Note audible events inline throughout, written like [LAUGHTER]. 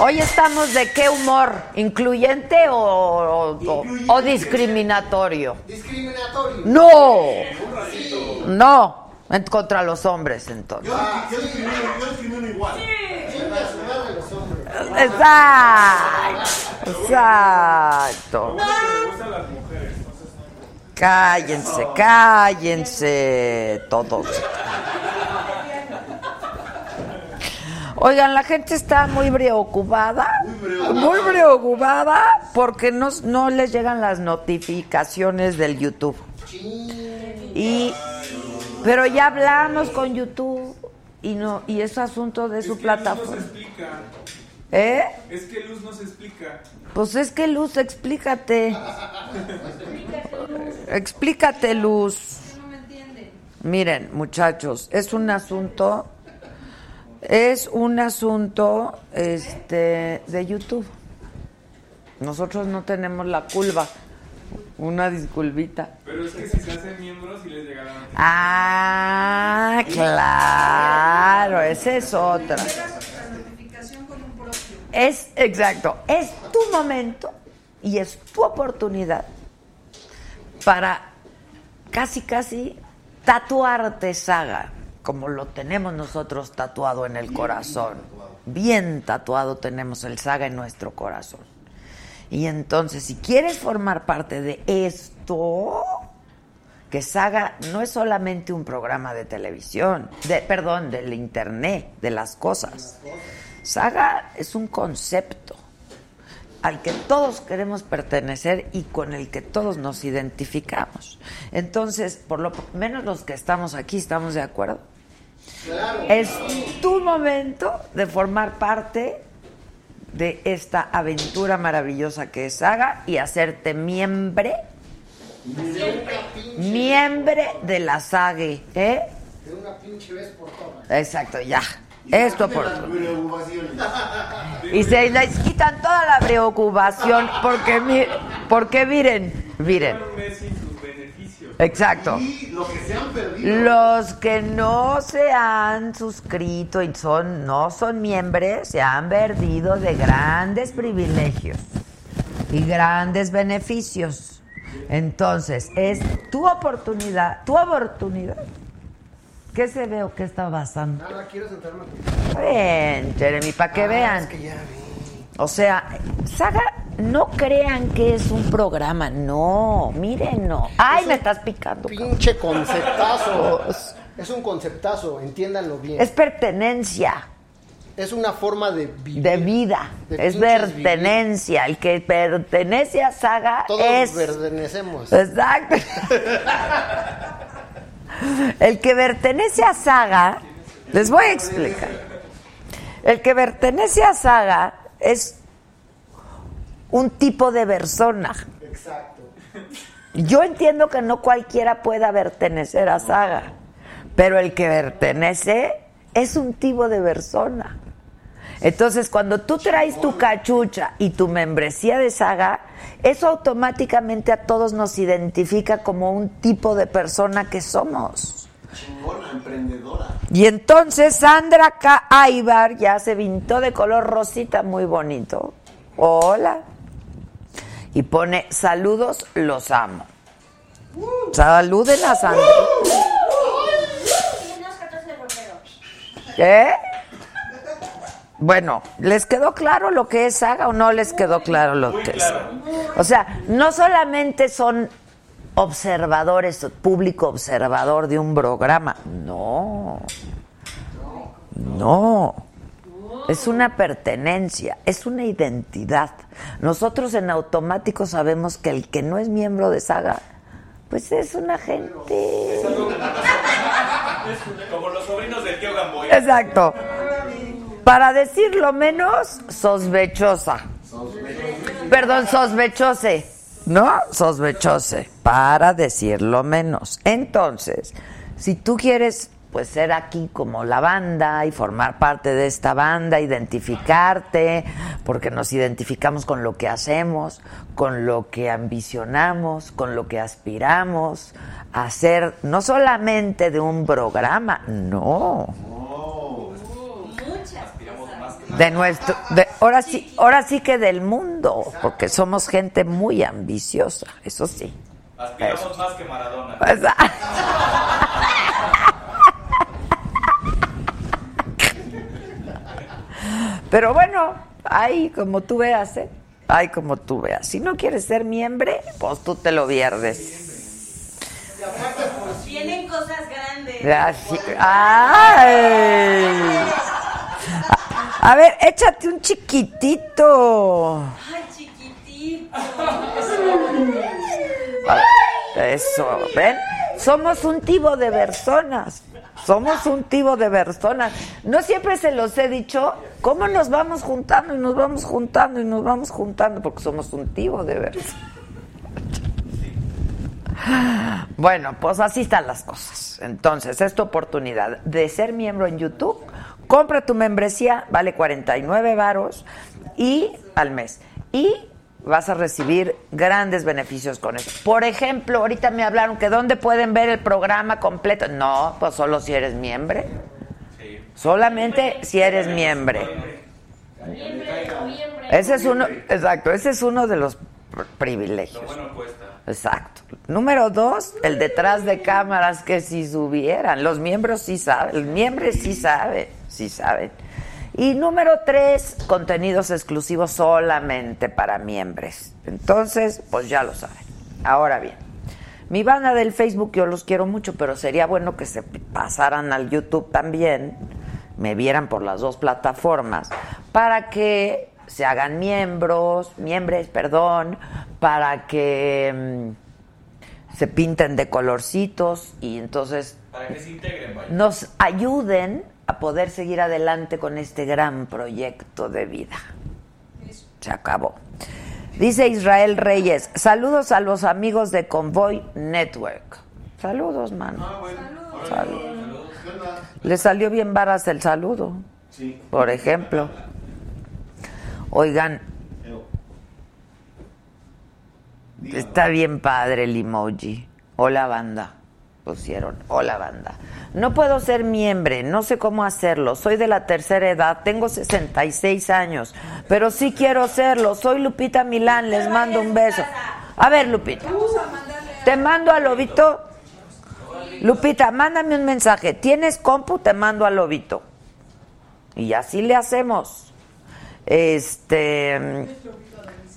Hoy estamos de qué humor, incluyente o, o, o- o discriminatorio. Discriminatorio. No, no, en contra los hombres entonces. Yo discrimino, yo discrimino igual. Hombres. Exacto, exacto. Cállense, cállense todos. Oigan, la gente está muy preocupada, muy preocupada porque no, no les llegan las notificaciones del YouTube. Y pero ya hablamos con YouTube y no y es asunto de su plataforma. ¿Eh? Es que Luz no se explica. Pues es que Luz, explícate. Explícate, Luz. Miren, muchachos, es un asunto, es un asunto, este, de YouTube. Nosotros no tenemos la culpa. Una disculpita. Pero es que si se hacen miembros y les llegarán. Ah, claro, esa es otra. Es exacto, es tu momento y es tu oportunidad para casi casi tatuarte saga, como lo tenemos nosotros tatuado en el corazón. Bien tatuado tenemos el saga en nuestro corazón. Y entonces, si quieres formar parte de esto, que Saga no es solamente un programa de televisión, de, perdón, del internet, de las cosas. Saga es un concepto al que todos queremos pertenecer y con el que todos nos identificamos. Entonces, por lo menos los que estamos aquí estamos de acuerdo. Es tu momento de formar parte de esta aventura maravillosa que es Saga y hacerte miembre, miembre de la saga, ¿eh? De una pinche vez por todas. Exacto, ya. Esto por y se les quitan toda la preocupación porque mi- porque miren, miren. Exacto. Y lo que se han perdido. Los que no se han suscrito y son no son miembros se han perdido de grandes privilegios y grandes beneficios. Entonces, es tu oportunidad, tu oportunidad. ¿Qué se ve o qué está pasando? Nada, quiero sentarme. Ven, Jeremy, para que vean. Es que ya vi. O sea, Saga, no crean que es un programa, no, miren, no. Ay, me estás picando. cabrón. Pinche conceptazo. Es un conceptazo, entiéndanlo bien. Es pertenencia. Es una forma de vivir. de vida, De es pertenencia. El que pertenece a Saga Todos es. pertenecemos. Exacto. [LAUGHS] El que pertenece a Saga, les voy a explicar. El que pertenece a Saga es un tipo de persona. Exacto. Yo entiendo que no cualquiera pueda pertenecer a Saga, pero el que pertenece es un tipo de persona. Entonces, cuando tú traes tu cachucha y tu membresía de Saga, eso automáticamente a todos nos identifica como un tipo de persona que somos. Chingona, emprendedora. Y entonces Sandra K. Aibar ya se pintó de color rosita muy bonito. Hola. Y pone saludos, los amo. Saluden a Sandra. ¿Eh? Bueno, ¿les quedó claro lo que es saga o no les quedó claro lo que es? O sea, no solamente son observadores, público observador de un programa, no. No. Es una pertenencia, es una identidad. Nosotros en automático sabemos que el que no es miembro de saga, pues es una gente. Como los sobrinos del tío Gamboy. Exacto. Para decirlo menos, sospechosa. Perdón, sospechose. ¿No? Sospechose. Para decirlo menos. Entonces, si tú quieres pues ser aquí como la banda y formar parte de esta banda, identificarte, porque nos identificamos con lo que hacemos, con lo que ambicionamos, con lo que aspiramos a ser, no solamente de un programa, no. De nuestro, de, ahora sí, ahora sí que del mundo, porque somos gente muy ambiciosa, eso sí. Aspiramos más que Maradona. Pero bueno, ahí como tú veas, ¿eh? Ay, como tú veas. Si no quieres ser miembro, pues tú te lo pierdes. Vienen cosas grandes. Así- ¡Ay! A ver, échate un chiquitito. Ay, chiquitito. Eso, ¿ven? Somos un tipo de personas. Somos un tipo de personas. No siempre se los he dicho. ¿Cómo nos vamos juntando y nos vamos juntando y nos vamos juntando? Porque somos un tipo de personas. Bueno, pues así están las cosas. Entonces, es tu oportunidad de ser miembro en YouTube. Compra tu membresía, vale 49 varos y al mes. Y vas a recibir grandes beneficios con eso. Por ejemplo, ahorita me hablaron que dónde pueden ver el programa completo. No, pues solo si eres miembro. Solamente si eres miembro. Ese es uno, exacto, ese es uno de los pr- privilegios. Exacto. Número dos, el detrás de cámaras que si subieran. Los miembros sí saben, los miembros sí saben, sí saben. Y número tres, contenidos exclusivos solamente para miembros. Entonces, pues ya lo saben. Ahora bien, mi banda del Facebook yo los quiero mucho, pero sería bueno que se pasaran al YouTube también, me vieran por las dos plataformas, para que se hagan miembros, miembros, perdón, para que mm, se pinten de colorcitos y entonces Para que se integren, vaya. nos ayuden a poder seguir adelante con este gran proyecto de vida. Se acabó. Dice Israel Reyes, saludos a los amigos de Convoy Network. Saludos, mano. Saludos. Le salió bien varas el saludo, Sí. por ejemplo. Oigan, Está bien padre el emoji. Hola banda. Pusieron. Hola banda. No puedo ser miembro, no sé cómo hacerlo. Soy de la tercera edad, tengo 66 años, pero sí quiero serlo. Soy Lupita Milán, les mando un beso. A ver, Lupita. Te mando al lobito. Lupita, mándame un mensaje. ¿Tienes compu? Te mando al lobito. Y así le hacemos. Este.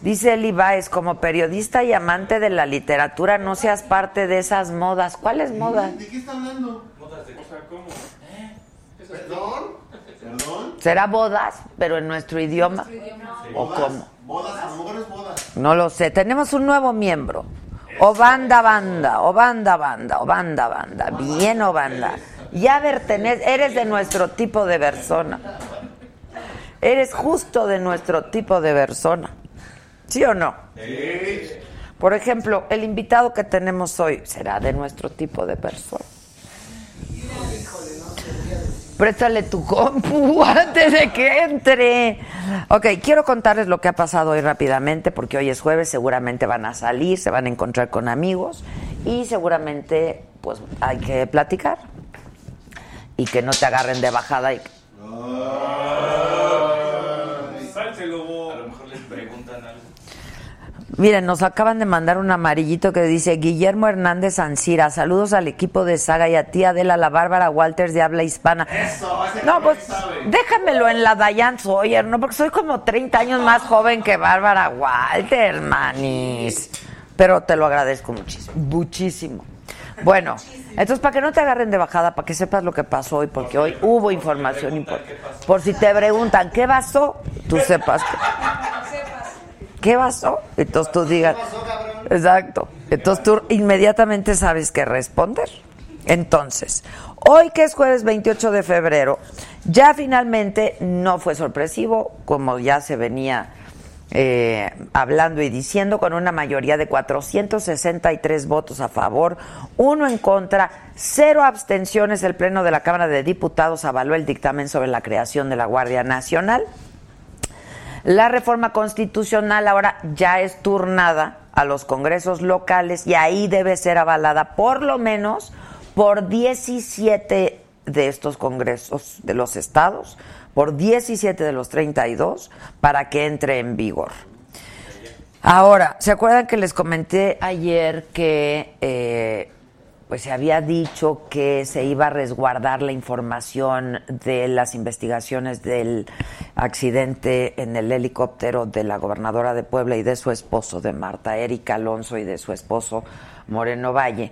Dice Eli Baez, como periodista y amante de la literatura, no seas parte de esas modas. ¿Cuáles modas? ¿De qué está hablando? ¿Perdón? ¿Perdón? ¿Será bodas, pero en nuestro idioma? ¿O cómo? Bodas, a lo mejor es bodas. No lo sé. Tenemos un nuevo miembro. O banda banda, o banda banda, o banda banda. Bien o banda. Ya perteneces, eres de nuestro tipo de persona. Eres justo de nuestro tipo de persona. ¿Sí o no? Por ejemplo, el invitado que tenemos hoy será de nuestro tipo de persona. Préstale tu compu [LAUGHS] antes de que entre. Ok, quiero contarles lo que ha pasado hoy rápidamente, porque hoy es jueves, seguramente van a salir, se van a encontrar con amigos y seguramente pues hay que platicar. Y que no te agarren de bajada y Miren, nos acaban de mandar un amarillito que dice Guillermo Hernández Ancira, saludos al equipo de Saga y a ti Adela, la Bárbara Walters de habla hispana. Eso, ese No, pues sabe. déjamelo en la Diane Sawyer, ¿no? Porque soy como 30 años más joven que Bárbara Walters, manis. Pero te lo agradezco muchísimo, muchísimo. Bueno, entonces para que no te agarren de bajada, para que sepas lo que pasó hoy, porque hoy hubo información importante. Por si te preguntan, ¿qué pasó? Tú sepas que... [LAUGHS] ¿Qué pasó? Entonces tú digas. Exacto. Entonces tú inmediatamente sabes qué responder. Entonces, hoy que es jueves 28 de febrero, ya finalmente no fue sorpresivo, como ya se venía eh, hablando y diciendo, con una mayoría de 463 votos a favor, uno en contra, cero abstenciones, el Pleno de la Cámara de Diputados avaló el dictamen sobre la creación de la Guardia Nacional. La reforma constitucional ahora ya es turnada a los congresos locales y ahí debe ser avalada por lo menos por 17 de estos congresos de los estados, por 17 de los 32, para que entre en vigor. Ahora, ¿se acuerdan que les comenté ayer que eh, pues se había dicho que se iba a resguardar la información de las investigaciones del accidente en el helicóptero de la gobernadora de Puebla y de su esposo, de Marta Erika Alonso y de su esposo Moreno Valle,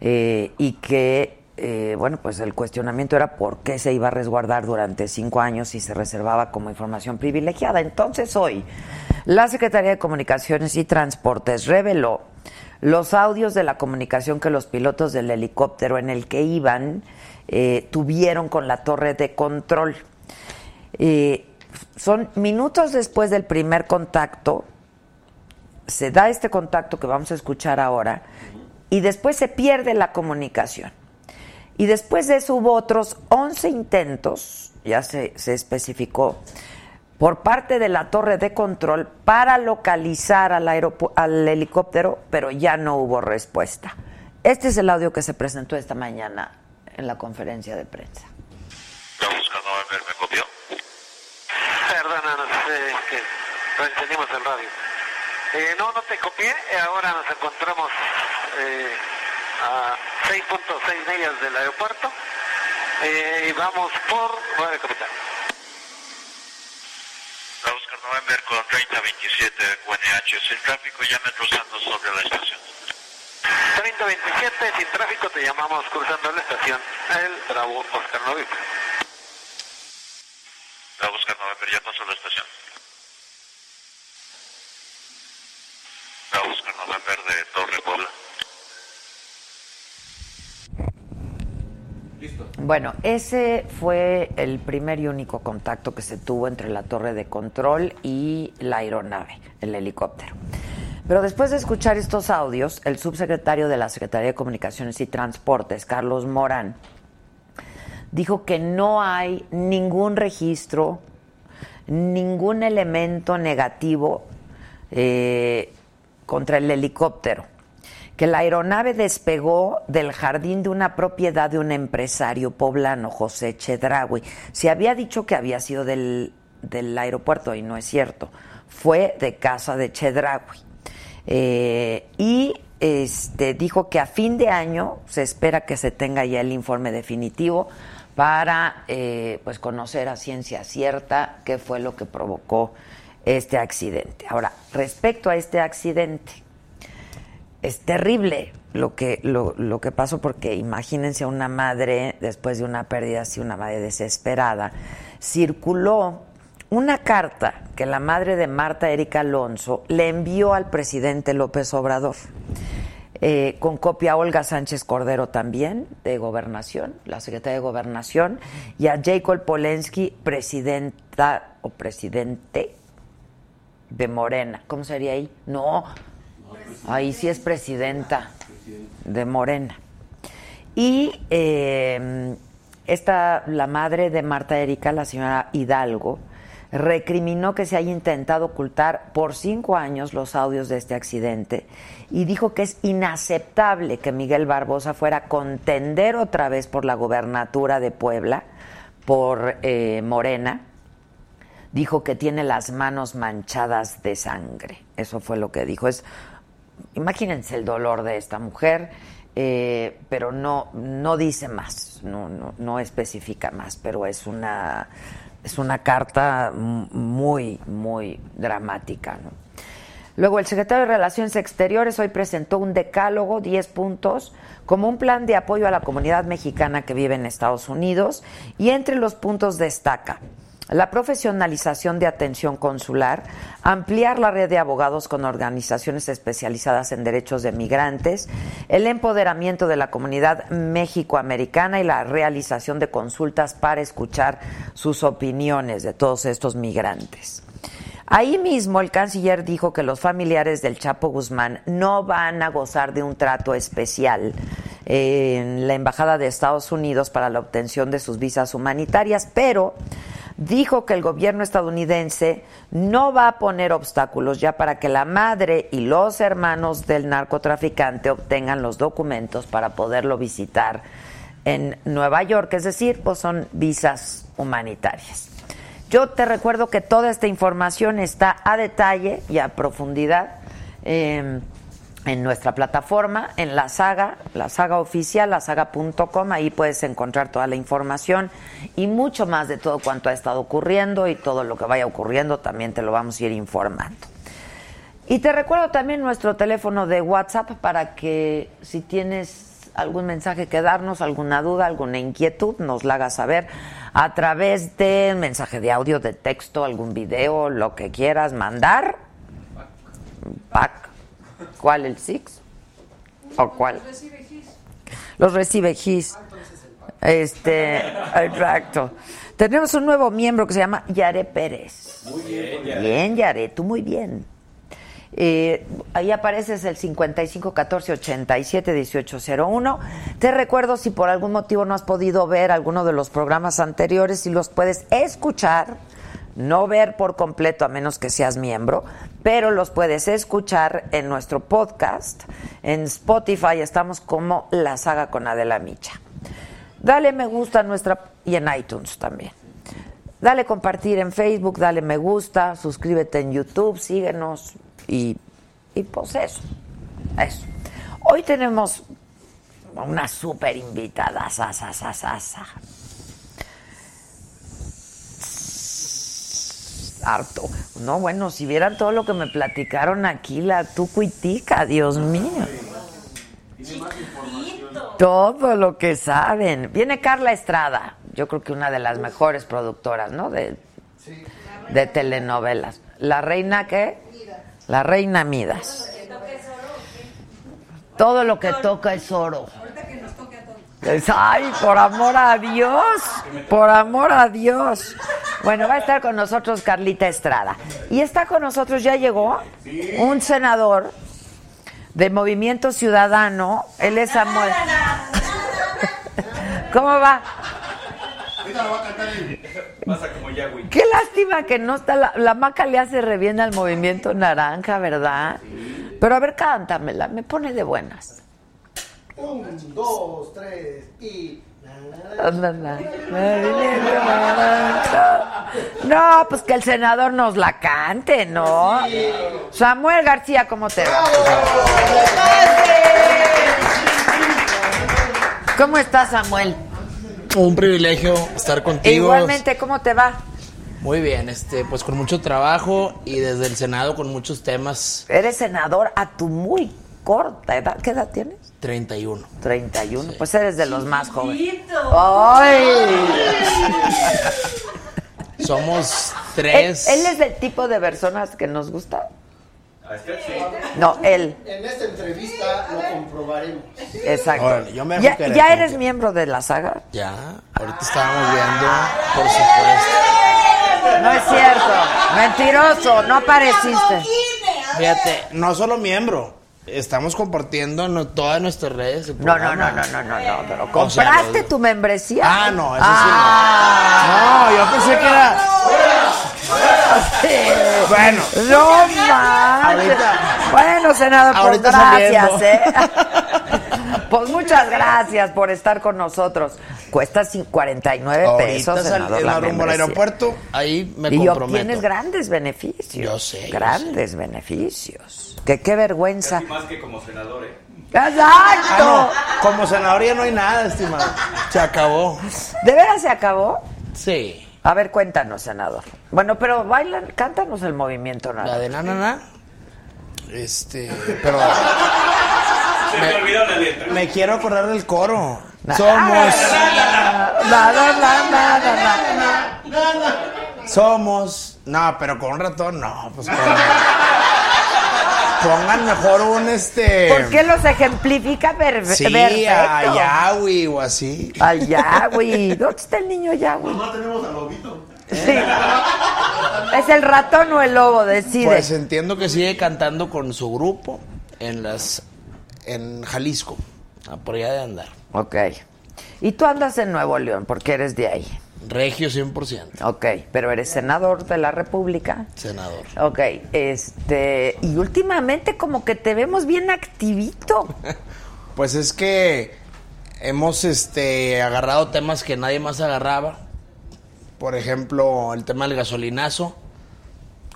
eh, y que, eh, bueno, pues el cuestionamiento era por qué se iba a resguardar durante cinco años y se reservaba como información privilegiada. Entonces hoy, la Secretaría de Comunicaciones y Transportes reveló los audios de la comunicación que los pilotos del helicóptero en el que iban eh, tuvieron con la torre de control. Eh, son minutos después del primer contacto, se da este contacto que vamos a escuchar ahora, y después se pierde la comunicación. Y después de eso hubo otros 11 intentos, ya se, se especificó, por parte de la torre de control para localizar al, al helicóptero, pero ya no hubo respuesta. Este es el audio que se presentó esta mañana en la conferencia de prensa. Está buscando a ver, me copió. Perdona, no sé, es que no entendimos el radio. Eh, no, no te copié. eh, Ahora nos encontramos eh, a 6.6 millas del aeropuerto eh, y vamos por 9 capital. November con 3027 QNH sin tráfico, llame cruzando sobre la estación. 3027, sin tráfico, te llamamos cruzando la estación El Bravo Oscar November. Está buscando November, ya pasó la estación. Está buscando November de Torre Puebla. Bueno, ese fue el primer y único contacto que se tuvo entre la torre de control y la aeronave, el helicóptero. Pero después de escuchar estos audios, el subsecretario de la Secretaría de Comunicaciones y Transportes, Carlos Morán, dijo que no hay ningún registro, ningún elemento negativo eh, contra el helicóptero que la aeronave despegó del jardín de una propiedad de un empresario poblano, José Chedraui. Se había dicho que había sido del, del aeropuerto y no es cierto. Fue de casa de Chedraui. Eh, y este, dijo que a fin de año se espera que se tenga ya el informe definitivo para eh, pues conocer a ciencia cierta qué fue lo que provocó este accidente. Ahora, respecto a este accidente, es terrible lo que, lo, lo que pasó porque imagínense a una madre, después de una pérdida así, una madre desesperada, circuló una carta que la madre de Marta Erika Alonso le envió al presidente López Obrador, eh, con copia a Olga Sánchez Cordero también, de Gobernación, la secretaria de Gobernación, y a Jacob Polensky, presidenta o presidente de Morena. ¿Cómo sería ahí? No, ahí sí es presidenta de Morena. Y eh, esta, la madre de Marta Erika, la señora Hidalgo, recriminó que se haya intentado ocultar por cinco años los audios de este accidente y dijo que es inaceptable que Miguel Barbosa fuera a contender otra vez por la gobernatura de Puebla, por eh, Morena. dijo que tiene las manos manchadas de sangre. Eso fue lo que dijo. Es, imagínense el dolor de esta mujer, eh, pero no, no dice más, no, no, especifica más, pero es una, es una carta muy, muy dramática. Luego, el secretario de Relaciones Exteriores hoy presentó un decálogo, 10 puntos, como un plan de apoyo a la comunidad mexicana que vive en Estados Unidos y entre los puntos destaca la profesionalización de atención consular, ampliar la red de abogados con organizaciones especializadas en derechos de migrantes, el empoderamiento de la comunidad mexicoamericana y la realización de consultas para escuchar sus opiniones de todos estos migrantes. Ahí mismo el canciller dijo que los familiares del Chapo Guzmán no van a gozar de un trato especial en la Embajada de Estados Unidos para la obtención de sus visas humanitarias, pero dijo que el gobierno estadounidense no va a poner obstáculos ya para que la madre y los hermanos del narcotraficante obtengan los documentos para poderlo visitar en Nueva York, es decir, pues son visas humanitarias. Yo te recuerdo que toda esta información está a detalle y a profundidad eh, en nuestra plataforma, en la saga, la saga oficial, lasaga.com, ahí puedes encontrar toda la información y mucho más de todo cuanto ha estado ocurriendo y todo lo que vaya ocurriendo también te lo vamos a ir informando. Y te recuerdo también nuestro teléfono de WhatsApp para que si tienes algún mensaje que darnos, alguna duda, alguna inquietud, nos la hagas saber a través de mensaje de audio, de texto, algún video, lo que quieras mandar. Pack. ¿Cuál el Six? ¿O cuál? Los recibe Gis. Este, exacto. Tenemos un nuevo miembro que se llama Yare Pérez. Muy bien, Yare. Bien, Yare, tú muy bien. Eh, ahí apareces el 55 14 87 1801. Te recuerdo si por algún motivo no has podido ver alguno de los programas anteriores, si los puedes escuchar, no ver por completo a menos que seas miembro, pero los puedes escuchar en nuestro podcast, en Spotify estamos como La Saga con Adela Micha. Dale me gusta a nuestra y en iTunes también. Dale compartir en Facebook, dale me gusta, suscríbete en YouTube, síguenos y, y pues eso, eso. Hoy tenemos una súper invitada, sa, sa, sa. Harto. No, bueno, si vieran todo lo que me platicaron aquí, la tucuitica, Dios mío. Todo lo que saben. Viene Carla Estrada, yo creo que una de las mejores productoras, ¿no? De, de telenovelas. ¿La reina qué? La reina Midas. Todo lo que toca es oro. Es- Ay, por amor a Dios, por amor a Dios. Bueno, va a estar con nosotros Carlita Estrada. Y está con nosotros, ya llegó, un senador de Movimiento Ciudadano. Él es Samuel. [LAUGHS] ¿Cómo va? Pasa como. Qué lástima que no está. La, la maca le hace re bien al movimiento naranja, ¿verdad? Pero a ver, cántamela, me pone de buenas. Un, dos, tres y. No, pues que el senador nos la cante, ¿no? Samuel García, ¿cómo te va? ¿Cómo estás, Samuel? Un privilegio estar contigo. Igualmente, ¿cómo te va? Muy bien, este, pues con mucho trabajo y desde el Senado con muchos temas. Eres senador a tu muy corta edad. ¿Qué edad tienes? 31. 31. Pues eres de los más jóvenes. ¡Ay! [LAUGHS] Somos ¿Él, tres. él es del tipo de personas que nos gusta? A sí. No, él. En esta entrevista lo comprobaremos. Exacto. Órale, yo me ¿Ya, ya eres que- miembro de la saga? Ya, ahorita estábamos viendo, por supuesto. No es cierto. Mentiroso, no apareciste. Fíjate, no solo miembro, estamos compartiendo en todas nuestras redes. No, no, no, no, no, no, no, pero O sea, ¿compraste tu membresía? Ah, no, eso sí Ah. no. No, yo pensé que era. Bueno, No manches. Ahorita- Bueno, senador, pues ahorita gracias, saliendo. ¿eh? [LAUGHS] Pues muchas gracias por estar con nosotros. Cuesta cin- 49 Ahorita pesos, senador, en la rumbo al aeropuerto, ahí me y comprometo. obtienes grandes beneficios. Yo sé, yo Grandes beneficios. Que qué vergüenza. Casi más que como senador, ¿eh? ¡Exacto! Ah, no, como senador ya no hay nada, estimado. Se acabó. ¿De veras se acabó? Sí. A ver, cuéntanos, senador. Bueno, pero bailan, cántanos el movimiento nada. La de na, na, na. Este, pero Se me olvidó la letra. me quiero acordar del coro. Somos, somos. No, pero con un ratón, no, pues con- Pongan mejor un este. ¿Por qué los ejemplifica per- Sí, perfecto? a Yahweh o así. Al Yahweh. ¿Dónde está el niño Yahweh? No tenemos al lobito. Sí. ¿Es el ratón o el lobo? Decide. Pues entiendo que sigue cantando con su grupo en las en Jalisco, ah, por allá de andar. Ok. Y tú andas en Nuevo León porque eres de ahí. Regio 100%, Ok, pero eres senador de la República. senador. Ok, este. Y últimamente como que te vemos bien activito. [LAUGHS] Pues es que hemos este agarrado temas que nadie más agarraba. Por ejemplo, el tema del gasolinazo.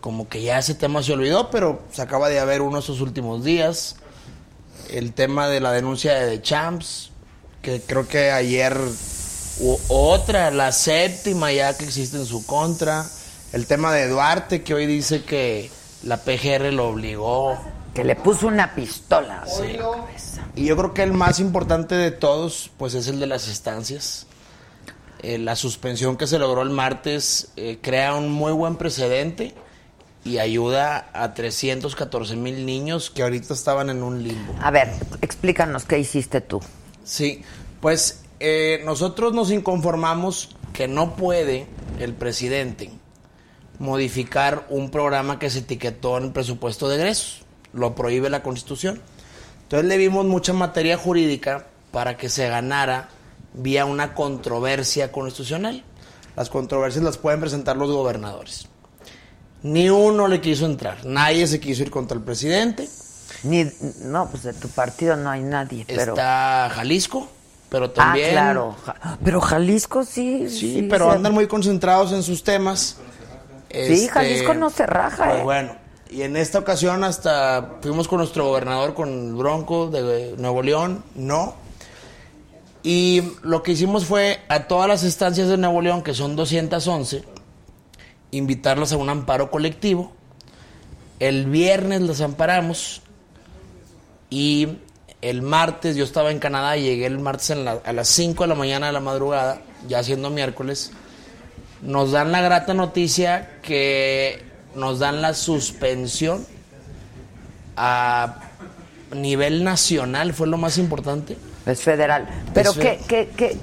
Como que ya ese tema se olvidó, pero se acaba de haber uno estos últimos días. El tema de la denuncia de The Champs, que creo que ayer u- otra, la séptima ya que existe en su contra. El tema de Duarte, que hoy dice que la PGR lo obligó. Que le puso una pistola. Sí. Y yo creo que el más importante de todos, pues es el de las estancias. Eh, la suspensión que se logró el martes eh, crea un muy buen precedente y ayuda a 314 mil niños que ahorita estaban en un limbo. A ver, explícanos qué hiciste tú. Sí, pues eh, nosotros nos inconformamos que no puede el presidente modificar un programa que se etiquetó en el presupuesto de egresos. Lo prohíbe la Constitución. Entonces le vimos mucha materia jurídica para que se ganara vía una controversia constitucional. Las controversias las pueden presentar los gobernadores. Ni uno le quiso entrar, nadie se quiso ir contra el presidente. Ni, no, pues de tu partido no hay nadie, pero... Está Jalisco, pero Ah, también... claro. Ja- Pero Jalisco sí. Sí, pero se- andan muy concentrados en sus temas. Sí, Este, Jalisco no se raja, pues ¿eh? bueno, y en esta ocasión hasta fuimos con nuestro gobernador, con el Bronco de Nuevo León, no. Y lo que hicimos fue a todas las estancias de Nuevo León, que son 211, invitarlas a un amparo colectivo. El viernes las amparamos y el martes, yo estaba en Canadá y llegué el martes en la- a las 5 de la mañana de la madrugada, ya siendo miércoles, nos dan la grata noticia que nos dan la suspensión a nivel nacional, fue lo más importante. Es federal. Pero Es ¿qué, fe- qué, qué,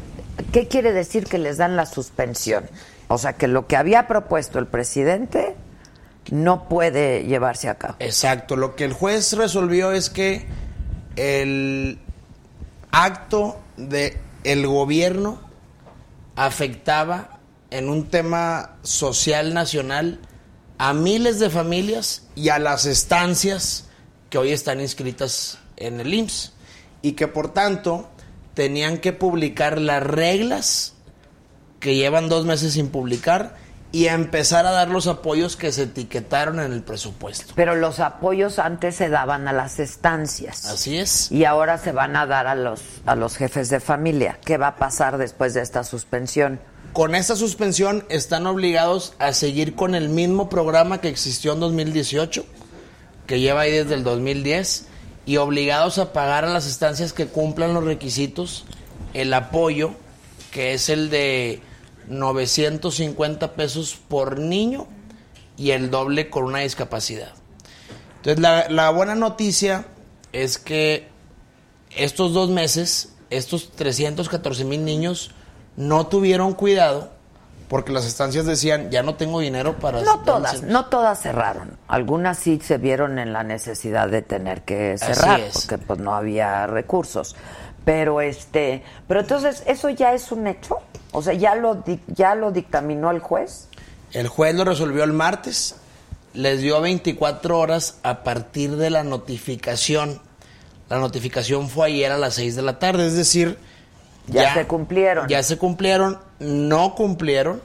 qué quiere decir que les dan la suspensión? O sea, que lo que había propuesto el presidente no puede llevarse a cabo. Exacto, lo que el juez resolvió es que el acto de el gobierno afectaba en un tema social nacional a miles de familias y a las estancias que hoy están inscritas en el IMSS y que por tanto tenían que publicar las reglas que llevan dos meses sin publicar y a empezar a dar los apoyos que se etiquetaron en el presupuesto. Pero los apoyos antes se daban a las estancias. Así es. Y ahora se van a dar a los, a los jefes de familia. ¿Qué va a pasar después de esta suspensión? Con esta suspensión están obligados a seguir con el mismo programa que existió en 2018, que lleva ahí desde el 2010, y obligados a pagar a las estancias que cumplan los requisitos el apoyo, que es el de 950 pesos por niño y el doble con una discapacidad. Entonces la, la buena noticia es que estos dos meses, estos 314 mil niños no tuvieron cuidado porque las estancias decían, ya no tengo dinero para... No todas, estancias". no todas cerraron. Algunas sí se vieron en la necesidad de tener que cerrar porque pues no había recursos. Pero este, pero entonces eso ya es un hecho, o sea, ya lo ya lo dictaminó el juez. El juez lo resolvió el martes, les dio 24 horas a partir de la notificación La notificación fue ayer a las 6 de la tarde, es decir, Ya se cumplieron. Ya se cumplieron, no cumplieron,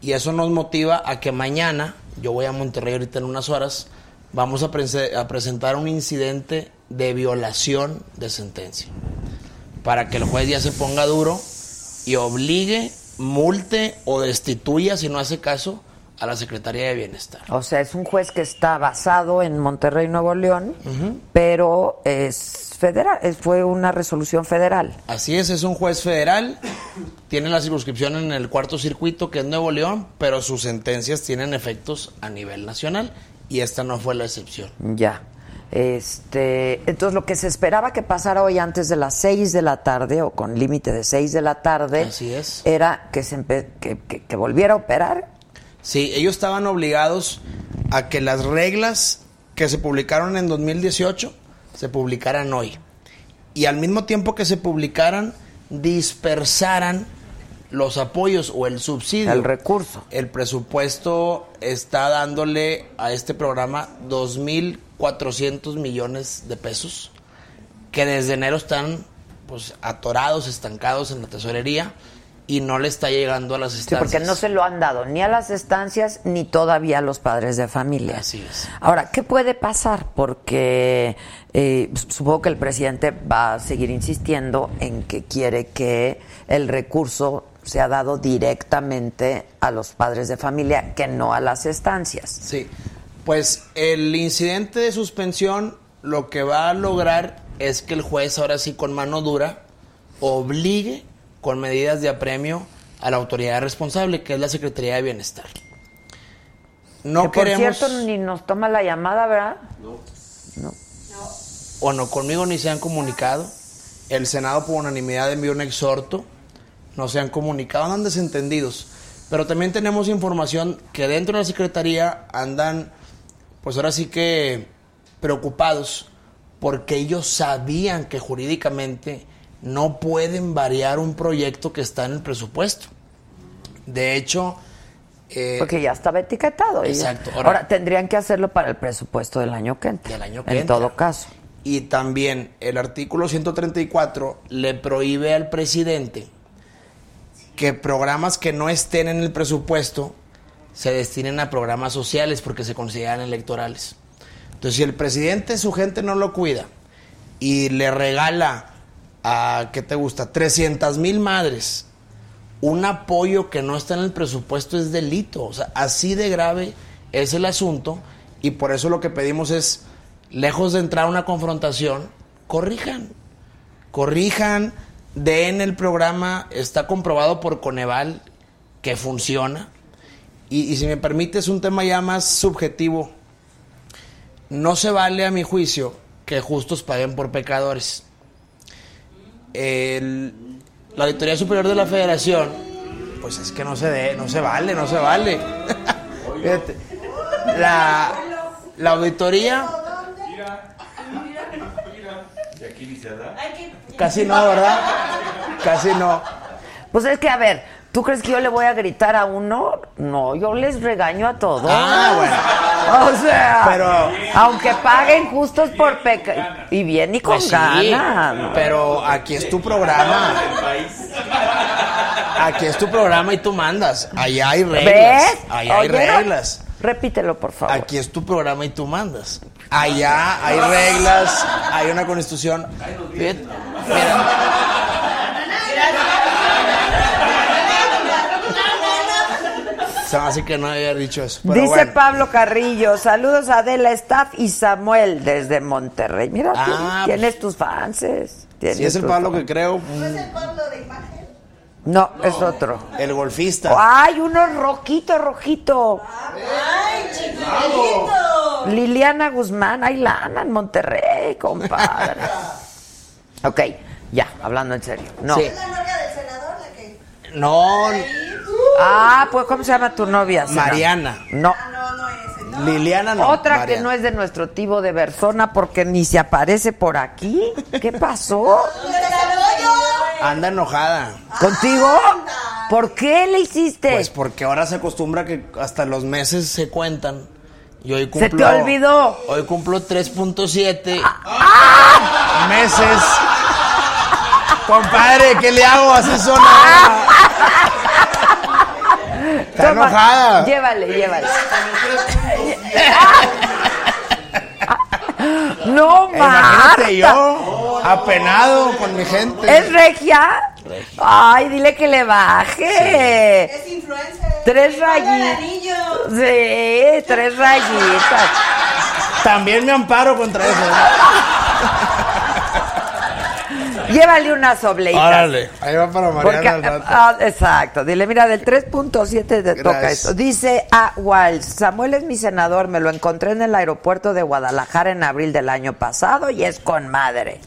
y eso nos motiva a que mañana, yo voy a Monterrey ahorita en unas horas, vamos a presentar un incidente de violación de sentencia. Para que el juez ya se ponga duro y obligue, multe o destituya, si no hace caso, a la Secretaría de Bienestar. O sea, es un juez que está basado en Monterrey, Nuevo León, pero es federal, fue una resolución federal. Así es, es un juez federal, tiene la circunscripción en el cuarto circuito, que es Nuevo León, pero sus sentencias tienen efectos a nivel nacional y esta no fue la excepción. Ya. Este, entonces lo que se esperaba que pasara hoy antes de las 6 de la tarde o con límite de 6 de la tarde Así es. era que se que- que volviera a operar. Sí, ellos estaban obligados a que las reglas que se publicaron en 2018 se publicaran hoy. Y al mismo tiempo que se publicaran, dispersaran los apoyos o el subsidio. El recurso. El presupuesto está dándole a este programa 2.400 millones de pesos, que desde enero están pues atorados, estancados en la tesorería y no le está llegando a las Sí, estancias. porque no se lo han dado ni a las estancias ni todavía a los padres de familia. Así es. Ahora, ¿qué puede pasar? Porque eh, supongo que el presidente va a seguir insistiendo en que quiere que el recurso sea dado directamente a los padres de familia, que no a las estancias. Sí, pues el incidente de suspensión lo que va a lograr es que el juez ahora sí con mano dura obligue con medidas de apremio a la autoridad responsable, que es la Secretaría de Bienestar. No que por queremos, cierto ni nos toma la llamada, ¿verdad? o no conmigo ni se han comunicado. El Senado por unanimidad envió un exhorto, no se han comunicado, andan desentendidos. Pero también tenemos información que dentro de la Secretaría andan, pues ahora sí que preocupados, porque ellos sabían que jurídicamente no pueden variar un proyecto que está en el presupuesto. De hecho, eh, Porque ya estaba etiquetado. Exacto. Ahora, Ahora- tendrían que hacerlo para el presupuesto del año que entra. Del año que En entra. todo caso. Y también el artículo 134 le prohíbe al presidente que programas que no estén en el presupuesto se destinen a programas sociales porque se consideran electorales. Entonces, si el presidente, su gente no lo cuida y le regala a, ¿qué te gusta? 300 mil madres un apoyo que no está en el presupuesto es delito. O sea, así de grave es el asunto y por eso lo que pedimos es, lejos de entrar a una confrontación, corrijan. Corrijan, den el programa, está comprobado por Coneval que funciona. Y, si me permite, es un tema ya más subjetivo. No se vale, a mi juicio, que justos paguen por pecadores. El- la Auditoría Superior de la Federación, pues es que no se de, no se vale, no se vale. [LAUGHS] La, la auditoría Y aquí dice, ¿verdad? Casi no, ¿verdad? Casi no. Pues es que, a ver, ¿tú crees que yo le voy a gritar a uno? No, yo les regaño a todos. Ah, bueno. O sea, Pero- aunque paguen justos por peca y bien y con Pues sí, ganas. pero aquí es tu programa. Aquí es tu programa y tú mandas. Allá hay reglas. ¿Ves? Allá hay reglas. Repítelo, por favor. Aquí es tu programa y tú mandas. Allá hay reglas, hay una constitución. Mira, se me hace que no había dicho eso. pero Dice bueno. Pablo Carrillo, saludos a Adela Staff y Samuel desde Monterrey. Mira, Ah, tienes tus fanses. tienes Si es el tus Pablo que fans. creo, No, es otro. el golfista. ¡Ay, uno rojito, rojito! ¡Ay, chiquitito! Liliana Guzmán, ay, lana en Monterrey, compadre. ok, ya, hablando en serio. No. Sí. ¿Es la novia del senador la que.? No, Ah, pues, ¿cómo se llama tu novia? Sena? Mariana. No. Ah, no, no es. No. Liliana no. Otra que no es de nuestro tipo de persona porque ni se aparece por aquí. ¿Qué pasó? ¿Dónde está el rollo? Anda enojada. ¿Contigo? ¿Por qué le hiciste? Pues porque ahora se acostumbra que hasta los meses se cuentan. Y hoy Se cumplo, te olvidó. Hoy cumplo 3.7. ¡Ah! meses. Compadre, ¿qué le hago? Así son. Está Toma, enojada. Llévale, llévale. [GASPS] no Imagínate yo, apenado con mi gente. ¿Es regia? Ay, dile que le baje. Es influencer. Tres rayitas. Sí, tres rayitas. También me amparo contra eso. [LAUGHS] Llévale unas obleitas. Órale, ahí va para Porque, Mariana al rato. ah, exacto. Dile, mira, del 3.7 te toca esto. Dice a Walsh, Samuel es mi senador, me lo encontré en el aeropuerto de Guadalajara en abril del año pasado y es con madre.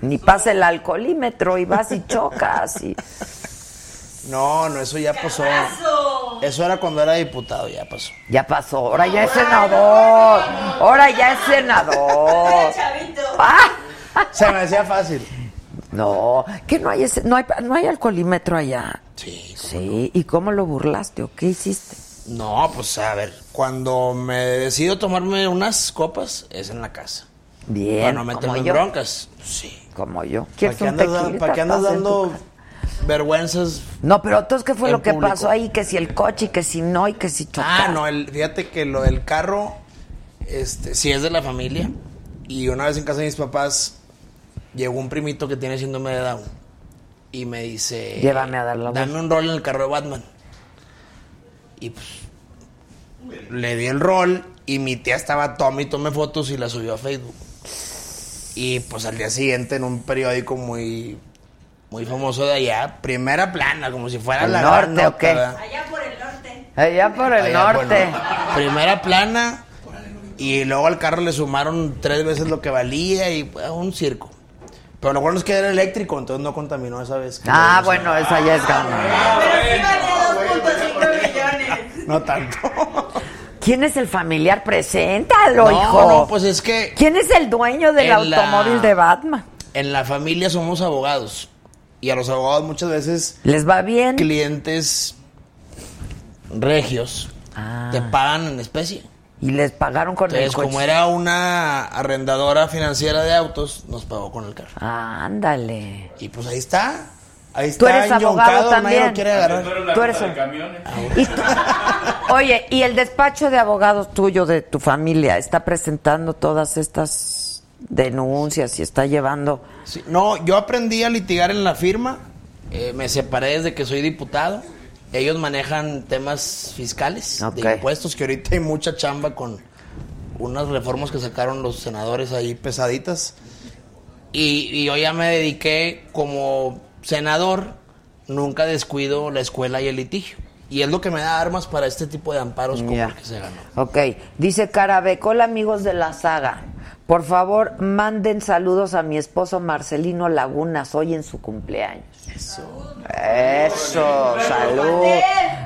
Ni pasa el alcoholímetro y vas y chocas. Y... No, no, eso ya pasó. Eso era cuando era diputado, ya pasó. Ya pasó, ahora ya es senador. Ahora ya es senador. Chavito. Ah, Se me hacía fácil. No, que no hay, ese- no hay, no hay alcoholímetro allá. Sí. Sí, ¿y cómo lo burlaste o qué hiciste? No, pues a ver, cuando me decido tomarme unas copas, es en la casa. Bien, Para no meterme en broncas. Sí. Como yo. ¿Para ¿Quieres qué andas, tequilita? para qué andas dando vergüenzas? No, pero entonces, ¿qué fue en lo que público? pasó ahí? Que si el coche y que si no y que si chocaste. Ah, no, el, fíjate que lo del carro, este, sí es de la familia. Y una vez en casa de mis papás, llegó un primito que tiene síndrome de Down. Y me dice... Llévame a dar la Dame un rol en el carro de Batman. Y pues... Le di el rol y mi tía estaba tome y tome fotos y la subió a Facebook. Y pues al día siguiente en un periódico muy... Muy famoso de allá, primera plana, como si fuera ¿El la norte. Allá por el norte. Allá por el Allá, norte. bueno, primera plana y luego al carro le sumaron tres veces lo que valía y fue un circo. Pero lo bueno es que era eléctrico, entonces no contaminó esa vez. que Ah, bueno, esa ya es gana. Pero sí vale 2.5 millones. No tanto. ¿Quién es el familiar? Preséntalo, no, hijo. no, pues es que ¿Quién es el dueño del En la- automóvil de Batman? en la familia somos abogados. Y a los abogados muchas veces ¿Les va bien? clientes regios Ah. te pagan en especie. Y les pagaron con el Entonces, coche. como era una arrendadora financiera de autos, nos pagó con el carro. Ah, ándale. Y pues ahí está. Ahí está. Tú eres abogado también. lo quiere agarrar. Tú eres camiones. [LAUGHS] Y tú- Oye, ¿y el despacho de abogados tuyo, de tu familia, está presentando todas estas denuncias y está llevando... Sí, no, yo aprendí a litigar en la firma. eh, me separé desde que soy diputado. Ellos manejan temas fiscales de impuestos, que ahorita hay mucha chamba con unas reformas que sacaron los senadores ahí pesaditas. Y, y yo ya me dediqué como senador, nunca descuido la escuela y el litigio. Y es lo que me da armas para este tipo de amparos como Ya. el que se ganó. Ok, dice Carabeco, hola amigos de la saga. Por favor, manden saludos a mi esposo Marcelino Lagunas hoy en su cumpleaños. Eso. Eso, salud.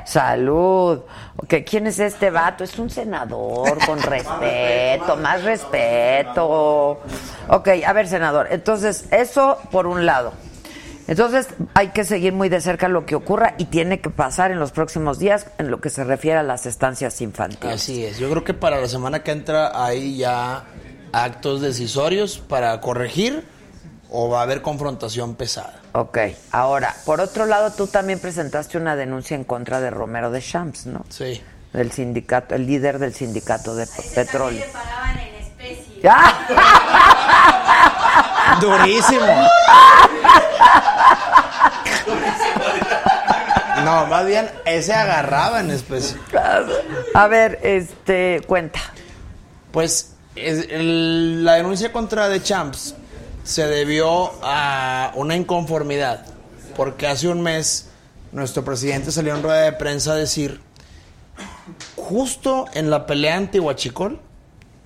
Salud. Ok, ¿quién es este vato? Es un senador, con [LAUGHS] respeto, más respeto. Ok, a ver, senador. Entonces, eso por un lado. Entonces hay que seguir muy de cerca lo que ocurra y tiene que pasar en los próximos días en lo que se refiere a las estancias infantiles. Así es. Yo creo que para la semana que entra hay ya actos decisorios para corregir o va a haber confrontación pesada. Ok, ahora, por otro lado, tú también presentaste una denuncia en contra de Romero de Champs, ¿no? Sí. Del sindicato, el líder del sindicato de petróleo. Le pagaban en especie. [LAUGHS] Durísimo. No, más bien ese agarraba en especie. A ver, este, cuenta. Pues la denuncia contra The Champs se debió a una inconformidad, porque hace un mes nuestro presidente salió en rueda de prensa a decir, justo en la pelea anti Huachicol,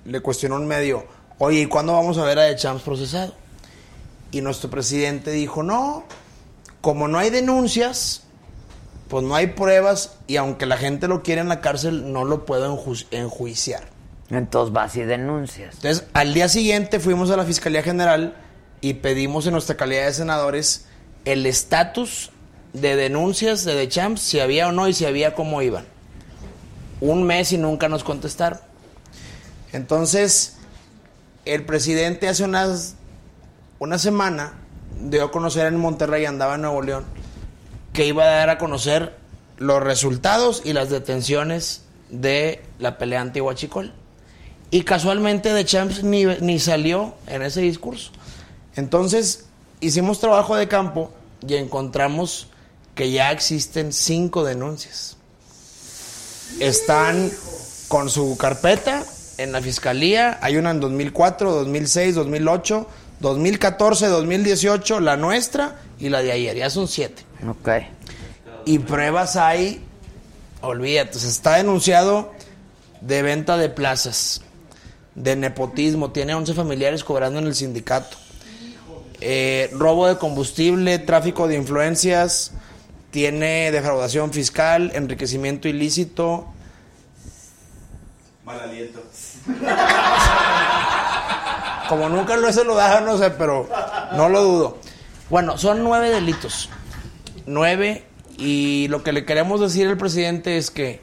le cuestionó un medio, oye, ¿y cuándo vamos a ver a The Champs procesado? Y nuestro presidente dijo, no, como no hay denuncias, pues no hay pruebas y aunque la gente lo quiere en la cárcel, no lo puedo enju- enjuiciar. Entonces vas y denuncias. Entonces, al día siguiente fuimos a la Fiscalía General y pedimos en nuestra calidad de senadores el estatus de denuncias de The Champs, si había o no y si había cómo iban. Un mes y nunca nos contestaron. Entonces, el presidente hace unas una semana dio a conocer en Monterrey, andaba en Nuevo León, que iba a dar a conocer los resultados y las detenciones de la pelea anti-Huachicol. Y casualmente de Champs ni, ni salió en ese discurso. Entonces hicimos trabajo de campo y encontramos que ya existen cinco denuncias. Están con su carpeta en la fiscalía. Hay una en 2004, 2006, 2008, 2014, 2018, la nuestra y la de ayer. Ya son siete. Ok. Y pruebas hay, olvídate, se está denunciado de venta de plazas, de nepotismo, tiene 11 familiares cobrando en el sindicato, Eh, robo de combustible, tráfico de influencias, tiene defraudación fiscal, enriquecimiento ilícito, Mal aliento. como nunca lo he saludado, no sé, pero no lo dudo. Bueno, son nueve delitos. Nueve. Y lo que le queremos decir al presidente es que,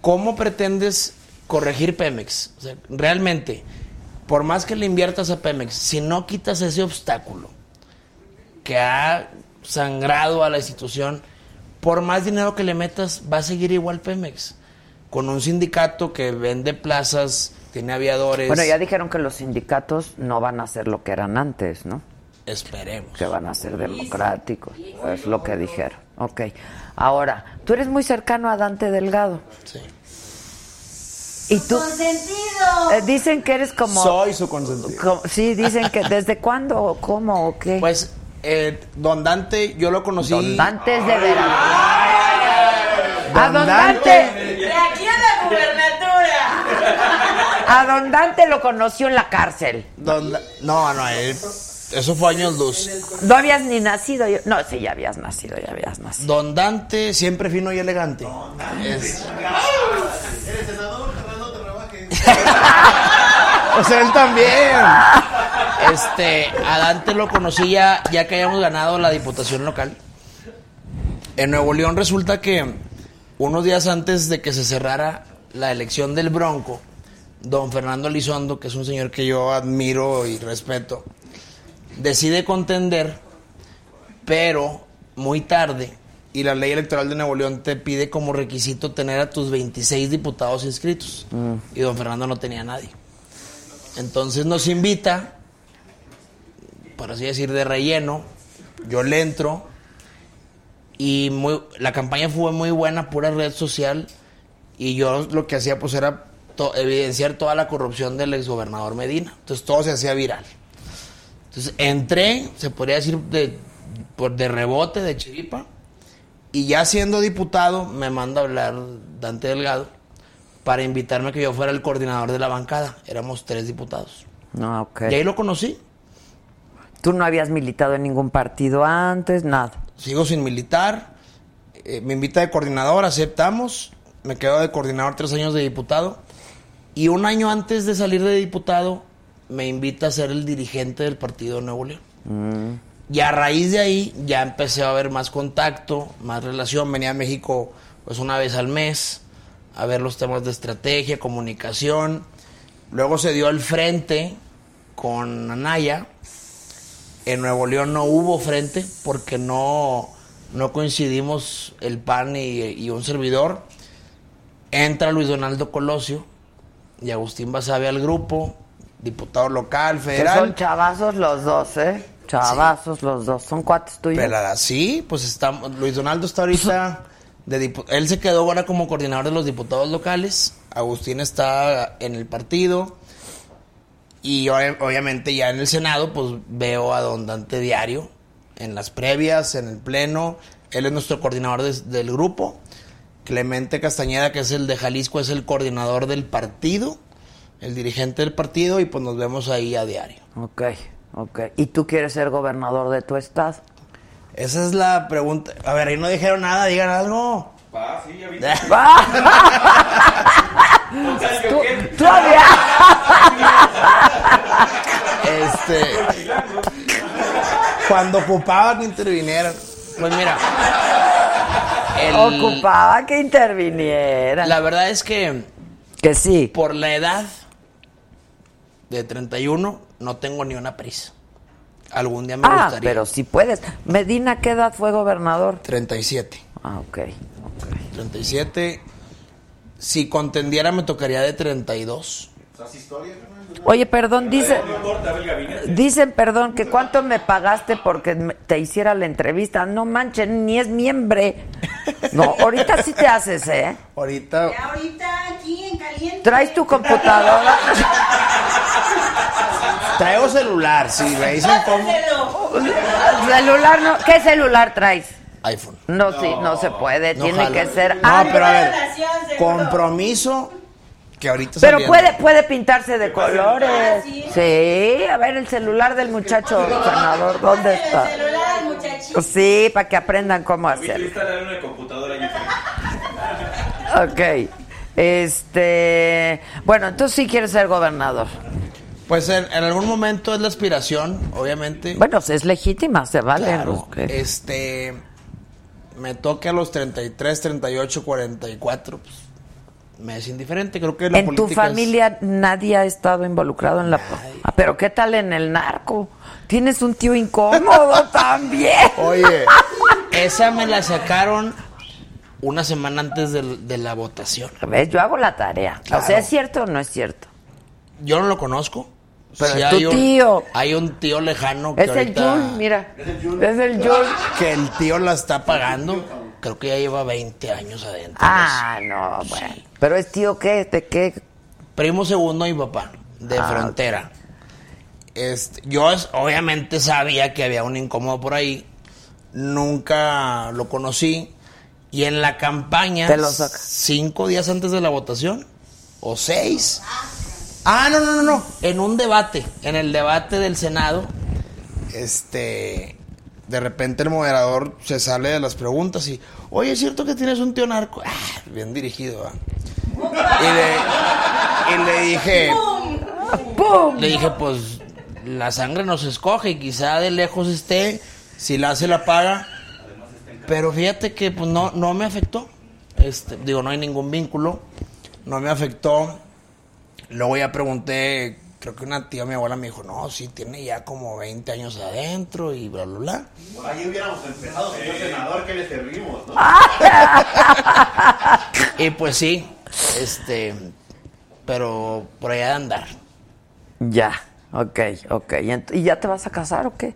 ¿cómo pretendes corregir Pemex? O sea, realmente, por más que le inviertas a Pemex, si no quitas ese obstáculo que ha sangrado a la institución, por más dinero que le metas, va a seguir igual Pemex. Con un sindicato que vende plazas, tiene aviadores. Bueno, ya dijeron que los sindicatos no van a ser lo que eran antes, ¿no? Esperemos. Que van a ser democráticos. Es lo que dijeron. Ok. Ahora, tú eres muy cercano a Dante Delgado. Sí. Y tú. ¡Consentido! eh, dicen que eres como. Soy su consentido. como- sí, dicen que. ¿Desde cuándo? o ¿Cómo? ¿O qué? Pues, eh, Don Dante, yo lo conocí. Don Dante es de veras. A Don Dante. De aquí a la gubernatura. A Don Dante lo conoció en la cárcel. Don no, no, él- eso fue años luz. No habías ni nacido. yo- No, sí, ya habías nacido, ya habías nacido. Don Dante, siempre fino y elegante. Es- Eres senador, Fernando, te rebajes. O sea, él también. Este, a Dante lo conocí ya, ya que habíamos ganado la diputación local. En Nuevo León resulta que unos días antes de que se cerrara la elección del Bronco, don Fernando Elizondo, que es un señor que yo admiro y respeto, decide contender, pero muy tarde, y la ley electoral de Nuevo León te pide como requisito tener a tus 26 diputados inscritos. Y don Fernando no tenía a nadie. Entonces nos invita, por así decir, de relleno. Yo le entro y muy, la campaña fue muy buena, pura red social. Y yo lo que hacía pues era to- evidenciar toda la corrupción del exgobernador Medina. Entonces todo se hacía viral. Entonces entré, se podría decir, de, por, de rebote, de chiripa. Y ya siendo diputado, me manda a hablar Dante Delgado para invitarme a que yo fuera el coordinador de la bancada. Éramos tres diputados. No, ok. Y ahí lo conocí. Tú no habías militado en ningún partido antes, nada. Sigo sin militar. eh, me invita de coordinador, aceptamos. Me quedo de coordinador tres años de diputado. Y un año antes de salir de diputado, me invita a ser el dirigente del partido de Nuevo León. Y a raíz de ahí ya empecé a ver más contacto, más relación. Venía a México pues una vez al mes a ver los temas de estrategia, comunicación. Luego se dio el frente con Anaya. En Nuevo León no hubo frente porque no, no coincidimos el PAN y, y un servidor. Entra Luis Donaldo Colosio y Agustín Basabe al grupo, diputado local, Que federal. son chavazos los dos, ¿eh? Chavazos los dos. Son cuates tuyos. Pelada, sí, pues estamos. Luis Donaldo está ahorita de dipu- él se quedó ahora como coordinador de los diputados locales. Agustín está en el partido. Y ob- obviamente ya en el Senado, pues veo a don Dante diario, en las previas, en el pleno. Él es nuestro coordinador del grupo. Clemente Castañeda, que es el de Jalisco, es el coordinador del partido, el dirigente del partido, y pues nos vemos ahí a diario. Ok, ok. ¿Y tú quieres ser gobernador de tu estado? Esa es la pregunta. A ver, ahí no dijeron nada, digan algo. Va, sí, ya viste. [LAUGHS] Tú, tú habías- Este. Cuando ocupaba que intervinieran. Pues mira. el- Ocupaba que interviniera. La verdad es que Que sí. por la edad de 31, no tengo ni una prisa. Algún día me Ah, gustaría. pero si puedes. Medina, ¿qué edad fue gobernador? 37. Ah, ok. 37. Si contendiera me tocaría de 32. Oye, perdón, dice, dicen, perdón, que cuánto me pagaste porque me- te hiciera la entrevista. No manchen, ni es miembre. No, ahorita sí te haces, ¿eh? Ahorita Ahorita aquí en caliente. Traes tu computadora. traigo celular, si me dicen cómo. celular, no. ¿Qué celular traes? iPhone. No, sí, no se puede. No Tiene que ser. No, Ah, pero a ver, compromiso que ahorita Pero saliendo. puede, puede pintarse de Ah, colores. sí. Sí, a ver el celular del muchacho senador, ¿dónde El está? celular al muchachito. Sí, para que aprendan cómo en una computadora ahí Ok. Este, bueno, entonces sí quieres ser gobernador. Pues en, en algún momento es la aspiración, obviamente. Bueno, es legítima, se vale. Claro, este me toque a los 33, 38, 44, pues me es indiferente, creo que la En tu es- familia nadie ha estado involucrado en la... Ah, pero ¿qué tal en el narco? Tienes un tío incómodo [LAUGHS] también. Oye, [LAUGHS] esa me la sacaron una semana antes del- de, la votación. ¿Ves? Yo hago la tarea. O sea. ¿es cierto o no es cierto? Yo no lo conozco. Pero Sí tu hay un- tío. Hay un tío lejano que Es el Jul, mira. Es el Jul. que el tío la está pagando. Creo que ya lleva 20 años adentro. Ah, no, bueno. Pero es tío qué, de qué. Primo segundo mi papá, de Ah, frontera. Este, yo es- obviamente sabía que había un incómodo por ahí. Nunca lo conocí. Y en la campaña, Te lo saca. cinco días antes de la votación, o seis. Ah, no, no, no, no. En un debate, en el debate del Senado, este, de repente el moderador se sale de las preguntas y, oye, ¿es cierto que tienes un tío narco? Ah, bien dirigido, ¿va? Y le, y le dije, ¡Pum! le dije, pues la sangre nos escoge y quizá de lejos esté, si la hace la paga. Pero fíjate que pues no, no me afectó. Este, digo, no hay ningún vínculo. No me afectó. Luego ya pregunté, creo que una tía mi abuela me dijo, no, sí, tiene ya como 20 años adentro y bla, bla, bla. Por ahí hubiéramos empezado, señor senador, que le servimos, ¿no? [LAUGHS] Y pues sí, este, pero por allá de andar. Ya, ok, ok. ¿Y, ent- ¿y ya te vas a casar o qué?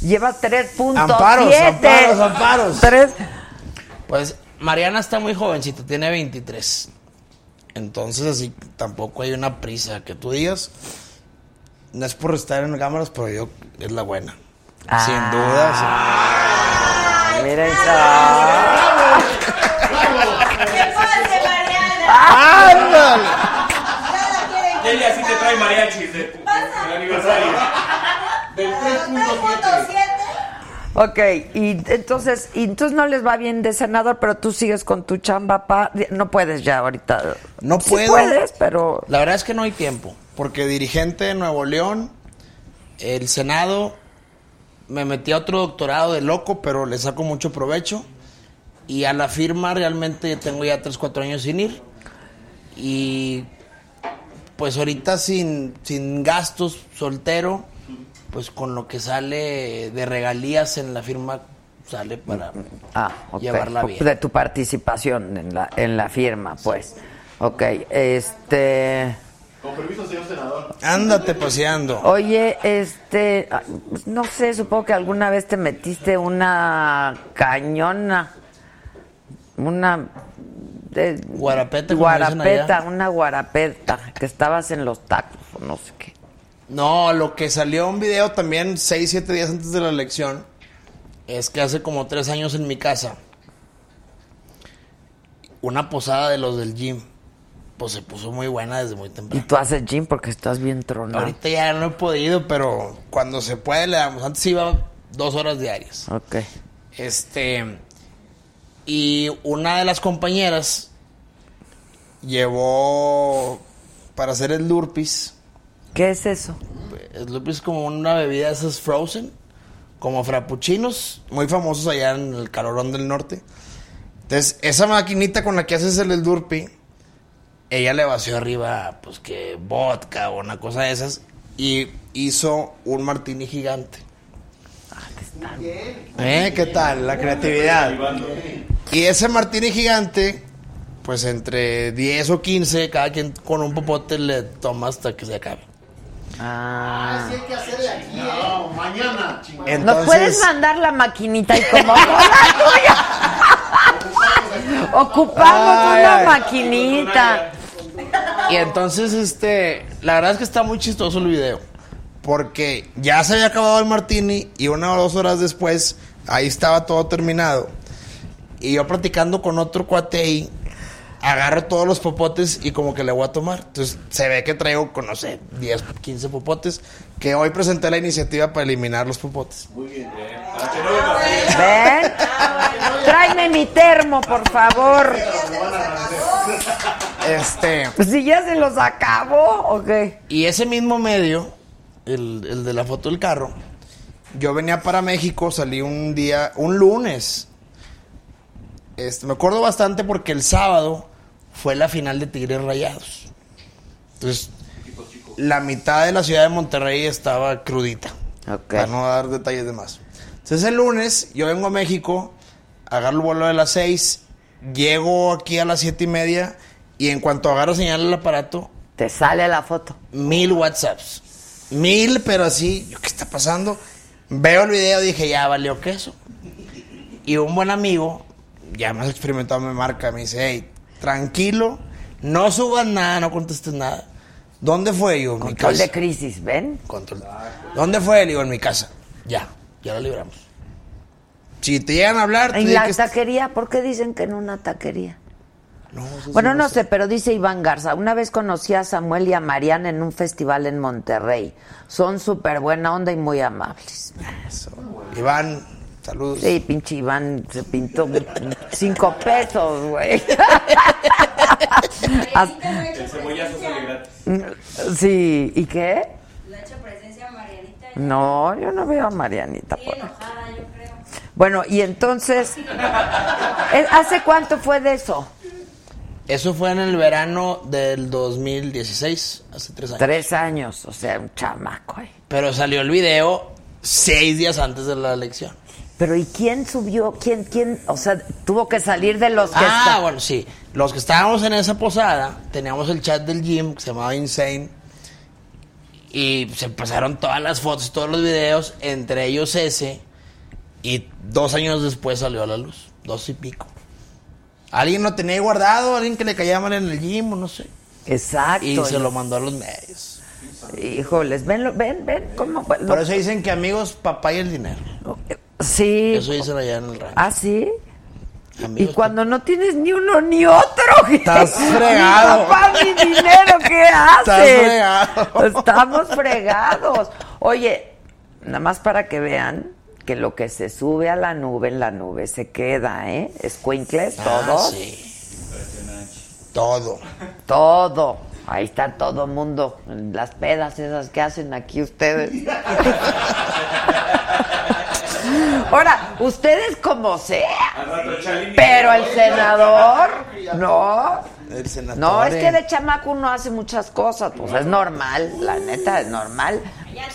Llevas 3.7. Amparos, amparos, amparos. Tres. Pues Mariana está muy jovencita, tiene 23. Entonces así tampoco hay una prisa que tú digas. No es por estar en cámaras, pero yo es la buena. Ah. Sin duda. sí. Mira esa. ¿Qué pasa, Mariana? ¡Ándale! Ella sí te trae mariachis de, del aniversario. Del 3.7. 3.7. Ok, y entonces, y entonces no les va bien de senador, pero tú sigues con tu chamba, pa. No puedes ya ahorita. No Sí puedo. puedes, pero. La verdad es que no hay tiempo. Porque dirigente de Nuevo León, el Senado, me metí a otro doctorado de loco, pero le saco mucho provecho. Y a la firma realmente tengo ya 3, 4 años sin ir. Y pues ahorita sin, sin gastos, soltero, pues con lo que sale de regalías en la firma, sale para Ah, ok. llevarla bien. De tu participación en la, en la firma, pues. Ok, este. Con permiso, señor senador. Ándate paseando. Oye, este. ah, No sé, supongo que alguna vez te metiste una cañona. Una. de- Guarapeta, Guarapeta, una guarapeta. Que estabas en los tacos, o no sé qué. No, lo que salió un video también 6, 7 días antes de la elección es que hace como 3 años en mi casa una posada de los del gym pues se puso muy buena desde muy Y temprano. tú haces gym porque estás bien tronado. Ahorita ya no he podido, pero cuando se puede le damos. Antes iba dos horas diarias. Ok. Este. Y una de las compañeras llevó para hacer el Lurpis. ¿Qué es eso? Es como una bebida de esas frozen, como frappuccinos, muy famosos allá en el calorón del norte. Entonces, esa maquinita con la que haces el Lurpi, ella le vació arriba, pues que vodka o una cosa de esas, y hizo un martini gigante. ¿Eh? ¿Qué tal? La creatividad. Y ese martini gigante, pues entre 10 o 15, cada quien con un popote le toma hasta que se acabe. Ah. Así hay que hacerle aquí, No, mañana, chingada. ¿Nos Entonces- puedes mandar la maquinita y como [LAUGHS] la tuya? Ocupamos Ay, una ay. maquinita. Y entonces, este, la verdad es que está muy chistoso el video. Porque ya se había acabado el martini y una o dos horas después, ahí estaba todo terminado. Y yo platicando con otro cuate ahí, agarro todos los popotes y como que le voy a tomar. Entonces se ve que traigo, con, no sé, 10, 15 popotes. Que hoy presenté la iniciativa para eliminar los popotes. ¿Ven? Tráeme mi termo, por favor. Este. Si ya se los acabó, ¿o qué? Y ese mismo medio, el, el de la foto del carro, yo venía para México, salí un día, un lunes. Este, me acuerdo bastante porque el sábado fue la final de Tigres Rayados. Entonces, la mitad de la ciudad de Monterrey estaba crudita. Para no dar detalles de más. Entonces, el lunes yo vengo a México, agarro el vuelo de las 6, llego aquí a las siete y media y en cuanto agarro señal el aparato, Te sale la foto. mil WhatsApps. Mil, pero así, ¿qué está pasando? Veo el video dije, ya valió queso. Y un buen amigo, ya más experimentado, me marca, me dice, hey, tranquilo, no subas nada, no contestes nada. ¿Dónde fue yo? En mi Control casa. de crisis, ¿ven? Control. ¿Dónde fue? Le digo, en mi casa. Ya, ya lo libramos. Si te llegan a hablar, En la taquería, ¿por qué dicen que en una taquería? No, Bueno, no sé, pero dice Iván Garza, una vez conocí a Samuel y a Mariana en un festival en Monterrey. Son súper buena onda y muy amables. Eso. Iván, saludos. Sí, pinche Iván se pintó [LAUGHS] cinco pesos, güey. [LAUGHS] El cebollazo sale gratis. Sí, ¿y qué? Le ha hecho presencia a Marianita. No, yo no veo a Marianita Sí, por enojada, yo creo. Bueno, y entonces, ¿eh, ¿hace cuánto fue de eso? Eso fue en el verano del 2016, hace tres años. Tres años, o sea, un chamaco ahí. Pero salió el video seis días antes de la elección. Pero ¿y quién subió? ¿Quién, quién? O sea, tuvo que salir de los que Ah, está- bueno, sí. Los que estábamos en esa posada, teníamos el chat del gym que se llamaba Insane. Y se pasaron todas las fotos, todos los videos, entre ellos ese. Y dos años después salió a la luz, dos y pico. Alguien lo tenía guardado, alguien que le caía mal en el gym o no sé. Exacto. Y se lo mandó a los medios. Híjoles, ven, ven, ven, cómo? Por eso dicen que amigos, papá y el dinero. Sí. Eso dicen allá en el rancho. ¿Ah, sí? Y cuando no tienes ni uno ni otro. [LAUGHS] Estás fregado. Ni papá ni dinero, ¿qué haces? Estás fregado. Estamos fregados. Oye, nada más para que vean que lo que se sube a la nube, en la nube se queda, ¿eh? Escuincles, Ah, todos. sí. Todo. Todo. Ahí está todo el mundo. en Las pedas esas que hacen aquí ustedes. [LAUGHS] Ahora, ustedes como sea. Pero el senador, no. El senador. No, es que de chamaco uno hace muchas cosas. Pues es normal, la neta, es normal.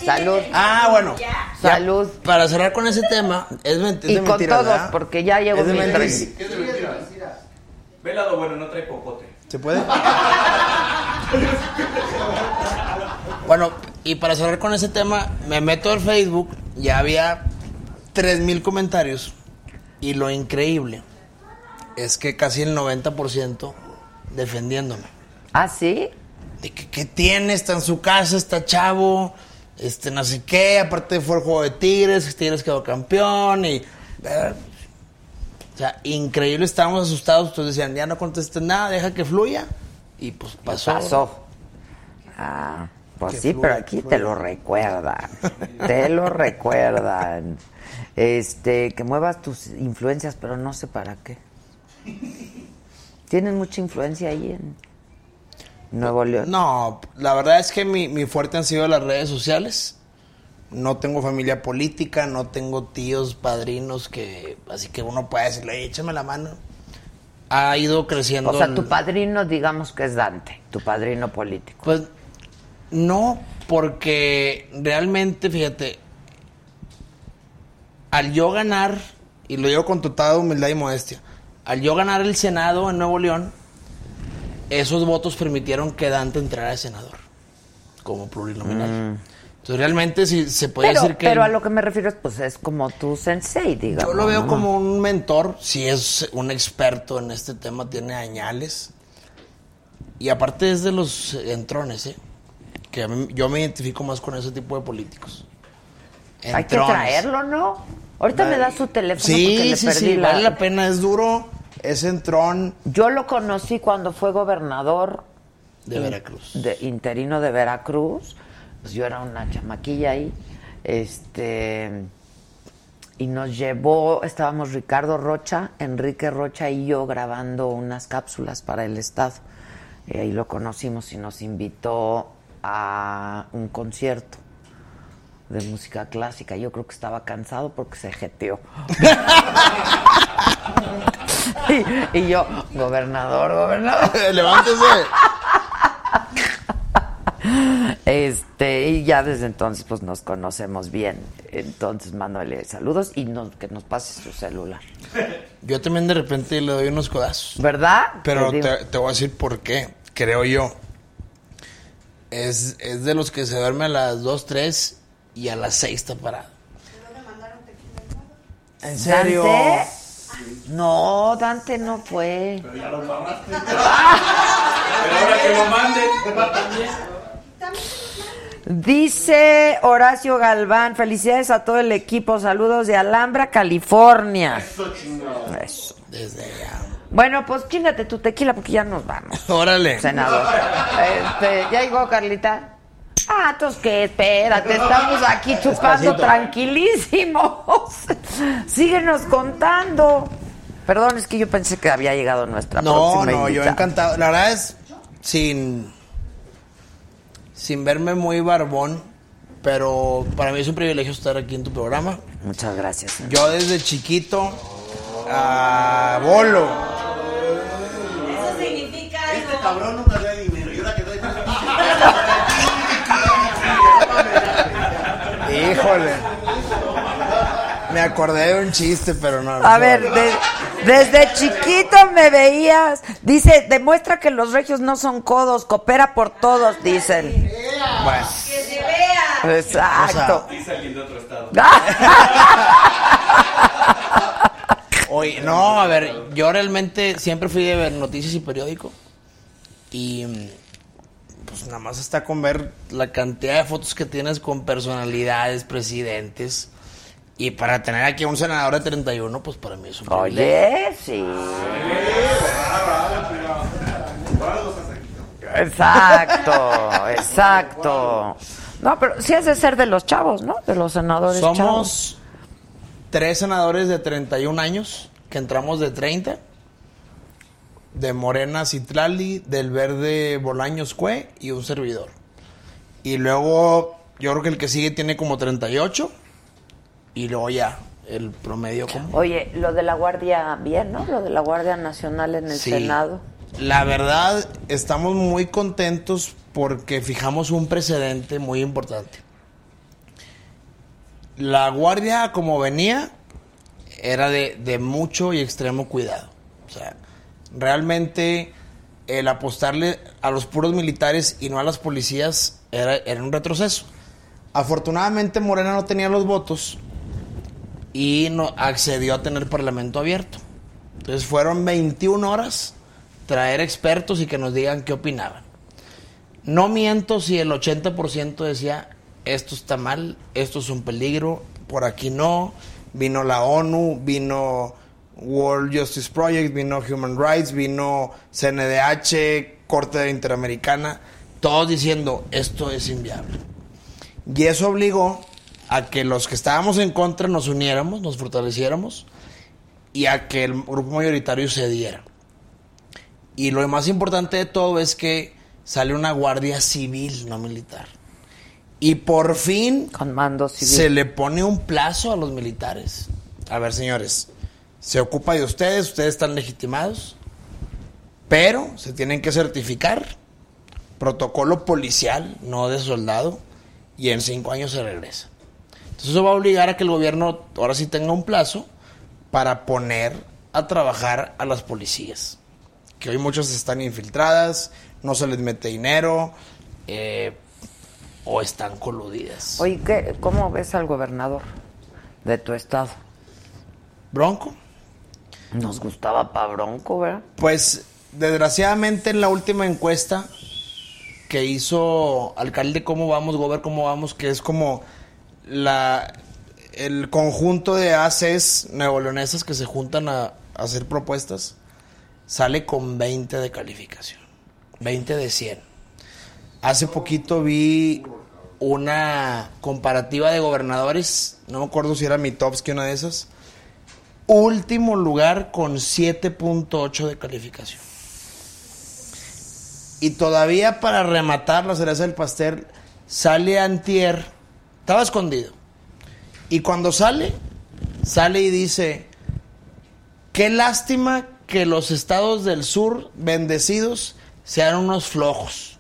Salud. Ah, bueno. Salud. Ya, para cerrar con ese tema, es, men- es Y de con todos, ¿verdad? porque ya llegó Es de. ¿Qué es de mentiras? Ve el lado bueno, no trae popote. ¿Se puede? [LAUGHS] bueno, y para cerrar con ese tema, me meto al Facebook, ya había 3000 comentarios. Y lo increíble es que casi el 90% defendiéndome. ¿Ah, sí? de que qué tiene, está en su casa, está chavo, este no sé qué, aparte fue el juego de Tigres, Tigres quedó campeón y eh, o sea, increíble, estábamos asustados, todos decían, ya no contestes nada, deja que fluya y pues pasó. Pasó. Ah, pues sí, pero aquí te lo recuerdan. [LAUGHS] te lo recuerdan. Este, que muevas tus influencias, pero no sé para qué. ¿Tienen mucha influencia ahí en Nuevo León? No, la verdad es que mi, mi fuerte han sido las redes sociales. No tengo familia política, no tengo tíos, padrinos que... Así que uno puede decirle, "Oye, échame la mano. ha ido creciendo. O sea, el- tu padrino, digamos que es Dante, tu padrino político. Pues no, porque realmente, fíjate, al yo ganar, y lo digo con total humildad y modestia, al yo ganar el Senado en Nuevo León, esos votos permitieron que Dante entrara de senador como plurinominal. Entonces realmente si se puede Pero, decir que... pero a lo que me refiero es, pues es como tu sensei, digamos. Yo lo veo ¿no? como un mentor, si es un experto en este tema, tiene añales. Y aparte es de los entrones, ¿eh? Que a mí- yo me identifico más con ese tipo de políticos. Hay que traerlo, ¿no? Ahorita me da su teléfono porque Sí, le sí, perdí sí, la... vale la pena, es duro, es entrón Yo lo conocí cuando fue gobernador de in- Veracruz. de- interino de Veracruz. Pues yo era una chamaquilla ahí. Este. Y nos llevó, estábamos Ricardo Rocha, Enrique Rocha y yo grabando unas cápsulas para el Estado. Y ahí lo conocimos y nos invitó a un concierto de música clásica. Yo creo que estaba cansado porque se jeteó. [LAUGHS] y, y yo, gobernador, gobernador. [LAUGHS] Levántese. Este, y ya desde entonces pues nos conocemos bien. Entonces mándale saludos y no, que nos pase su celular. Yo también de repente le doy unos codazos. ¿Verdad? Pero Te digo. te, te voy a decir por qué, creo yo. Es, es de los que se duerme a las 2, 3 y a las 6 está parado. ¿En serio? ¿Dante? No, Dante no fue. Pero ya lo pagaste. [LAUGHS] Pero ahora que lo manden. Dice Horacio Galván, felicidades a todo el equipo, saludos de Alhambra, California. Eso. Desde allá. Bueno, pues chingate tu tequila porque ya nos vamos. [LAUGHS] Órale. Senador. Este, ¿Ya llegó Carlita? Ah, entonces que espérate, estamos aquí chupando Despacito. tranquilísimos. [LAUGHS] Síguenos contando. Perdón, es que yo pensé que había llegado nuestra No, próxima no, yo invitada. encantado. La verdad es sin sin verme muy barbón, pero para mí es un privilegio estar aquí en tu programa. Muchas gracias. Yo desde chiquito a bolo. Eso significa algo. Este cabrón nunca da dinero. Y ahora que doy Híjole. Me acordé de un chiste, pero no. A ver, de- desde chiquito me veías. Dice, demuestra que los regios no son codos, coopera por todos, dicen. Bueno. Que se vea. Exacto. Dice alguien de otro estado. Oye, no, a ver, yo realmente siempre fui de ver noticias y periódico. Y mm, pues nada más está con ver la cantidad de fotos que tienes con personalidades, presidentes. Y para tener aquí a un senador de 31, pues para mí es un. Oye, sí. Exacto, exacto. No, pero sí has de ser de los chavos, ¿no? De los senadores chavos. Tres senadores de 31 años, que entramos de 30. De Morena Citlali, del Verde Bolaños Cue y un servidor. Y luego, yo creo que el que sigue tiene como 38. Y luego ya, el promedio como... Oye, lo de la Guardia, bien, ¿no? Lo de la Guardia Nacional en el Sí. Senado. La verdad, estamos muy contentos porque fijamos un precedente muy importante. La guardia, como venía, era de, mucho y extremo cuidado. O sea, realmente el apostarle a los puros militares y no a las policías era, era un retroceso. Afortunadamente Morena no tenía los votos y no accedió a tener parlamento abierto. Entonces fueron 21 horas traer expertos y que nos digan qué opinaban. No miento si el 80% decía, esto está mal, esto es un peligro, por aquí no. Vino la ONU, vino World Justice Project, vino Human Rights, vino CNDH, Corte Interamericana, todos diciendo, esto es inviable. Y eso obligó a que los que estábamos en contra nos uniéramos, nos fortaleciéramos y a que el grupo mayoritario cediera. Y lo más importante de todo es que sale una guardia civil, no militar. Y por fin Con mando civil. se le pone un plazo a los militares. A ver, señores, se ocupa de ustedes, ustedes están legitimados. Pero se tienen que certificar, protocolo policial, no de soldado, y en cinco años se regresa. Entonces eso va a obligar a que el gobierno ahora sí tenga un plazo para poner a trabajar a las policías. Que hoy muchas están infiltradas, no se les mete dinero, eh, o están coludidas. Oye, ¿qué, ¿cómo ves al gobernador de tu estado? ¿Bronco? Nos gustaba pa' Bronco, ¿verdad? Pues desgraciadamente en la última encuesta que hizo alcalde cómo vamos, gober cómo vamos, que es como la el conjunto de ACs neoleonesas que se juntan a, a hacer propuestas, sale con 20 de calificación, 20 de 100. Hace poquito vi una comparativa de gobernadores, no me acuerdo si era Mitowski una de esas, último lugar con 7.8 de calificación. Y todavía para rematar la cereza del pastel, sale Antier, estaba escondido. Y cuando sale, sale y dice, qué lástima que los estados del sur, bendecidos, sean unos flojos.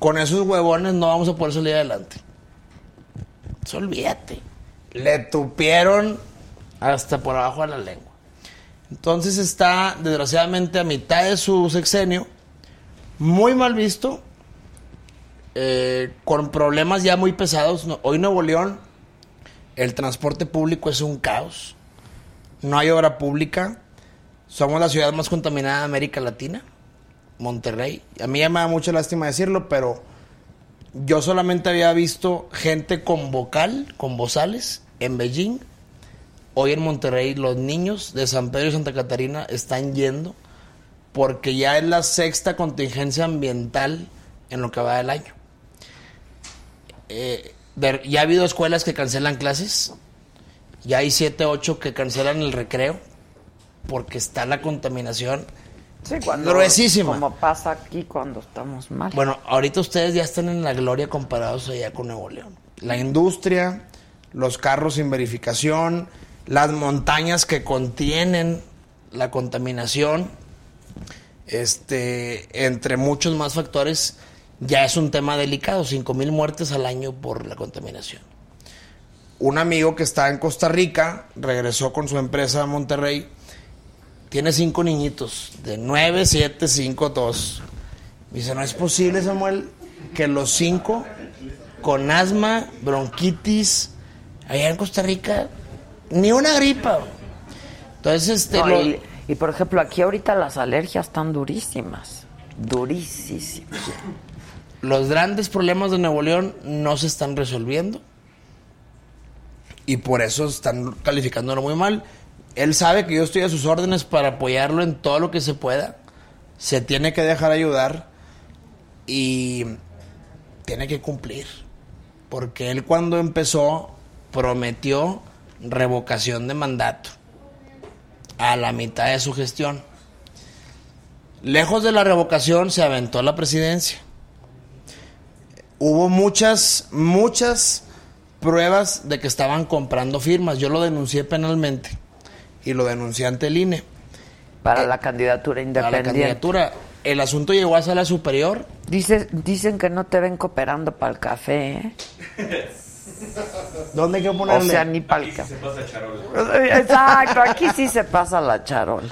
Con esos huevones no vamos a poder salir adelante. Olvídate. Le tupieron hasta por abajo de la lengua. Entonces está, desgraciadamente, a mitad de su sexenio, muy mal visto, eh, con problemas ya muy pesados. Hoy Nuevo León, el transporte público es un caos. No hay obra pública. Somos la ciudad más contaminada de América Latina, Monterrey. A mí ya me da mucha lástima decirlo, pero yo solamente había visto gente con vocal, con bozales, en Beijing. Hoy en Monterrey los niños de San Pedro y Santa Catarina están yendo porque ya es la sexta contingencia ambiental en lo que va del año. Eh, ya ha habido escuelas que cancelan clases, ya hay siete, ocho que cancelan el recreo porque está la contaminación Sí, cuando, gruesísima. Como pasa aquí cuando estamos mal. Bueno, ahorita ustedes ya están en la gloria comparados allá con Nuevo León. La industria, los carros sin verificación, las montañas que contienen la contaminación, este, entre muchos más factores, ya es un tema delicado. 5 mil muertes al año por la contaminación. Un amigo que está en Costa Rica regresó con su empresa a Monterrey. Tiene cinco niñitos, de 9, 7, 5, 2. Dice, no es posible, Samuel, que los cinco con asma, bronquitis, allá en Costa Rica, ni una gripa. Entonces, este... No, lo- y, y, por ejemplo, aquí ahorita las alergias están durísimas. Durísimas. los grandes problemas de Nuevo León no se están resolviendo. Y por eso están calificándolo muy mal. Él sabe que yo estoy a sus órdenes para apoyarlo en todo lo que se pueda. Se tiene que dejar ayudar y tiene que cumplir. Porque él cuando empezó prometió revocación de mandato a la mitad de su gestión. Lejos de la revocación se aventó la presidencia. Hubo muchas, muchas pruebas de que estaban comprando firmas. Yo lo denuncié penalmente y lo denuncié ante el INE. Para la candidatura A la independiente. candidatura. El asunto llegó a sala superior. Dice, dicen que no te ven cooperando para el café, ¿eh? [LAUGHS] ¿Dónde hay que O ponerle? sea, ni para el Se café. pasa charola. Exacto, aquí sí se pasa la charola.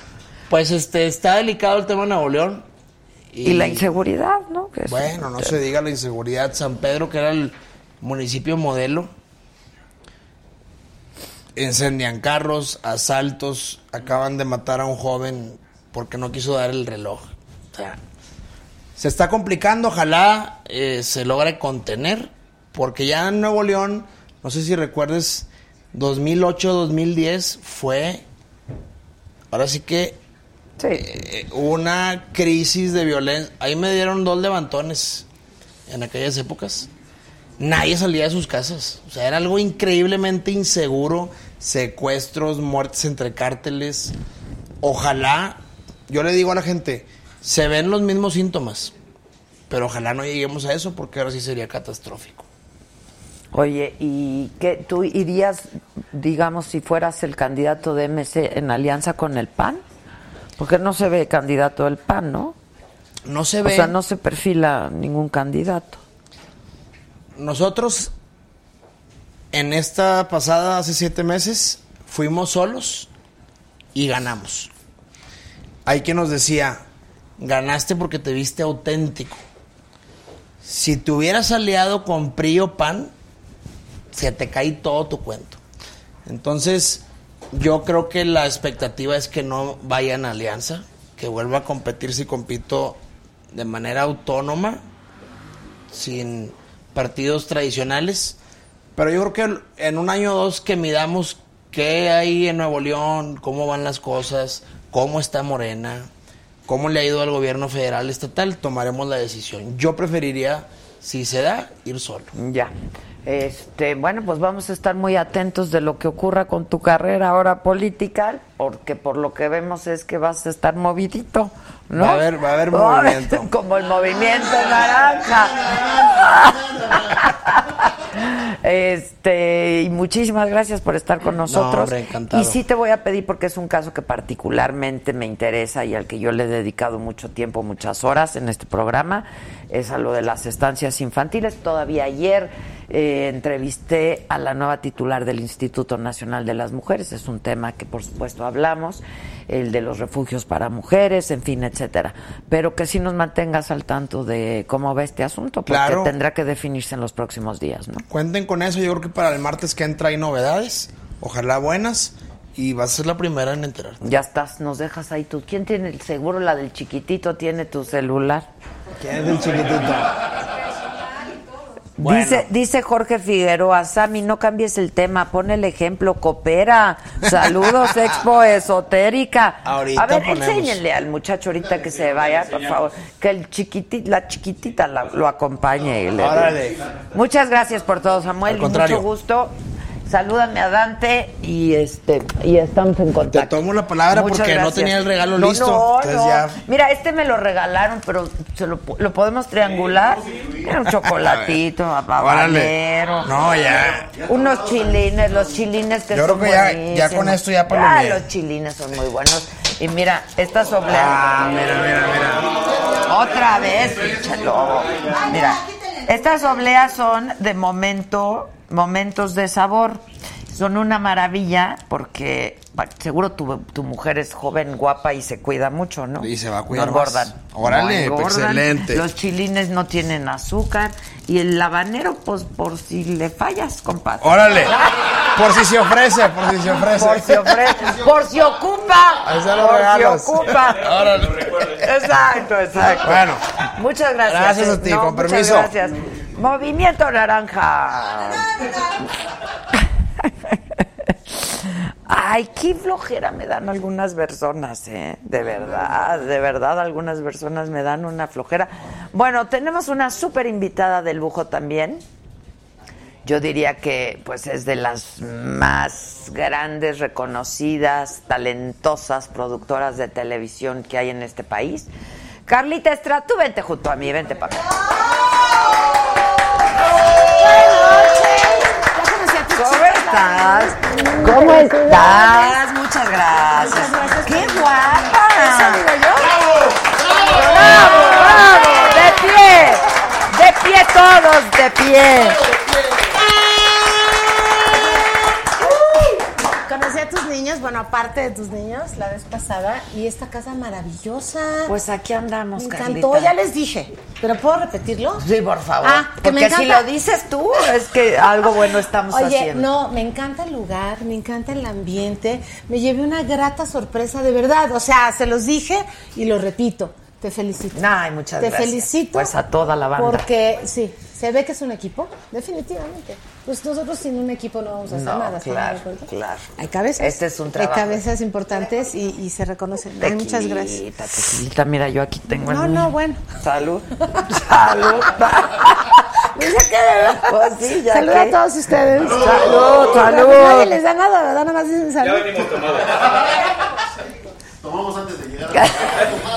Pues este está delicado el tema de Nuevo León. Y, la inseguridad, ¿no? Que Bueno, no se diga la inseguridad. San Pedro, que era el municipio modelo. Incendian carros, asaltos. Acaban de matar a un joven porque no quiso dar el reloj. O sea, se está complicando. Ojalá eh, se logre contener. Porque ya en Nuevo León, no sé si recuerdes, 2008-2010 fue. Ahora sí que Sí. eh, una crisis de violencia. Ahí me dieron dos levantones en aquellas épocas. Nadie salía de sus casas. O sea, era algo increíblemente inseguro. Secuestros, muertes entre cárteles. Ojalá, yo le digo a la gente, se ven los mismos síntomas. Pero ojalá no lleguemos a eso porque ahora sí sería catastrófico. Oye, ¿y qué tú irías, digamos, si fueras el candidato de MC en alianza con el PAN? Porque no se ve candidato del PAN, ¿no? No se O ve. sea, no se perfila ningún candidato. Nosotros, en esta pasada, hace siete meses, fuimos solos y ganamos. Hay quien nos decía, ganaste porque te viste auténtico. Si te hubieras aliado con PRI o PAN, se te cae todo tu cuento. Entonces, yo creo que la expectativa es que no vaya en alianza, que vuelva a competir si compito de manera autónoma, sin partidos tradicionales. Pero yo creo que en un año o dos que midamos qué hay en Nuevo León, cómo van las cosas, cómo está Morena, cómo le ha ido al gobierno federal estatal, tomaremos la decisión. Yo preferiría, si se da, ir solo. Ya. Este, bueno, pues vamos a estar muy atentos de lo que ocurra con tu carrera ahora política, porque por lo que vemos es que vas a estar movidito, ¿no? Va a haber- va a haber [LAUGHS] movimiento. Como el movimiento naranja. [LAUGHS] Este, y muchísimas gracias por estar con nosotros. hombre, encantado. Y sí te voy a pedir porque es un caso que particularmente me interesa y al que yo le he dedicado mucho tiempo, muchas horas en este programa, es a lo de las estancias infantiles. Todavía ayer eh, entrevisté a la nueva titular del Instituto Nacional de las Mujeres, es un tema que por supuesto hablamos, el de los refugios para mujeres, en fin, etcétera. Pero que sí nos mantengas al tanto de cómo va este asunto, porque Claro. tendrá que definirse en los próximos días, ¿no? Cuenten con eso, yo creo que para el martes que entra hay novedades, ojalá buenas, y vas a ser la primera en enterarte. Ya estás, nos dejas ahí tú. ¿Quién tiene el seguro? La del chiquitito tiene tu celular. ¿Quién es el chiquitito? Dice, dice Jorge Figueroa, Sammy, no cambies el tema, pon el ejemplo, coopera. Saludos, [LAUGHS] Expo Esotérica. Ahorita A ver, ponemos. enséñenle al muchacho ahorita que se vaya, por favor, que el chiquiti, la chiquitita la- lo acompañe. y le- Órale. Muchas gracias por todo, Samuel. Mucho gusto. Salúdame a Dante y este y estamos en Te contacto. tomo la palabra Muchas porque no tenía el regalo No, listo. no, entonces no. ya. Mira, este me lo regalaron, pero se lo, lo podemos triangular. Era un chocolatito, [LAUGHS] habanero. No, ya. Unos chilines, los chilines que Yo son creo que ya- ya con esto ya Ah, palomeé. los chilines son muy buenos. Y mira, estas obleas. Ah, mira, mira, mira. Otra vez, pinche lobo. Mira, estas obleas son de momento, momentos de sabor. Son una maravilla porque seguro tu, tu mujer es joven, guapa y se cuida mucho, ¿no? Y se va a cuidar No engordan. Órale, No excelente. Los chilines no tienen azúcar. Y el habanero, pues por si le fallas, compadre. Órale. [LAUGHS] Por si se ofrece, por si se ofrece. Por si ofrece, por si ocupa. Ahí están los por regalos. si ocupa. Órale. Exacto, exacto. Bueno. Muchas gracias. Gracias a eh. ti, No, con muchas permiso. gracias. Movimiento Naranja. Ay, qué flojera me dan algunas personas, ¿eh? De verdad, de verdad, algunas personas me dan una flojera. Bueno, tenemos una súper invitada de lujo también. Yo diría que pues es de las más grandes, reconocidas, talentosas productoras de televisión que hay en este país. Carlita Estrada, tú vente junto a mí, vente para acá. Estás? ¿Cómo estás? Muchas gracias. ¡Qué guapa! Eso digo yo. ¡Bravo, bravo! ¡De pie! ¡De pie todos! ¡De pie! Conocí a tus niños, bueno, aparte de tus niños, la vez pasada, y esta casa maravillosa. Pues aquí andamos, me Carlita. encantó, ya les dije. ¿Pero puedo repetirlo? Sí, por favor. Ah, que me Porque si encanta- lo dices tú, es que algo bueno estamos Oye, haciendo. no, me encanta el lugar, me encanta el ambiente, me llevé una grata sorpresa de verdad, o sea, se los dije y lo repito, te felicito. Ay, muchas te gracias. felicito. Pues a toda la banda. Porque, sí, se ve que es un equipo, definitivamente. Pues nosotros sin un equipo no vamos a hacer No, nada. ¿estamos de claro, claro. Hay cabezas. Este es un trabajo. Hay cabezas importantes y, y se reconocen. Ay, muchas gracias. Tequilita, tequilita, mira, yo aquí tengo el No, mío. no, bueno. Salud. Salud. [LAUGHS] Pues sí, ya Salud que- a todos ustedes. Salud, salud. Nadie les da nada, ¿verdad? Nada más dicen salud. Tomamos antes de llegar.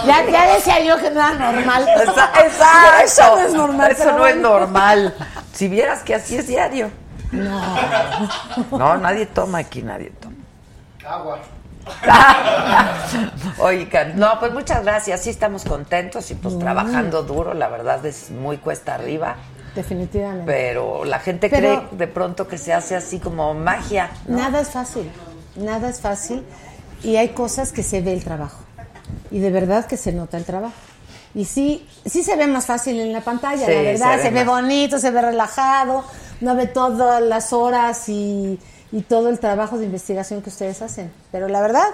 Ya, ya decía yo que no era normal. [LAUGHS] [LAUGHS] Exacto. Eso no es normal. Eso no es normal. Si vieras que así es diario. No. No, nadie toma aquí, nadie toma. Agua. [LAUGHS] Oigan, no, pues muchas gracias. Sí estamos contentos y pues Mm. trabajando duro. La verdad es muy cuesta arriba. Definitivamente. Pero la gente Pero- cree de pronto que se hace así como magia. ¿no? Nada es fácil, nada es fácil y hay cosas que se ve el trabajo y de verdad que se nota el trabajo. Y sí, sí se ve más fácil en la pantalla, Sí, la verdad, se se, ve ve más. bonito, se ve relajado, no ve todas las horas y, y todo el trabajo de investigación que ustedes hacen. Pero la verdad,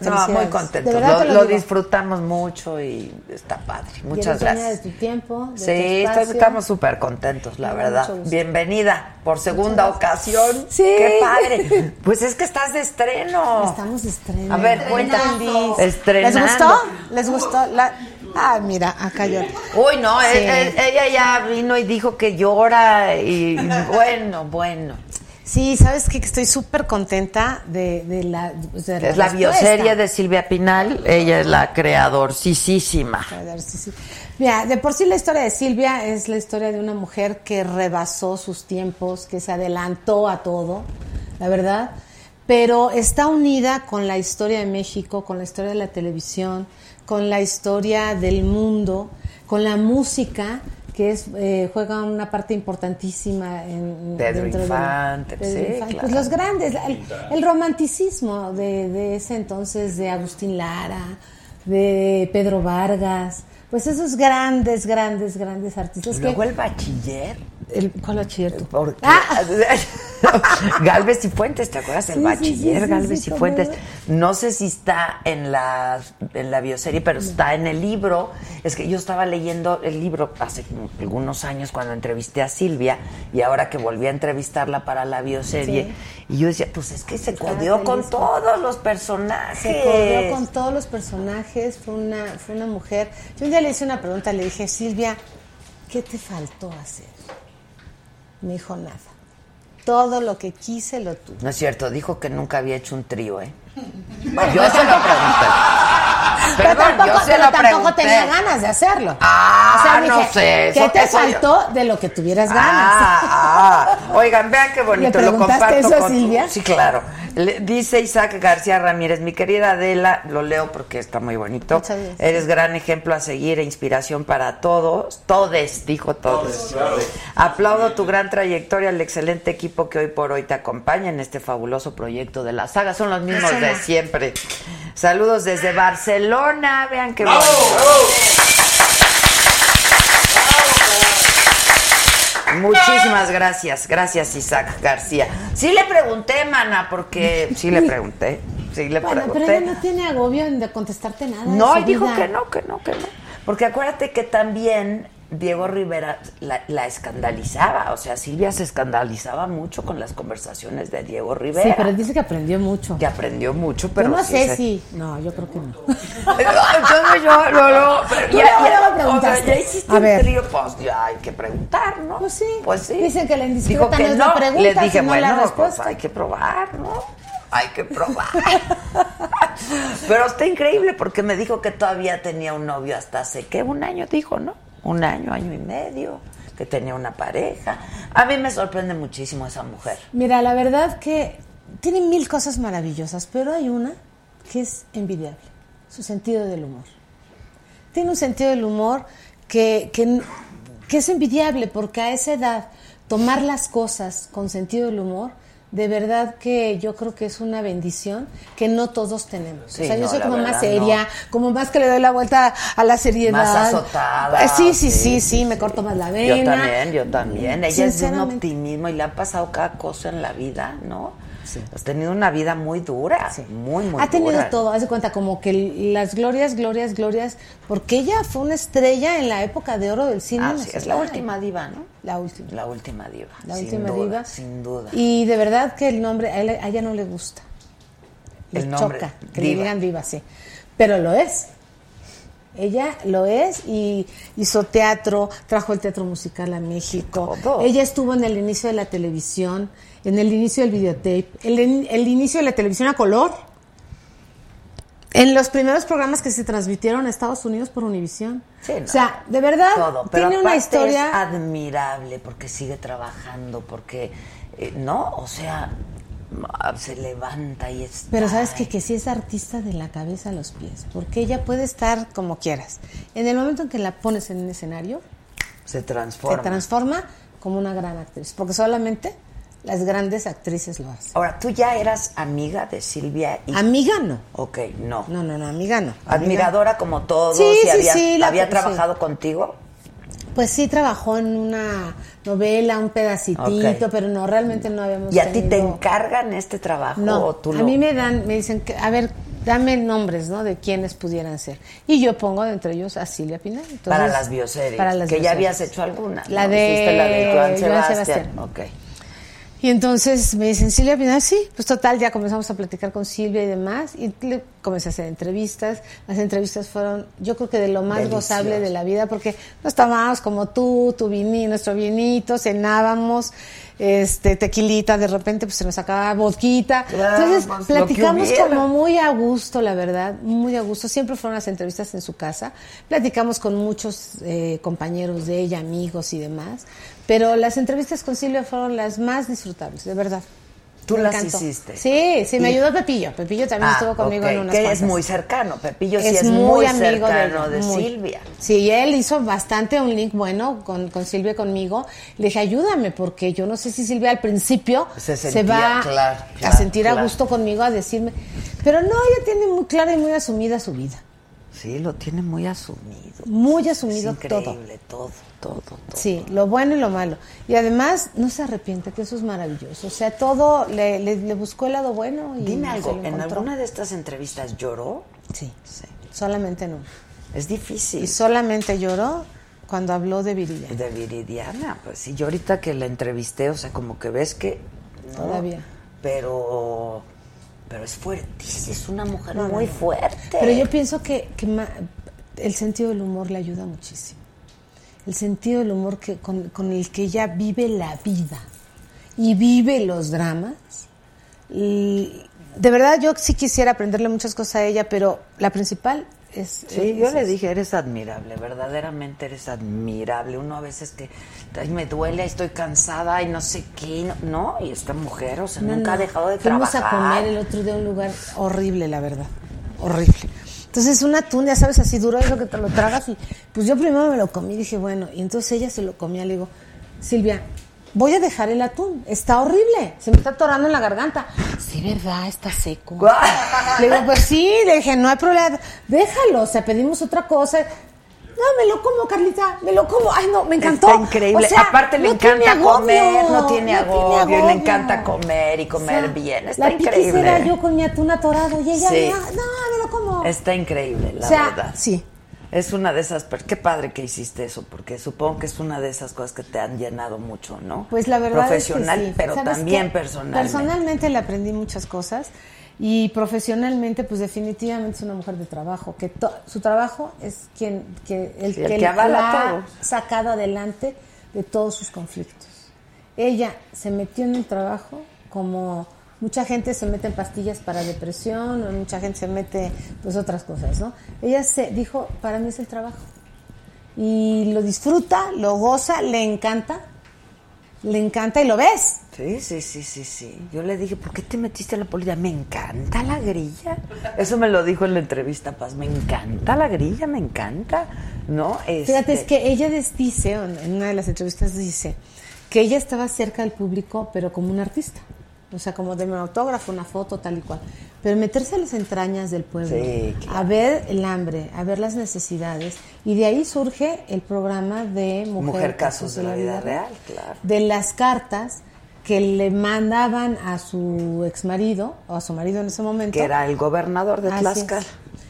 No, muy contentos. Lo, disfrutamos mucho y está padre. Y Muchas dueña gracias. de tu tiempo, de tu Sí, estoy- estamos súper contentos, la verdad. Bienvenida por segunda ocasión. Sí. Qué padre. Pues es que estás de estreno. Estamos de estreno. A ver, cuéntanos. ¿Les gustó? ¿Les gustó? La... Ah, mira, acá yo. Uy, no, Sí. él- él- ella ya vino y dijo que llora y [LAUGHS] bueno, bueno. Sí, ¿sabes? Que estoy súper contenta de, de la... pues, de Es la bioserie de Silvia Pinal, ella es la creadorcísima. A ver, sí, sí. Mira, de por sí la historia de Silvia es la historia de una mujer que rebasó sus tiempos, que se adelantó a todo, la verdad, pero está unida con la historia de México, con la historia de la televisión, con la historia del mundo, con la música que es eh, juega una parte importantísima en Pedro dentro de- Infante, Pedro sí, Infante. claro. Pues los grandes, el, el romanticismo de, de ese entonces de Agustín Lara, de Pedro Vargas, pues esos grandes, grandes, grandes artistas que Luego el bachiller. El, ¿Cuál bachiller tú? ¿Por qué? Ah. [LAUGHS] Galvez y Fuentes, ¿te acuerdas? El Sí, bachiller sí, sí, Galvez y Fuentes. no. Sé si está en la, en la bioserie, pero está en el libro. Es que yo estaba leyendo el libro hace algunos años cuando entrevisté a Silvia y ahora que volví a entrevistarla para la bioserie. Y yo decía, pues es que se codió con todos los personajes. Se corrió con todos los personajes, fue una, fue una mujer. Yo un día le hice una pregunta, le dije, Silvia, ¿qué te faltó hacer? Me dijo nada. Todo lo que quise lo tuve. No es cierto, dijo que nunca había hecho un trío, ¿eh? Yo se lo pregunté. [LAUGHS] Pero Perdón, tampoco, yo se pero lo tampoco pregunté. tenía ganas de hacerlo. Ah, O sea, no dije, sé. ¿Qué te eso yo- faltó de lo que tuvieras ganas? Ah, ah. Oigan, vean qué bonito. ¿Le lo preguntaste comparto eso a con Silvia? Sí, claro. Le- dice Isaac García Ramírez, mi querida Adela, lo leo porque está muy bonito. Muchas gracias. Eres gran ejemplo a seguir e inspiración para todos. Todes, dijo todos. Aplaudo tu gran trayectoria al excelente equipo que hoy por hoy te acompaña en este fabuloso proyecto de la saga. Son los mismos de siempre. Saludos desde Barcelona. Vean qué bonito. Muchísimas gracias, gracias Isaac García. Sí le pregunté, mana, porque sí le pregunté, sí le Bueno, pero pregunté. ella no tiene agobio de contestarte nada. de No, su y dijo vida. que no, que no, que no. Porque acuérdate que también Diego Rivera la, la escandalizaba, o sea, Silvia se escandalizaba mucho con las conversaciones de Diego Rivera. Sí, pero dice que aprendió mucho. Que aprendió mucho, pero yo no sí sé se- si. No, yo creo que no. [LAUGHS] Entonces yo, no, no, pero Tú ya, luego, ya, luego o sea, preguntaste. ya hiciste A un ver. trío, pues ya hay que preguntar, ¿no? Pues sí. Pues sí. Dicen que la indiscreta que no es la pregunta, Les dije, sino la bueno, pues respuesta. hay que probar, ¿no? Hay que probar. [LAUGHS] Pero está increíble porque me dijo que todavía tenía un novio hasta hace, ¿qué? Un año dijo, ¿no? Un año, año y medio, que tenía una pareja. A mí me sorprende muchísimo esa mujer. Mira, la verdad que tiene mil cosas maravillosas, pero hay una que es envidiable, su sentido del humor. Tiene un sentido del humor que, que, que es envidiable porque a esa edad tomar las cosas con sentido del humor, de verdad que yo creo que es una bendición que no todos tenemos. Sí, o sea, yo no, soy como más seria, no. como más que le doy la vuelta a la seriedad. Más azotada, Eh, Sí, sí, sí, sí, sí, me corto más la vena. Yo también, yo también. Ella es de un optimismo y le ha pasado cada cosa en la vida, ¿no? Has tenido una vida muy dura, muy, muy ha tenido dura. todo, haz de cuenta, como que las glorias, glorias, glorias, porque ella fue una estrella en la época de oro del cine. Ah, sí, es la última diva, ¿no? La última. La última diva. La sin última duda, diva. Sin duda. Y de verdad que el nombre, a, él- a ella no le gusta. Le El nombre, choca que diva. le digan diva, sí. Pero lo es. Ella lo es y hizo teatro, trajo el teatro musical a México. Todo. Ella estuvo en el inicio de la televisión, en el inicio del videotape, el, el inicio de la televisión a color. En los primeros programas que se transmitieron a Estados Unidos por Univisión. Sí, no. O sea, de verdad, Todo, pero tiene una historia. es admirable porque sigue trabajando, porque, eh, ¿no? O sea, ah, se levanta y es. Pero sabes que, que sí es artista de la cabeza a los pies, porque ella puede estar como quieras. En el momento en que la pones en un escenario, Se transforma. se transforma como una gran actriz, porque solamente las grandes actrices lo hacen. Ahora, ¿tú ya eras amiga de Silvia? Y... Amiga no. Ok, no. No, no, no, amiga no. Admiradora como todos. Sí, y sí, había, sí, la- ¿Había trabajado contigo? Pues sí, trabajó en una novela, un pedacitito, pero no, realmente no habíamos ¿Y a ti te encargan este trabajo? No, o tú a lo- mí me dan, me dicen, que, a ver, dame nombres, ¿no? De quienes pudieran ser. Y yo pongo entre ellos a Silvia Pinal. Entonces, para las bioseries. Para las que ya habías hecho alguna. La ¿no? de la de Joan Sebastián. Sebastián. Ok. Y entonces me dicen, Silvia Pinal, sí, pues total, ya comenzamos a platicar con Silvia y demás, y le comencé a hacer entrevistas. Las entrevistas fueron, yo creo que de lo más gozable de la vida, porque nos tomábamos como tú, tu vini, nuestro vinito, cenábamos, este, tequilita, de repente pues se nos sacaba vodquita. Claro, Entonces pues, platicamos como muy a gusto, la verdad, muy a gusto. Siempre fueron las entrevistas en su casa. Platicamos con muchos eh, compañeros de ella, amigos y demás. Pero las entrevistas con Silvia fueron las más disfrutables, de verdad. ¿Tú Me las encantó. hiciste? Sí, sí, me ayudó Pepillo. Pepillo también Ah, estuvo conmigo en unas que cuantas. es muy cercano. Pepillo sí es muy, cercano de, muy. Silvia. Sí, él hizo bastante un link bueno con, con Silvia conmigo. Le dije, ayúdame, porque yo no sé si Silvia al principio Se va claro, a sentir claro. a gusto conmigo, a decirme. Pero no, ella tiene muy clara y muy asumida su vida. Sí, lo tiene muy asumido. Muy Es asumido todo. increíble, todo, todo, todo. Sí, lo bueno y lo malo. Y además no se arrepiente, que eso es maravilloso. O sea, todo le, le- le buscó el lado bueno y Dime algo, ¿en alguna de estas entrevistas lloró? Sí, Sí. solamente no. Es difícil. Y solamente lloró cuando habló de Virilla. De Viridiana, pues sí, yo ahorita que la entrevisté, o sea, como que ves que... ¿no? Todavía. Pero... Pero es fuertísima, es una mujer No, no, muy no. fuerte. Pero yo pienso que, que ma- el sentido del humor le ayuda muchísimo. El sentido del humor que, con, con el que ella vive la vida y vive los dramas. Y de verdad yo sí quisiera aprenderle muchas cosas a ella, pero la principal es... Sí, es- yo le dije, eres admirable, verdaderamente eres admirable. Uno a veces que ay, me duele, estoy cansada y no sé qué, no, y esta mujer, o sea, No, nunca no. ha dejado de Fuimos trabajar. a comer el otro día un lugar horrible, la verdad. Horrible. Entonces, un atún, ya sabes, así duro, eso que te lo tragas. Y pues yo primero me lo comí, dije, bueno, y entonces ella se lo comía. Le digo, Silvia, voy a dejar el atún. Está horrible. Se me está atorando en la garganta. Sí, ¿verdad? Está seco. [LAUGHS] le digo, pues sí. Le dije, no hay problema. Déjalo. O sea, pedimos otra cosa. No, me lo como, Carlita. Me lo como. Ay, no, me encantó. Está increíble. O sea, Aparte le no encanta agobio, comer, no tiene agobio, le encanta comer y comer O sea, bien. Está la increíble. era yo con mi atún atorado y ella, Sí. no, no, me lo como. Está increíble, la O sea, verdad. sí. Es una de esas, pero qué padre que hiciste eso, porque supongo que es una de esas cosas que te han llenado mucho, ¿no? Pues la verdad Profesional, es que sí. pero ¿Sabes también qué? personalmente. Personalmente le aprendí muchas cosas y profesionalmente, pues definitivamente es una mujer de trabajo, que to- su trabajo es quien que el, Sí, el que avala la ha sacado adelante de todos sus conflictos. Ella se metió en el trabajo como mucha gente se mete en pastillas para depresión o mucha gente se mete pues otras cosas, ¿no? Ella se dijo, para mí es el trabajo. Y lo disfruta, lo goza, le encanta, le encanta y lo ves. Sí, sí, sí, sí, sí. Yo le dije, ¿por qué te metiste a la política? Me encanta la grilla. Eso me lo dijo en la entrevista, Paz. Me encanta la grilla, me encanta. ¿No? Fíjate, es Este, que ella dice, en una de las entrevistas dice, que ella estaba cerca del público, pero como un artista. O sea, como de un autógrafo, una foto, tal y cual. Pero meterse a las entrañas del pueblo, Sí, claro. a ver el hambre, a ver las necesidades. Y de ahí surge el programa de Mujer, Mujer Casos de la Vida Real, claro. De las cartas que le mandaban a su exmarido, o a su marido en ese momento. que era el gobernador de Tlaxcala. es.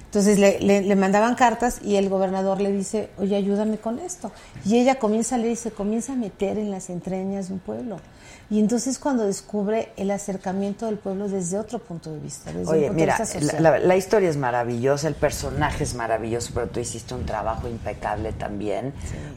Entonces le, le- le mandaban cartas y el gobernador le dice, oye, ayúdame con esto. Y ella comienza a leer y se comienza a meter en las entrañas de un pueblo. Y entonces cuando descubre el acercamiento del pueblo desde otro punto de vista, desde un Oye, punto mira, de vista la, social. la- la historia es maravillosa, el personaje es maravilloso, pero tú hiciste un trabajo impecable también,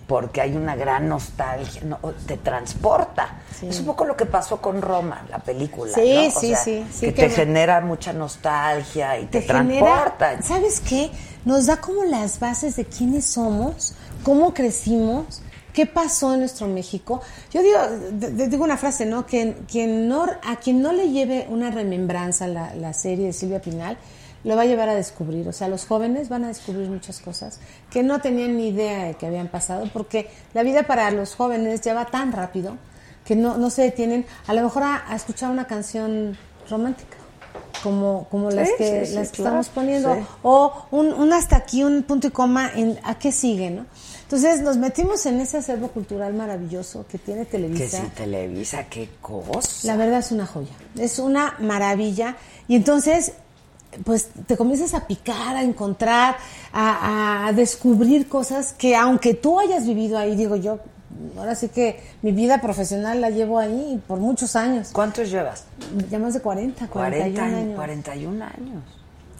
porque hay una gran nostalgia, no, te transporta. Sí. Es un poco lo que pasó con Roma, la película. Sí, ¿no? O sí, sea, sí, sí, que que te me- genera mucha nostalgia y te, te genera, transporta. ¿sabes qué? Nos da como las bases de quiénes somos, cómo crecimos ¿Qué pasó en nuestro México? Yo digo, de- de- digo una frase, ¿no? Que quien no, a quien no le lleve una remembranza la, la serie de Silvia Pinal, lo va a llevar a descubrir. O sea, los jóvenes van a descubrir muchas cosas que no tenían ni idea de que habían pasado, porque la vida para los jóvenes ya va tan rápido que no, no se detienen a lo mejor a, a escuchar una canción romántica. Como, como las que, sí, sí, las que claro, estamos poniendo, o un, un hasta aquí, un punto y coma, en a qué sigue, ¿no? Entonces nos metimos en ese acervo cultural maravilloso que tiene Que Televisa. si Televisa, qué cosa. La verdad es una joya, es una maravilla. Y entonces, pues te comienzas a picar, a encontrar, a, a descubrir cosas que aunque tú hayas vivido ahí, digo yo, ahora sí que mi vida profesional la llevo ahí por muchos años. ¿Cuántos llevas? Ya más de 40, 41 40 años. 41 años.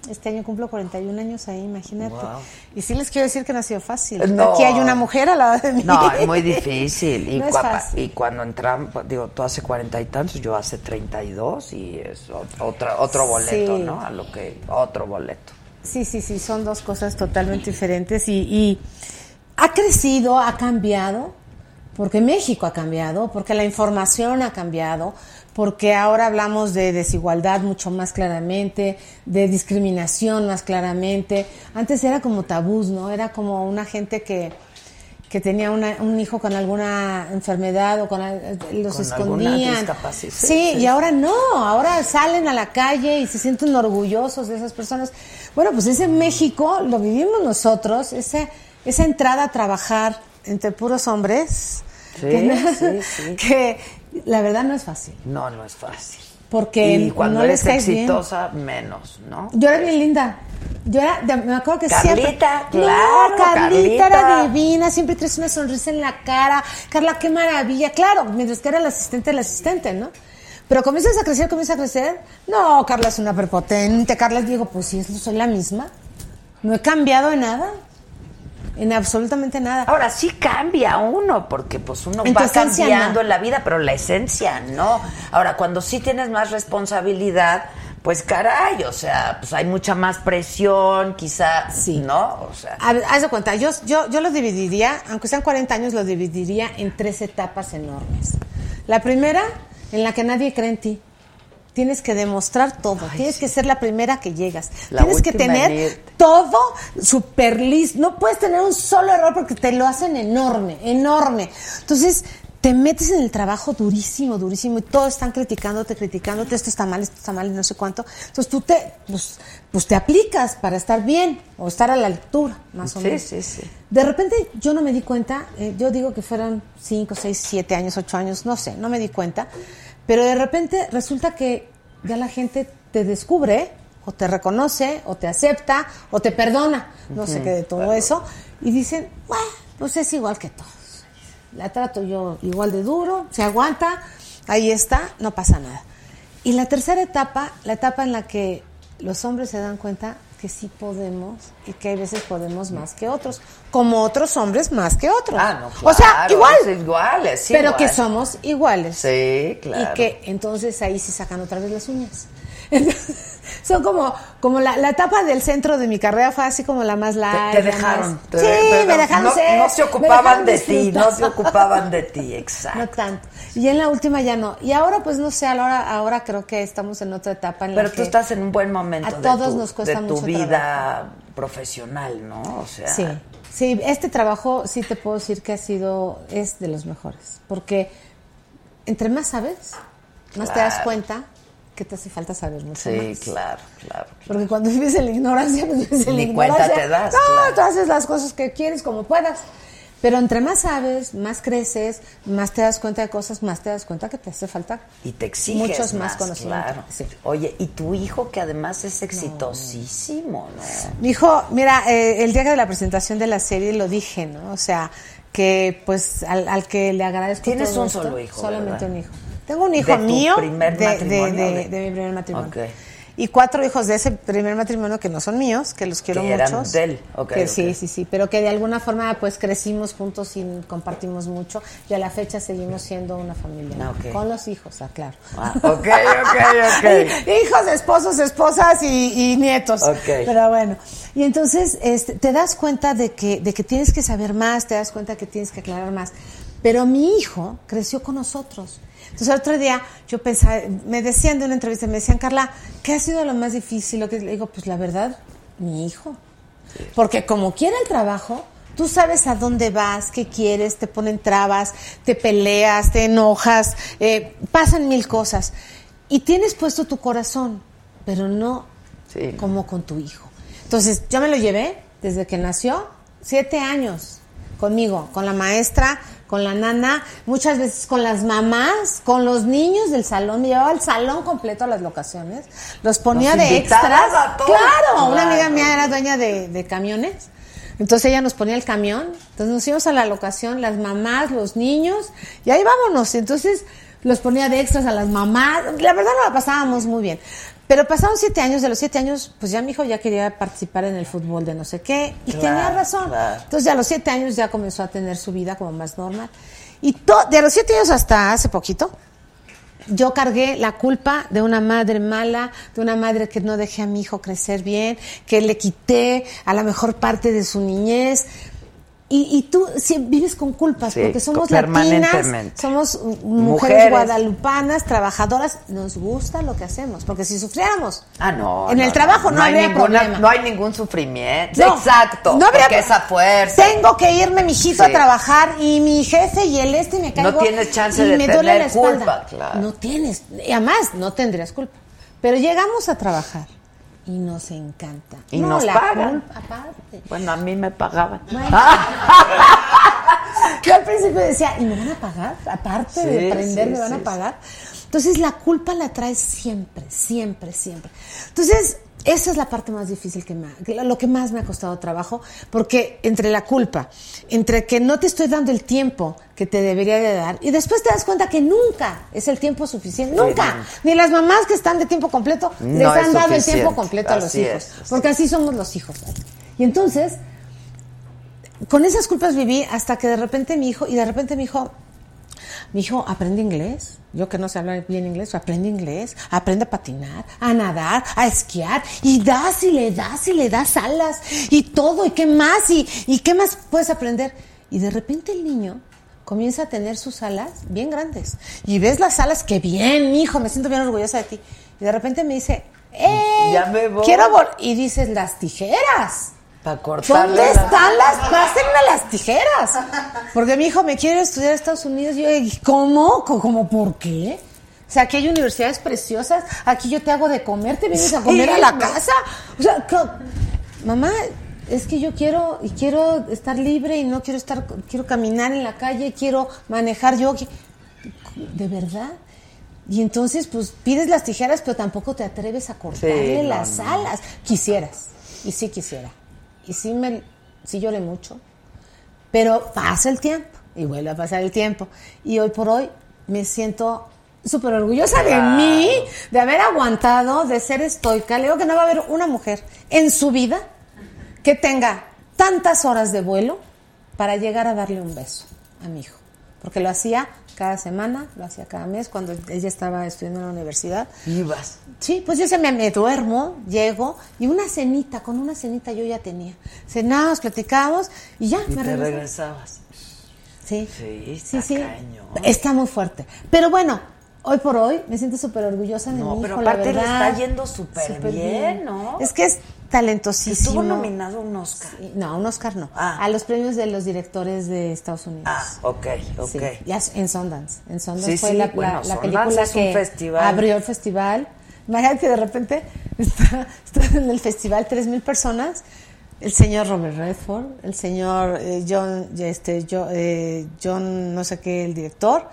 Este año cumplo 41 años ahí, imagínate. Wow. Y sí les quiero decir que no ha sido fácil. No. Aquí hay una mujer al lado de mí. No, es muy difícil. [LAUGHS] Y, No es cua- fácil. y cuando entramos, pues, digo, tú hace cuarenta y tantos, yo hace treinta y dos y es ot- otra, otro boleto, Sí. ¿no? A lo que, otro boleto. Sí, sí, sí, son dos cosas totalmente diferentes y, y ha crecido, ha cambiado, porque México ha cambiado, porque la información ha cambiado, porque ahora hablamos de desigualdad mucho más claramente, de discriminación más claramente. Antes era como tabús, ¿no? Era como una gente que, que tenía una- un hijo con alguna enfermedad o con al- los Con escondían. Sí, sí, y ahora no, ahora salen a la calle y se sienten orgullosos de esas personas. Bueno, pues ese México lo vivimos nosotros, esa, esa entrada a trabajar entre puros hombres, Sí, que, no- sí, sí. [LAUGHS] que la verdad no es fácil, No, no es fácil. porque y cuando no eres bien. exitosa, menos, ¿no? Yo era bien linda. Yo era, de- me acuerdo que Carlita, siempre. claro, No, Carlita, Carlita. era divina, siempre traes una sonrisa en la cara. Carla, qué maravilla. Claro, mientras que era la asistente del asistente, ¿no? Pero comienzas a crecer, comienzas a crecer. No, Carla es una prepotente. Carla, digo, pues sí, soy la misma. No he cambiado en nada. En absolutamente nada. Ahora sí cambia uno, porque pues uno En va cambiando no. en la vida, pero la esencia no. Ahora, cuando sí tienes más responsabilidad, pues caray, o sea, pues hay mucha más presión, quizá, ¿no? O sea, A ver, haz de cuenta, yo, yo, yo lo dividiría, aunque sean 40 años, lo dividiría en tres etapas enormes. La primera, en la que nadie cree en ti. Tienes que demostrar todo. Tienes que ser la primera que llegas. La Tienes que tener todo super listo. No puedes tener un solo error porque te lo hacen enorme, enorme. Entonces, te metes en el trabajo durísimo, durísimo, y todos están criticándote, criticándote, esto está mal, esto está mal, y no sé cuánto. Entonces tú te, pues, pues te aplicas para estar bien o estar a la altura, más o Sí, menos. sí, sí. De repente yo no me di cuenta, eh, yo digo que fueron 5, 6, 7 años, 8 años, no sé, no me di cuenta, pero de repente resulta que ya la gente te descubre o te reconoce o te acepta o te perdona, no sé qué de todo eso, y dicen, bueno, pues es igual que todos. La trato yo igual de duro, se aguanta, ahí está, no pasa nada. Y la tercera etapa, la etapa en la que los hombres se dan cuenta que sí podemos y que hay veces podemos más que otros, como otros hombres más que otros. Ah, no, o sea, igual, es igual, es pero igual. que somos iguales. Sí, claro. Y que entonces ahí sí sacan otra vez las uñas. [LAUGHS] Entonces, son como, como la, la etapa del centro de mi carrera fue así como la más larga. te dejaron. más- te sí, de- pero me dejaron no, ser, no se ocupaban de ti, no se ocupaban de ti, [LAUGHS] exacto. No tanto. Y en la última ya no. Y ahora, pues no sé, ahora, ahora creo que estamos en otra etapa en Pero la tú que estás en un buen momento a de todos tu, nos cuesta de tu mucho vida trabajo. profesional, ¿no? O sea, Sí, sí, este trabajo sí te puedo decir que ha sido, es de los mejores, porque entre más sabes, más te das cuenta que te hace falta saber mucho sí, más. claro, claro. Porque cuando vives en la ignorancia, pues vives en la Ni cuenta ignorancia. te das, No, claro. tú haces las cosas que quieres como puedas. Pero entre más sabes, más creces, más te das cuenta de cosas, más te das cuenta que te hace falta Y te exiges muchos más, más, conocimientos. claro. Sí. Oye, y tu hijo que además es exitosísimo, ¿no? Mi hijo, mira, eh, el día de la presentación de la serie lo dije, ¿no? O sea, que pues al, al que le agradezco Tienes todo un esto, solo hijo, Solamente ¿verdad? un hijo. Tengo un hijo ¿De tu mío primer de, mi primer matrimonio. Y cuatro hijos de ese primer matrimonio que no son míos, que los quiero Que eran muchos. de él. Que. Sí, sí, sí, pero que de alguna forma pues crecimos juntos y compartimos mucho y a la fecha seguimos siendo una familia. Ah. Con los hijos, ah, claro. Ah, ok, [LAUGHS] ok, ok. Hijos, esposos, esposas y, y nietos. Pero bueno. Y entonces este, te das cuenta de que, de que tienes que saber más, te das cuenta que tienes que aclarar más. Pero mi hijo creció con nosotros. Entonces el otro día yo pensaba, me decían de una entrevista, me decían, Carla, ¿qué ha sido lo más difícil? Lo que le digo, pues la verdad, mi hijo. Porque como quiera el trabajo, tú sabes a dónde vas, qué quieres, te ponen trabas, te peleas, te enojas, eh, pasan mil cosas. Y tienes puesto tu corazón, pero no Sí. como con tu hijo. Entonces, yo me lo llevé desde que nació, siete años conmigo, con la maestra, con la nana, muchas veces con las mamás, con los niños del salón. Me llevaba el salón completo a las locaciones, los ponía de extras. a todos. Claro, una Claro. amiga mía era dueña de, de camiones. Entonces ella nos ponía el camión, entonces nos íbamos a la locación, las mamás, los niños, y ahí vámonos. Entonces los ponía de extras a las mamás. La verdad no la pasábamos muy bien. Pero pasaron siete años, de los siete años, pues ya mi hijo ya quería participar en el fútbol de no sé qué, y Claro, tenía razón. claro. Entonces ya a los siete años ya comenzó a tener su vida como más normal. Y to- de los siete años hasta hace poquito, yo cargué la culpa de una madre mala, de una madre que no dejé a mi hijo crecer bien, que le quité a la mejor parte de su niñez. Y, y tú sí, vives con culpas, Sí, porque somos latinas, somos mujeres, Mujeres. guadalupanas, trabajadoras, nos gusta lo que hacemos, porque si sufriéramos Ah, no. en no, el trabajo no, hay habría ninguna- problema. No hay ningún sufrimiento. No, Exacto. no habría- porque esa fuerza. Tengo que irme, mijito, Sí. a trabajar y mi jefe y el este me caigo. No tienes chance y de me duele tener la espalda. culpa, claro. No tienes, y además no tendrías culpa. Pero llegamos a trabajar y nos encanta. Y No, nos la pagan. culpa, aparte. Bueno, a mí me pagaban. [LAUGHS] Yo al principio decía, ¿y me van a pagar? Aparte Sí, de aprender, sí, ¿me van sí, a pagar? Entonces la culpa la traes siempre, siempre, siempre. Entonces, esa es la parte más difícil que me ha- que lo que más me ha costado trabajo, porque entre la culpa, entre que no te estoy dando el tiempo que te debería de dar, y después te das cuenta que nunca es el tiempo suficiente, nunca. Ni las mamás que están de tiempo completo No les es han dado el tiempo completo a los hijos. es. Porque así somos los hijos. Y entonces, con esas culpas viví hasta que de repente mi hijo, y de repente mi hijo, mi hijo aprende inglés. Yo que no sé hablar bien inglés, aprende inglés, aprende a patinar, a nadar, a esquiar, y das y le das y le das alas, y todo, y qué más, y, y qué más puedes aprender. Y de repente el niño comienza a tener sus alas bien grandes. Y ves las alas, que bien, hijo, me siento bien orgullosa de ti. Y de repente me dice, ¡eh! Ya me voy. Quiero vol-". Y dices, las tijeras. Para cortarle. ¿Dónde están las? Pásenme las tijeras. Porque mi hijo me quiere estudiar a Estados Unidos. Y yo, "¿Y ¿cómo? ¿Cómo? ¿Cómo por qué? O sea, aquí hay universidades preciosas. Aquí yo te hago de comer, te vienes a Sí, comer a la [LAUGHS] casa. O sea, mamá, es que yo quiero y quiero estar libre y no quiero estar, quiero caminar en la calle, quiero manejar yo. ¿De verdad? Y entonces, pues pides las tijeras, pero tampoco te atreves a cortarle las no. alas. Quisieras, y sí quisiera. Y sí, me, sí lloré mucho. Pero pasa el tiempo, y vuelve a pasar el tiempo. Y hoy por hoy me siento súper orgullosa de mí, de haber aguantado, de ser estoica. Le digo que no va a haber una mujer en su vida que tenga tantas horas de vuelo para llegar a darle un beso a mi hijo. Porque lo hacía cada semana, lo hacía cada mes, cuando ella estaba estudiando en la universidad. Ibas. Sí, pues yo se me, me duermo, llego y una cenita, con una cenita yo ya tenía. Cenamos, platicamos y ya Y me te regresabas. Sí, Sí, sí, está sí. Está muy fuerte. Pero bueno, hoy por hoy me siento súper orgullosa de No, mi pero hijo, la aparte le está yendo súper bien, ¿no? Es que es talentosísimo. Estuvo nominado a un Oscar. No, a un Oscar no. Ah. A los premios de los directores de Estados Unidos. Ah, ok, ok. Sí, ya en Sundance. En Sundance Sí, fue sí, la, bueno, la- película que festival. abrió el festival. Imagínate que de repente [LAUGHS] está, está en el festival tres mil personas. El señor Robert Redford, el señor eh, John, este, yo- eh, John, no sé qué, el director,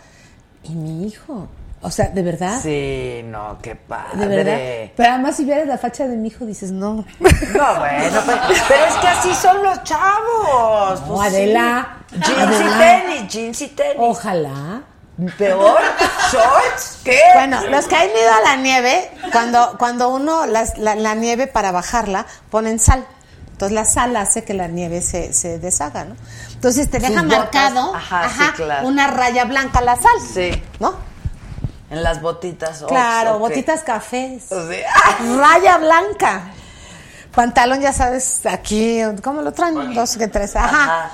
y mi hijo. O sea, de verdad. Sí, no, qué padre. De verdad. Pero además, si vieras la facha de mi hijo, dices, no. [LAUGHS] No, bueno, pero, pero es que así son los chavos. No, pues Adela, sí. Jeans Adela. y tenis, jeans y tenis. Ojalá. Peor, shorts, ¿qué? Bueno, los que han ido a la nieve, cuando, cuando uno las- la, la nieve para bajarla, ponen sal. Entonces la sal hace que la nieve se, se deshaga, ¿no? Entonces te Sus deja botas, marcado ajá, sí, claro. una raya blanca la sal. Sí. ¿No? En las botitas. Claro, botitas cafés. O sea, [LAUGHS] Raya blanca. Pantalón, ya sabes, aquí, ¿cómo lo traen? Dos que tres. Ajá. Ajá.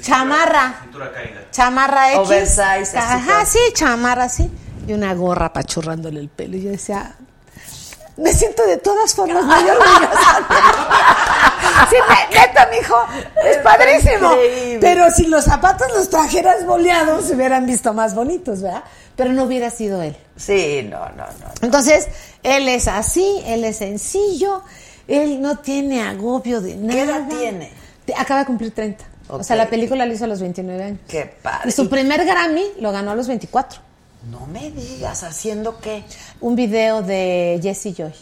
Chamarra. Cintura caída. Chamarra X. Oversize, así Ajá, sí, chamarra, sí. Y una gorra pachurrándole el pelo. Y yo decía, me siento de todas formas muy [LAUGHS] orgullosa. sí, ne- neta, mijo, es padrísimo. increíble. Pero si los zapatos los trajeras boleados, se hubieran visto más bonitos, ¿verdad? Pero no hubiera sido él. Sí, no, no, no. Entonces, él es así, él es sencillo, él no tiene agobio de nada. ¿Qué edad tiene? Acaba de cumplir 30. O sea, la película la hizo a los 29 años. Qué padre. Y su primer Grammy lo ganó a los 24. No me digas, ¿haciendo qué? Un video de Jesse Joy.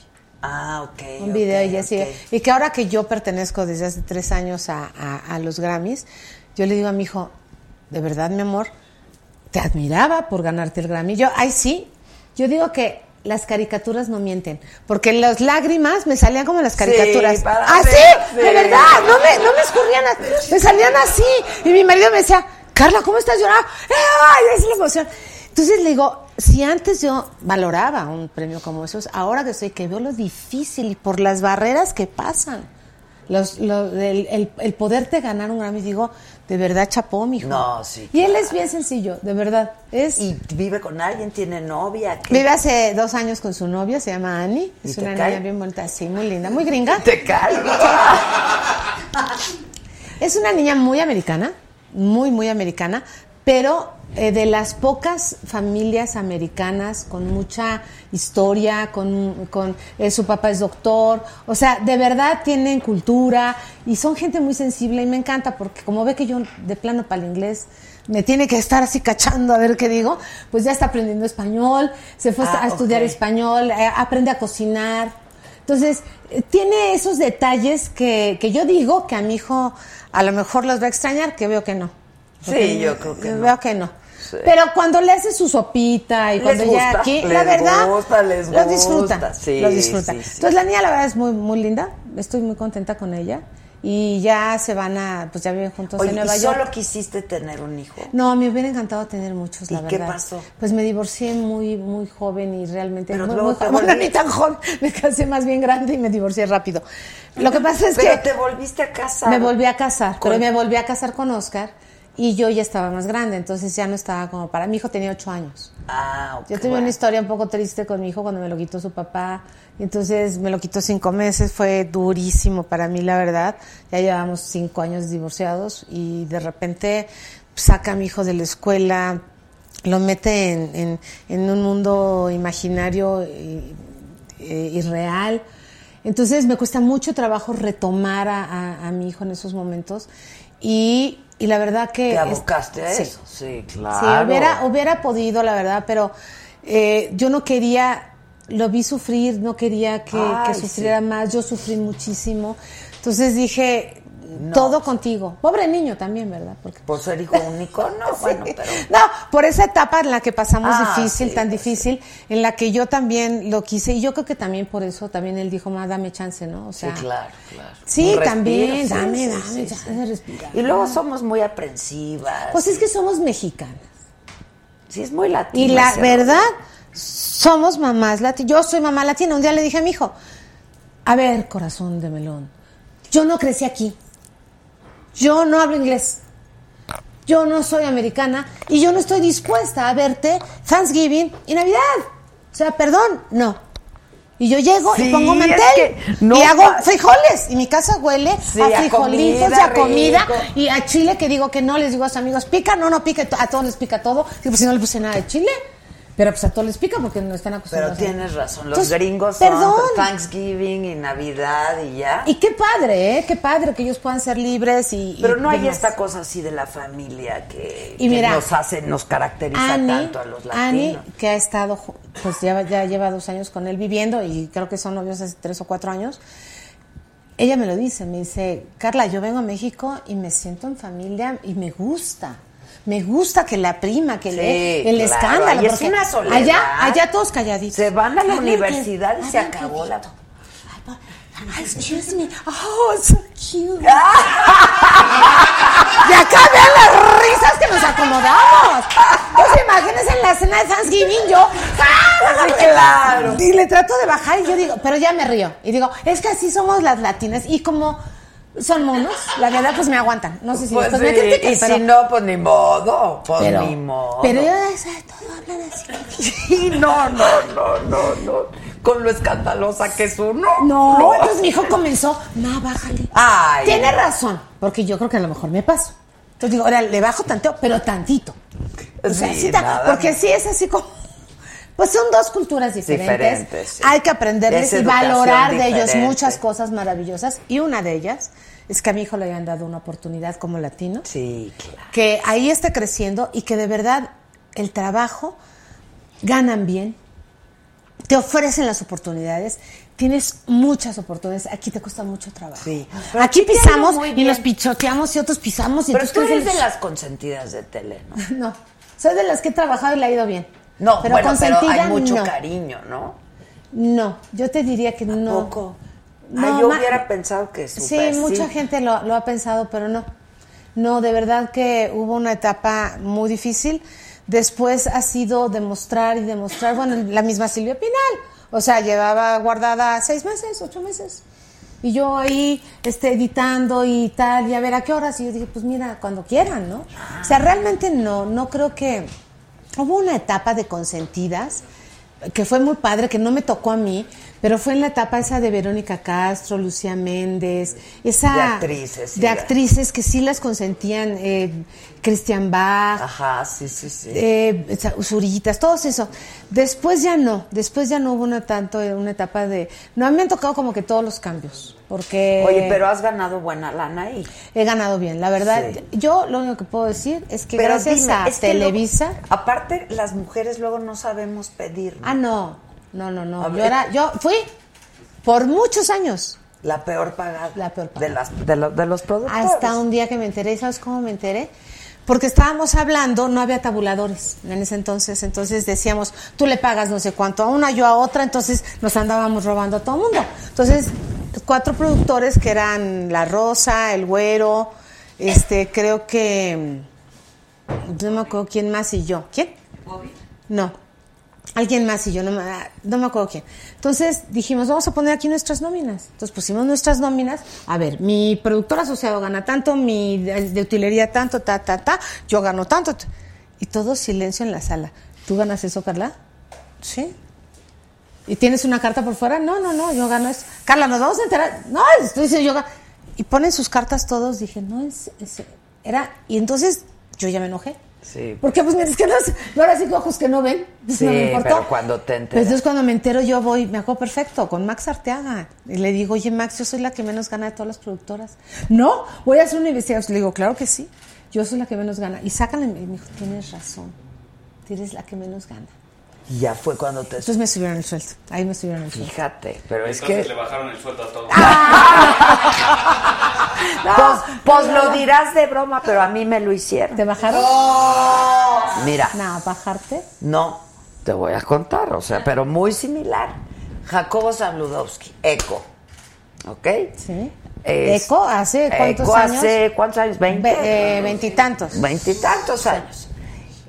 Ah, ok. Un video de Jesse ok. Joy. Y que ahora que yo pertenezco desde hace tres años a, a- a los Grammys, yo le digo a mi hijo, de verdad, mi amor, te admiraba por ganarte el Grammy. Yo, ay, sí. Yo digo que las caricaturas no mienten, porque las lágrimas me salían como las caricaturas. así, ver, de verdad, no me, no me escurrían, así, me salían así. Y mi marido me decía, Carla, ¿cómo estás llorando? ¡Ay, es la emoción! Entonces le digo, si antes yo valoraba un premio como esos, ahora que soy que veo lo difícil y por las barreras que pasan, los, lo- el, el- el poderte ganar un Grammy, digo, de verdad chapó, mijo. No, sí, Y él es bien sencillo, de verdad. Es, ¿Y vive con alguien? ¿Tiene novia? ¿Qué? Vive hace dos años con su novia, se llama Annie. ¿Y Es una cae? niña bien bonita, sí, muy linda, muy gringa. Te caigo. [LAUGHS] Es una niña muy americana, muy, muy americana, pero eh, de las pocas familias americanas con mucha historia, con, con eh, su papá es doctor, o sea, de verdad tienen cultura y son gente muy sensible y me encanta porque como ve que yo de plano para el inglés me tiene que estar así cachando a ver qué digo, pues ya está aprendiendo español, se fue Ah, a estudiar ok. español, eh, aprende a cocinar. Entonces, eh, tiene esos detalles que, que yo digo que a mi hijo a lo mejor los va a extrañar, que veo que no. Sí, yo creo que no. Veo que no. Pero cuando le hace su sopita y cuando ya gusta, aquí, les la verdad, gusta, les lo disfruta. gusta. Sí, lo disfruta. sí, sí. Entonces la niña la verdad es muy, muy linda. Estoy muy contenta con ella. Y ya se van a, pues ya viven juntos Oye, en ¿y Nueva York. solo quisiste tener un hijo? No, me hubiera encantado tener muchos, la ¿Y qué verdad. pasó? Pues me divorcié muy, muy joven y realmente Pero muy, luego muy te joven. [LAUGHS] Bueno, ni tan joven. Me casé más bien grande y me divorcié rápido. Lo que pasa es Pero que te volviste a casar. me volví a casar, Con- pero me volví a casar con Oscar y yo ya estaba más grande, entonces ya no estaba como para mi hijo tenía ocho años. Ah. Yo tuve bueno. una historia un poco triste con mi hijo cuando me lo quitó su papá. Y entonces me lo quitó cinco meses. Fue durísimo para mí, la verdad. Ya llevamos cinco años divorciados y de repente saca a mi hijo de la escuela, lo mete en, en- en un mundo imaginario y, eh, irreal. Entonces me cuesta mucho trabajo retomar a, a- a mi hijo en esos momentos. Y, y la verdad que... Te es- abocaste a sí. eso. Sí, Sí, claro. hubiera, hubiera podido, la verdad, pero eh, yo no quería, lo vi sufrir, no quería que, Ay, que sufriera sí. más, yo sufrí muchísimo. Entonces dije, todo contigo. Pobre niño también, ¿verdad? Porque Por ser hijo [LAUGHS] único, no, bueno, pero... no, por esa etapa en la que pasamos Ah, difícil, sí, tan pues difícil, en la que yo también lo quise, y yo creo que también por eso también él dijo, más dame chance, ¿no? O sea, sí, claro, claro. Sí, respiro, también, dame, dame chance de respirar. Y luego somos muy aprensivas. Pues es que somos mexicanas. Sí, es muy latino. Y la verdad, somos mamás latinas. Yo soy mamá latina. Un día le dije a mi hijo, a ver, corazón de melón, yo no crecí aquí. Yo no hablo inglés. Yo no soy americana y yo no estoy dispuesta a verte Thanksgiving y Navidad. O sea, perdón, no. Y yo llego Sí, y pongo es mantel que no y hago frijoles. Y mi casa huele Sí, a a frijolitos comida, y a comida rico. y a chile que digo que no. Les digo a sus amigos, pica, no, no pica. A todos les pica todo. Y pues si no le puse nada de chile. Pero pues a todos les pica porque no están Pero acostumbrados. a- tienes razón, los Entonces, gringos son perdón. Thanksgiving y Navidad y ya. Y qué padre, ¿eh? Qué padre que ellos puedan ser libres y... Pero y no hay esta cosa así de la familia que, Y que mira, nos hace, nos caracteriza Annie, tanto a los Annie, latinos. que ha estado, pues ya, ya lleva dos años con él viviendo y creo que son novios hace tres o cuatro años. Ella me lo dice, me dice, Carla, yo vengo a México y me siento en familia y me gusta. Me gusta que la prima, que Sí, le, el claro, escándalo. es porque una soledad. Allá, allá todos calladitos. Se van a la universidad y se acabó la... Excuse me. Oh, so cute. y acá vean las risas que nos acomodamos. Pues imagínense en la cena de Thanksgiving yo. [LAUGHS] claro. Y le trato de bajar y yo digo, pero ya me río. Y digo, es que así somos las latinas. Y como son monos, la verdad, pues me aguantan. No sé si Pues después me sí, critiquen, y pero- si no, pues ni modo, pues pero, ni modo. pero yo sabes, todo hablan así. Sí, no, no, no, no, no. Con lo escandalosa que es uno. No, entonces mi hijo comenzó, ma, bájale. Ay. Tiene razón, porque yo creo que a lo mejor me paso. Entonces digo, ahora le bajo tanteo, pero tantito. O sea, Sí, sí ta- nada porque sí es así como. Pues son dos culturas diferentes. Diferentes, sí. Hay que aprenderles Es y valorar de ellos muchas cosas maravillosas. Y una de ellas es que a mi hijo le habían dado una oportunidad como latino. Sí, claro. Que ahí está creciendo y que de verdad el trabajo ganan bien, te ofrecen las oportunidades, tienes muchas oportunidades. Aquí te cuesta mucho trabajo. Sí. Aquí pisamos y nos pichoteamos y otros pisamos y Pero tú eres de las consentidas de tele, ¿no? [LAUGHS] No, soy de las que he trabajado y le ha ido bien. No, pero bueno, pero hay mucho no. cariño, ¿no? No, yo te diría que no. poco? No, ah, yo ma- hubiera pensado que Sí, súper mucha gente lo, lo ha pensado, pero no. No, de verdad que hubo una etapa muy difícil. Después ha sido demostrar y demostrar, bueno, la misma Silvia Pinal. O sea, llevaba guardada seis meses, ocho meses. Y yo ahí este, editando y tal, y a ver a qué horas. Y yo dije, pues mira, cuando quieran, ¿no? O sea, realmente no, no creo que. Hubo una etapa de consentidas que fue muy padre, que no me tocó a mí, pero fue en la etapa esa de Verónica Castro, Lucía Méndez, esa... De actrices, sí, De actrices que sí las consentían, eh, Christian Bach, Ajá, sí, sí, sí. eh, Usuritas, todo eso. Después ya no, después ya no hubo una tanto, eh, una etapa de... No, a mí me han tocado como que todos los cambios, porque... Oye, pero has ganado buena lana ahí. He ganado bien, la verdad. Sí. Yo lo único que puedo decir es que Pero gracias dime, a es que luego- Televisa... aparte, las mujeres luego no sabemos pedir. ¿no? Ah, no, no, no, no. Yo, era, yo fui por muchos años La peor pagada. La peor De, las, de, los- de los productores. hasta un día que me enteré. ¿Sabes cómo me enteré? Porque estábamos hablando, no había tabuladores en ese entonces. Entonces decíamos, tú le pagas no sé cuánto a una, yo a otra. Entonces nos andábamos robando a todo el mundo. Entonces, cuatro productores que eran La Rosa, El Güero, este, creo que. No me acuerdo quién más y yo. ¿Quién? No. Alguien más y yo, no me, no me acuerdo quién. Entonces dijimos, vamos a poner aquí nuestras nóminas. Entonces pusimos nuestras nóminas. A ver, mi productor asociado gana tanto, mi de, utilería tanto, ta, ta, ta. Yo gano tanto. Y todo silencio en la sala. ¿Tú ganas eso, Carla? Sí. ¿Y tienes una carta por fuera? No, no, no, yo gano eso. Carla, ¿nos vamos a enterar? No, estoy diciendo yo gano. Y ponen sus cartas todos. Dije, no, es, es- era. Y entonces yo ya me enojé. Sí. Porque pues mientras que no, no ahora sí que ojos que no ven, pues, Sí, no me importó. pero cuando te enteras. entonces cuando me entero yo voy, me acuerdo perfecto, con Max Arteaga. Y le digo, oye Max, yo soy la que menos gana de todas las productoras. No, voy a hacer una investigación. Le digo, claro que sí, yo soy la que menos gana. Y sácale, y me dijo, tienes razón, tú eres la que menos gana. Y ya fue cuando te... Entonces me subieron el sueldo, ahí me subieron el sueldo. Fíjate, pero es Entonces que... le bajaron el sueldo a todos. [LAUGHS] Pues, pues lo dirás de broma, pero a mí me lo hicieron. ¿Te bajaron? Mira, No, bajarte. no, te voy a contar, o sea, pero muy similar. Jacobo Zabludowski, Eco, ¿ok? Sí. Es- Eco, ¿hace cuántos Eco años? hace, ¿cuántos años? ¿20? Ve- eh, veintitantos. Veintitantos años.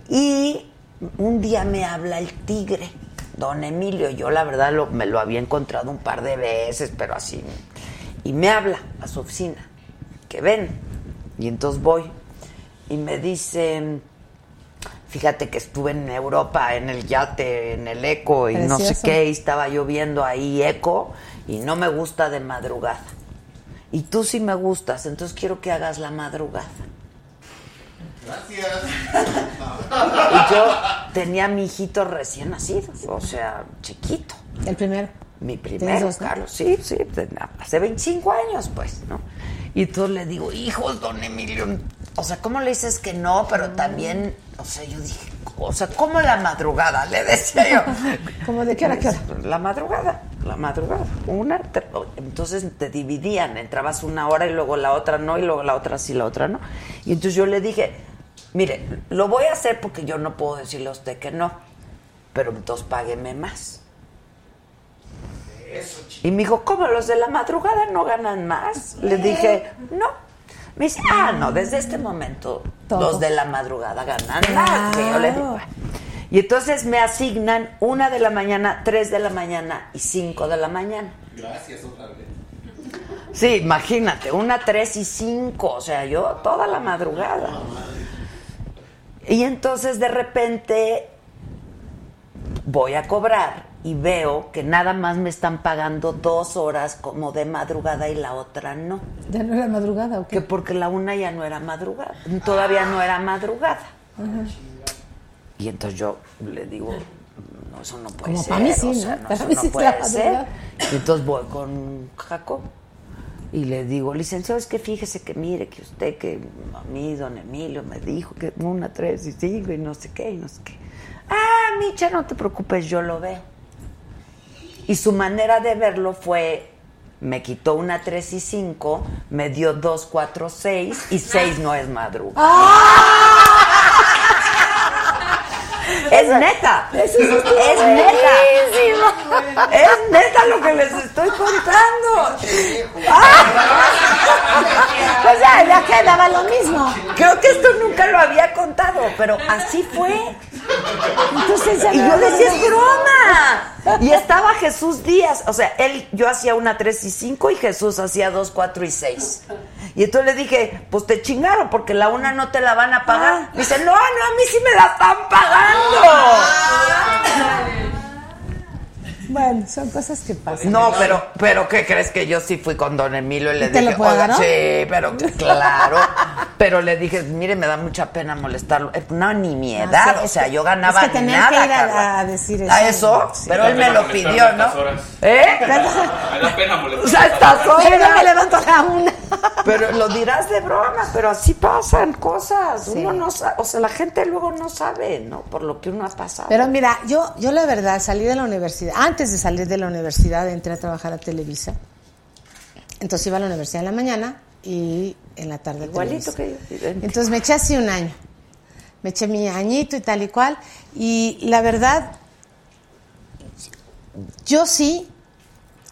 Y un día me habla el tigre, don Emilio. Yo la verdad lo- me lo había encontrado un par de veces, pero así. Y me habla a su oficina, que ven. Y entonces voy. Y me dicen, fíjate que estuve en Europa, en el yate, en el eco, y no sé qué, y estaba yo viendo ahí eco, y no me gusta de madrugada. Y tú sí me gustas, entonces quiero que hagas la madrugada. Gracias. [LAUGHS] Y yo tenía a mi hijito recién nacido, o sea, chiquito. El primero. Mi ¿Tienes primero, dos, no? Carlos, sí, sí, hace 25 años, pues, ¿no? Y entonces le digo, hijos, don Emilio, o sea, ¿cómo le dices que no? Pero también, o sea, yo dije, o sea, ¿cómo la madrugada? Le decía yo. [LAUGHS] ¿Cómo de qué hora, qué hora? La madrugada, la madrugada. Una, entonces te dividían, entrabas una hora y luego la otra no, y luego la otra sí, la otra no. Y entonces yo le dije, mire, lo voy a hacer porque yo no puedo decirle a usted que no, pero entonces págueme más. Y me dijo, ¿cómo los de la madrugada no ganan más? Le dije, no. Me dice, ah, no, desde este momento Todos. los de la madrugada ganan más. Y yo le digo, y entonces me asignan una de la mañana, tres de la mañana y cinco de la mañana. Gracias otra vez. Sí, imagínate, una, tres y cinco, o sea, yo toda la madrugada. Y entonces de repente voy a cobrar y veo que nada más me están pagando dos horas como de madrugada y la otra no. ¿Ya no era madrugada o qué? Que porque la una ya no era madrugada, todavía no era madrugada. Ajá. Y entonces yo le digo, no, eso no puede Como ser. para mí sí, o ¿no? sea, no, Para eso mí no sí puede la ser. Y entonces voy con Jacob y le digo, licenciado, es que fíjese que mire que usted, que a mí, don Emilio, me dijo que una, tres y cinco y no sé qué y no sé qué. Ah, Micha, no te preocupes, yo lo veo. Y su manera de verlo fue, me quitó una tres y cinco, me dio dos, cuatro, seis y seis no es madrugada. [LAUGHS] Es neta. Es neta. Es neta lo que les estoy contando. [LAUGHS] Pues ya, ya quedaba lo mismo. Creo que esto nunca lo había contado, pero así fue. Entonces Y yo decía, es broma". Y estaba Jesús Díaz. O sea, él, yo hacía una 3 y 5 y Jesús hacía 2, 4 y 6. Y entonces le dije, pues te chingaron porque la una no te la van a pagar. Dice, no, no, a mí sí me la están pagando. Bueno, son cosas que pasan. No, pero, pero ¿qué crees que yo sí fui con Don Emilio y le ¿Y te dije, lo oiga, sí, pero claro, pero le dije, mire, me da mucha pena molestarlo. Eh, No, ni mi Ah, edad, sí, o sea, yo ganaba es que tener nada, que ir a- decir eso. ¿A eso? Sí. Pero él me lo pidió, ¿no? ¿Eh? [LAUGHS] Me da pena molestar. [LAUGHS] O sea, estas Pero yo me levanto a la una. [LAUGHS] Pero lo dirás de broma, pero así pasan cosas. Uno no sabe, o sea, la gente luego no sabe, ¿no? Por lo que uno ha pasado. Pero mira, yo, yo la verdad salí de la universidad, antes de salir de la universidad entré a trabajar a Televisa. Entonces iba a la universidad en la mañana y en la tarde Igualito que yo. Entonces me eché así un año. Me eché mi añito y tal y cual. Y la verdad, yo sí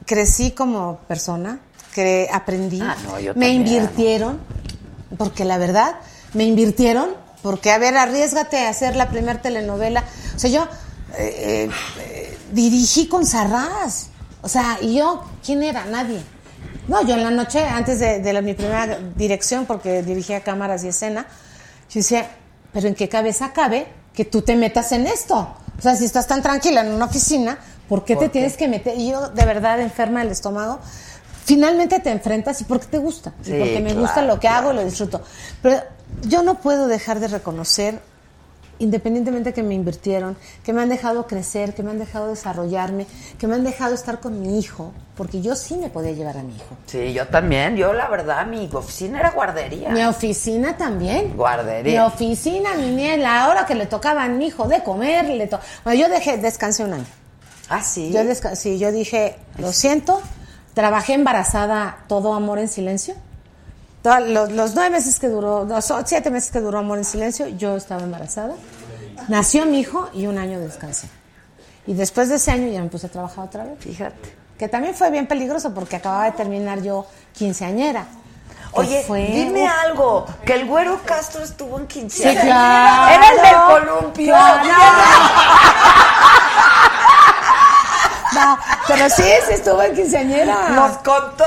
crecí como persona, que aprendí, Ah, no, yo me también. invirtieron, porque la verdad, me invirtieron, porque a ver, arriesgate a hacer la primer telenovela. O sea, yo eh, eh, dirigí con Sarraz. O sea, y yo, ¿quién era? Nadie. No, yo en la noche, antes de, de la- mi primera dirección, porque dirigía cámaras y escena, yo decía, pero ¿en qué cabeza cabe que tú te metas en esto? O sea, si estás tan tranquila en una oficina, ¿por qué te tienes que meter? Y yo, de verdad, enferma del estómago, finalmente te enfrentas y porque te gusta. y porque me claro, gusta lo que hago, claro. lo disfruto. Pero yo no puedo dejar de reconocer independientemente que me invirtieron, que me han dejado crecer, que me han dejado desarrollarme, que me han dejado estar con mi hijo, porque yo sí me podía llevar a mi hijo. Sí, yo también. Yo, la verdad, mi oficina era guardería. Mi oficina también. Guardería. Mi oficina, mi niña, la hora que le tocaba a mi hijo de comer, le to- bueno, yo dejé, descansé un año. Ah, sí. Yo desca- sí, yo dije, lo siento, trabajé embarazada todo amor en silencio. Los, los nueve meses que duró, los siete meses que duró amor en silencio, yo estaba embarazada. Nació mi hijo y un año descansé. Y después de ese año ya me puse a trabajar otra vez. Fíjate. Que también fue bien peligroso porque acababa de terminar yo quinceañera. Oye, fue- dime algo, que el güero Castro estuvo en quinceañera. Sí, claro. Era el del columpio. Claro. [LAUGHS] No, pero sí, sí estuvo en quinceañera. Nos contó.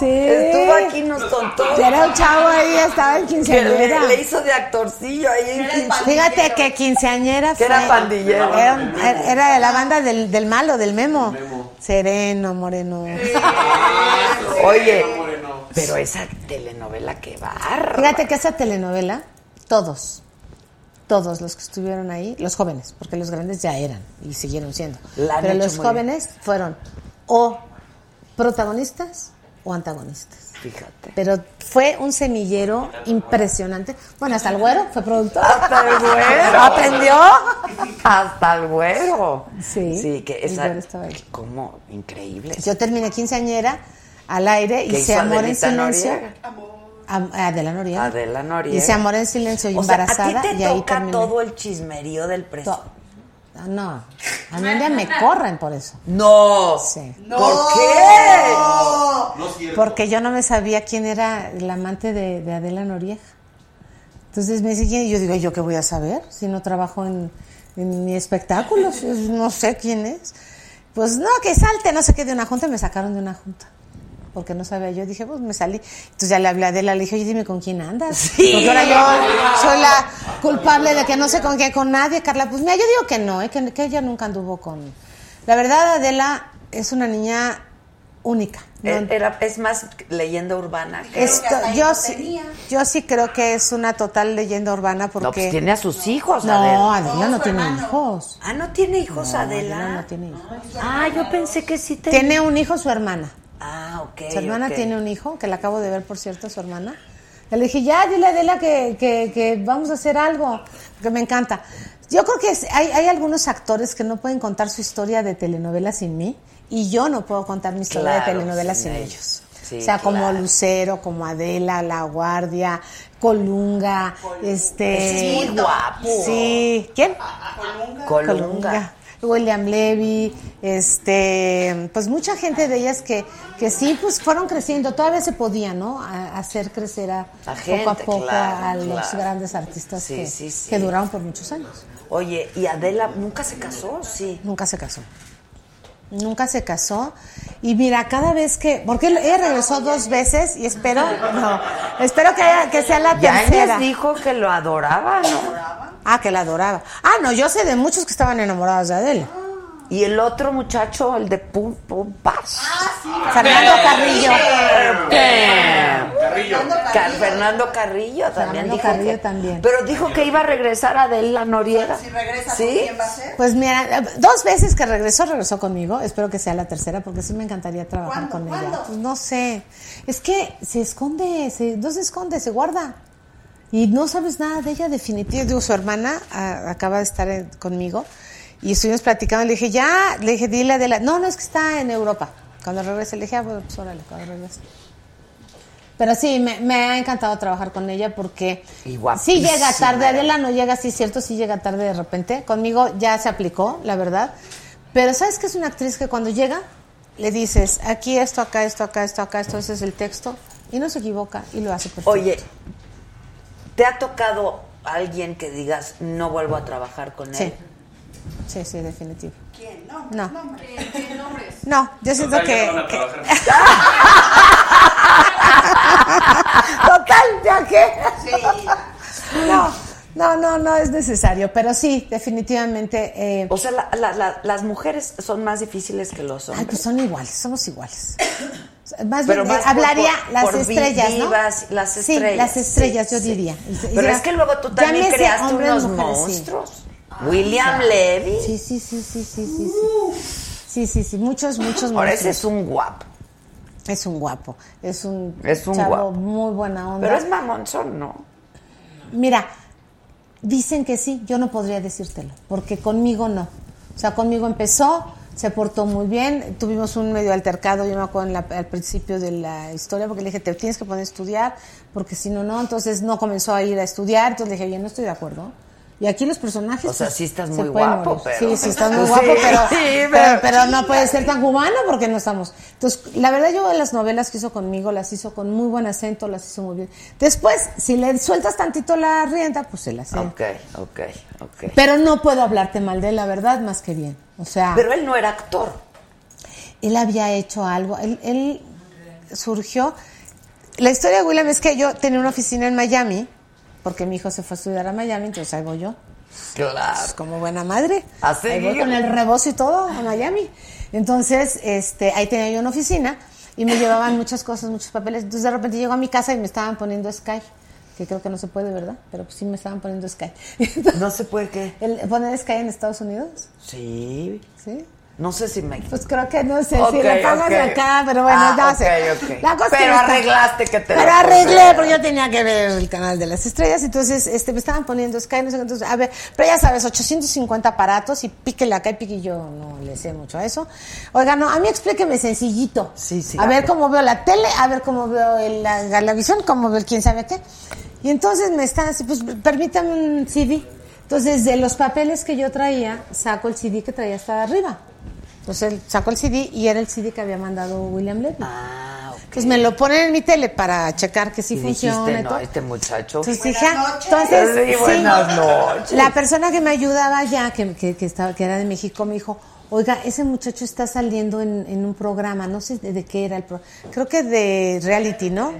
Sí. Estuvo aquí y nos contó. Era un chavo ahí, estaba en Que quinceañera. le, le hizo de actorcillo ahí en quinceañera. Fíjate que quinceañera Que fue. era pandillero. Era, de la banda del, del malo, del Memo. Sereno, Moreno. Oye, pero esa telenovela que barra. Fíjate que esa telenovela, todos, todos los que estuvieron ahí, los jóvenes, porque los grandes ya eran y siguieron siendo. La pero los jóvenes fueron o protagonistas o antagonistas. Fíjate. Pero fue un semillero impresionante. Bueno, hasta el güero fue productor. Hasta el güero. Aprendió. Hasta el güero. Sí. Sí, que El esa. güero ahí. Como increíble. Yo terminé quinceañera al aire ¿Qué y se amor en silencio. Noriega? Adela Noriega. Adela Noriega. Y se amoró en silencio y O sea, embarazada a ti te y ahí toca terminé. todo el chismerío del preso. No, a mí un día me corren por eso. No. Sí. ¿Por qué? No es. Porque yo no me sabía quién era el amante de, de Adela Noriega. Entonces me dice quién, y yo digo, ¿yo qué voy a saber? Si no trabajo en, en mi espectáculo, [LAUGHS] no sé quién es. Pues no, que salte, no sé qué, de una junta, y me sacaron de una junta. Porque no sabía, yo dije, pues me salí. Entonces ya le hablé a Adela, le dije, oye, dime con quién andas. Sí. Porque ahora yo soy la culpable de que no sé con quién, con nadie, Carla. Pues mira, yo digo que no, eh, que, que ella nunca anduvo con... La verdad, Adela es una niña única. No- Eh, Era, es más leyenda urbana. que- esto, yo, sí, yo sí creo que es una total leyenda urbana porque... No, pues tiene a sus hijos, No, Adela. Adela no tiene hijos. Ah, ¿no tiene hijos No, Adela? Adela no tiene hijos. Ah, yo pensé que sí tenía. Tiene un hijo su hermana. Ah, ok. Su hermana tiene un hijo, que la acabo de ver, por cierto, su hermana. Le dije, ya, dile a Adela que, que, que vamos a hacer algo, que me encanta. Yo creo que hay, hay algunos actores que no pueden contar su historia de telenovela sin mí, y yo no puedo contar mi historia Claro, de telenovela sin sin ellos. ellos. Sí, o sea, como. Lucero, como Adela, La Guardia, Colunga, este... Ese es muy guapo. Sí. ¿Quién? Colunga. William Levy, este, pues mucha gente de ellas que, que sí, pues fueron creciendo, todavía se podía, ¿no? A- hacer crecer a, A poco gente, a poco claro, a los claro. grandes artistas Sí, que, sí, sí. que duraron por muchos años. Oye, ¿y Adela nunca se casó? Sí. Nunca se casó. Nunca se casó. Y mira, cada vez que, porque ella regresó dos veces y espero, no, espero que, haya- que sea la Ya tercera. dijo que lo adoraba, ¿no? Ah, que la adoraba. Ah, no, yo sé de muchos que estaban enamorados de Adela. Y el otro muchacho, el de Pum Pum Paz. Fernando Carrillo. Carrillo. Fernando Carrillo también Fernando dijo Carrillo que- también. Pero dijo que iba a regresar Adela Noriega. Si regresa, ¿Sí? ¿con quién va a ser? Pues mira, dos veces que regresó, regresó conmigo. Espero que sea la tercera porque sí me encantaría trabajar ¿Cuándo? con ella. ¿Cuándo? Pues no sé. Es que se esconde, se, no se esconde, se guarda. Y no sabes nada de ella definitivamente. Digo, su hermana ah, acaba de estar en- conmigo y estuvimos platicando. Le dije, ya, le dije, dile a la... No, no, es que está en Europa. Cuando regrese, le dije, ah, bueno, pues órale, cuando regrese. Pero sí, me, me ha encantado trabajar con ella porque sí llega tarde. Adela no llega, sí cierto, sí llega tarde de repente. Conmigo ya se aplicó, la verdad. Pero ¿sabes que es una actriz que cuando llega le dices, aquí esto, acá, esto, acá, esto, acá, esto, ese es el texto, y no se equivoca y lo hace perfecto. Oye, ¿te ha tocado alguien que digas no vuelvo a trabajar con él? Sí. Sí, sí, definitivo. ¿Quién? No, No. nombre. ¿Qué nombres? No, yo siento Total, ya que... no van a que-. [LAUGHS] Total, ¿ya qué? Sí. No, no, no, no es necesario, pero sí, definitivamente... eh, O sea, la- la- la- las mujeres son más difíciles que los Ay, hombres. pues son iguales, somos iguales. Más Pero bien, más eh, hablaría por- las por estrellas, ¿no? las Sí, estrellas, las estrellas, sí, yo sí. diría. Pero es que luego tú también creaste unos sí. monstruos. William Levy. Sí, sí, sí, sí, sí, sí, sí. Sí, sí, sí, muchos, muchos Ahora ese monstruos. es un guapo. Es un guapo, es un, Es un chavo guapo. muy buena onda. Pero es mamonzón, ¿no? Mira, dicen que sí, yo no podría decírtelo, porque conmigo no. O sea, conmigo empezó, se portó muy bien, tuvimos un medio altercado, yo me acuerdo en la- al principio de la historia, porque le dije, te tienes que poner a estudiar, porque si no, no, entonces no comenzó a ir a estudiar, entonces le dije, oye, no estoy de acuerdo. Y aquí los personajes... O sea, sí estás muy guapo, pero- Sí, sí, estás muy Sí, guapo, pero, sí, pero, pero- pero no puede ser tan cubano porque no estamos. Entonces, la verdad, yo las novelas que hizo conmigo las hizo con muy buen acento, las hizo muy bien. Después, si le sueltas tantito la rienda, pues se la hace. Ok, ok, ok. Pero no puedo hablarte mal de él, la verdad, más que bien. O sea, Pero él no era actor. él había hecho algo. Él, él surgió. La historia de William es que yo tenía una oficina en Miami, porque mi hijo se fue a estudiar a Miami, entonces ahí voy yo. Claro. Pues como buena madre. A Ahí voy con el rebozo y todo a Miami. Entonces, este, ahí tenía yo una oficina y me llevaban muchas cosas, muchos papeles. Entonces de repente llego a mi casa y me estaban poniendo Sky, que creo que no se puede, ¿verdad? Pero pues sí me estaban poniendo Sky. No se puede qué. [LAUGHS] ¿El, ¿Poner Sky en Estados Unidos? Sí. Sí. No sé si me... Pues creo que no sé si le pagas ok. acá, pero bueno, Ah, ok, sé. La cosa que Pero está- arreglaste que te Pero arreglé, pusieran. porque yo tenía que ver el canal de las estrellas, entonces este, me estaban poniendo Sky, no sé qué, entonces, a ver, pero ya sabes, 850 aparatos y píquele acá y pique, yo no le sé mucho a eso. Oiga, no, a mí explíqueme sencillito. Sí, sí. A ver cómo veo la tele, a ver cómo veo el- la, la visión, cómo veo el quién sabe qué. Y entonces me están así, pues permítame un CD. Entonces, de los papeles que yo traía, saco el CD que traía hasta arriba. Entonces, saco el CD y era el CD que había mandado William Levy. Ah, ok. Pues me lo ponen en mi tele para checar que sí y funciona dijiste, y no, este muchacho... Entonces dije, entonces, Sí, sí. buenas noches. La persona que me ayudaba ya, que, que, que estaba, que era de México, me dijo, oiga, ese muchacho está saliendo en, en un programa, no sé de, de qué era el programa, creo que de reality, ¿no?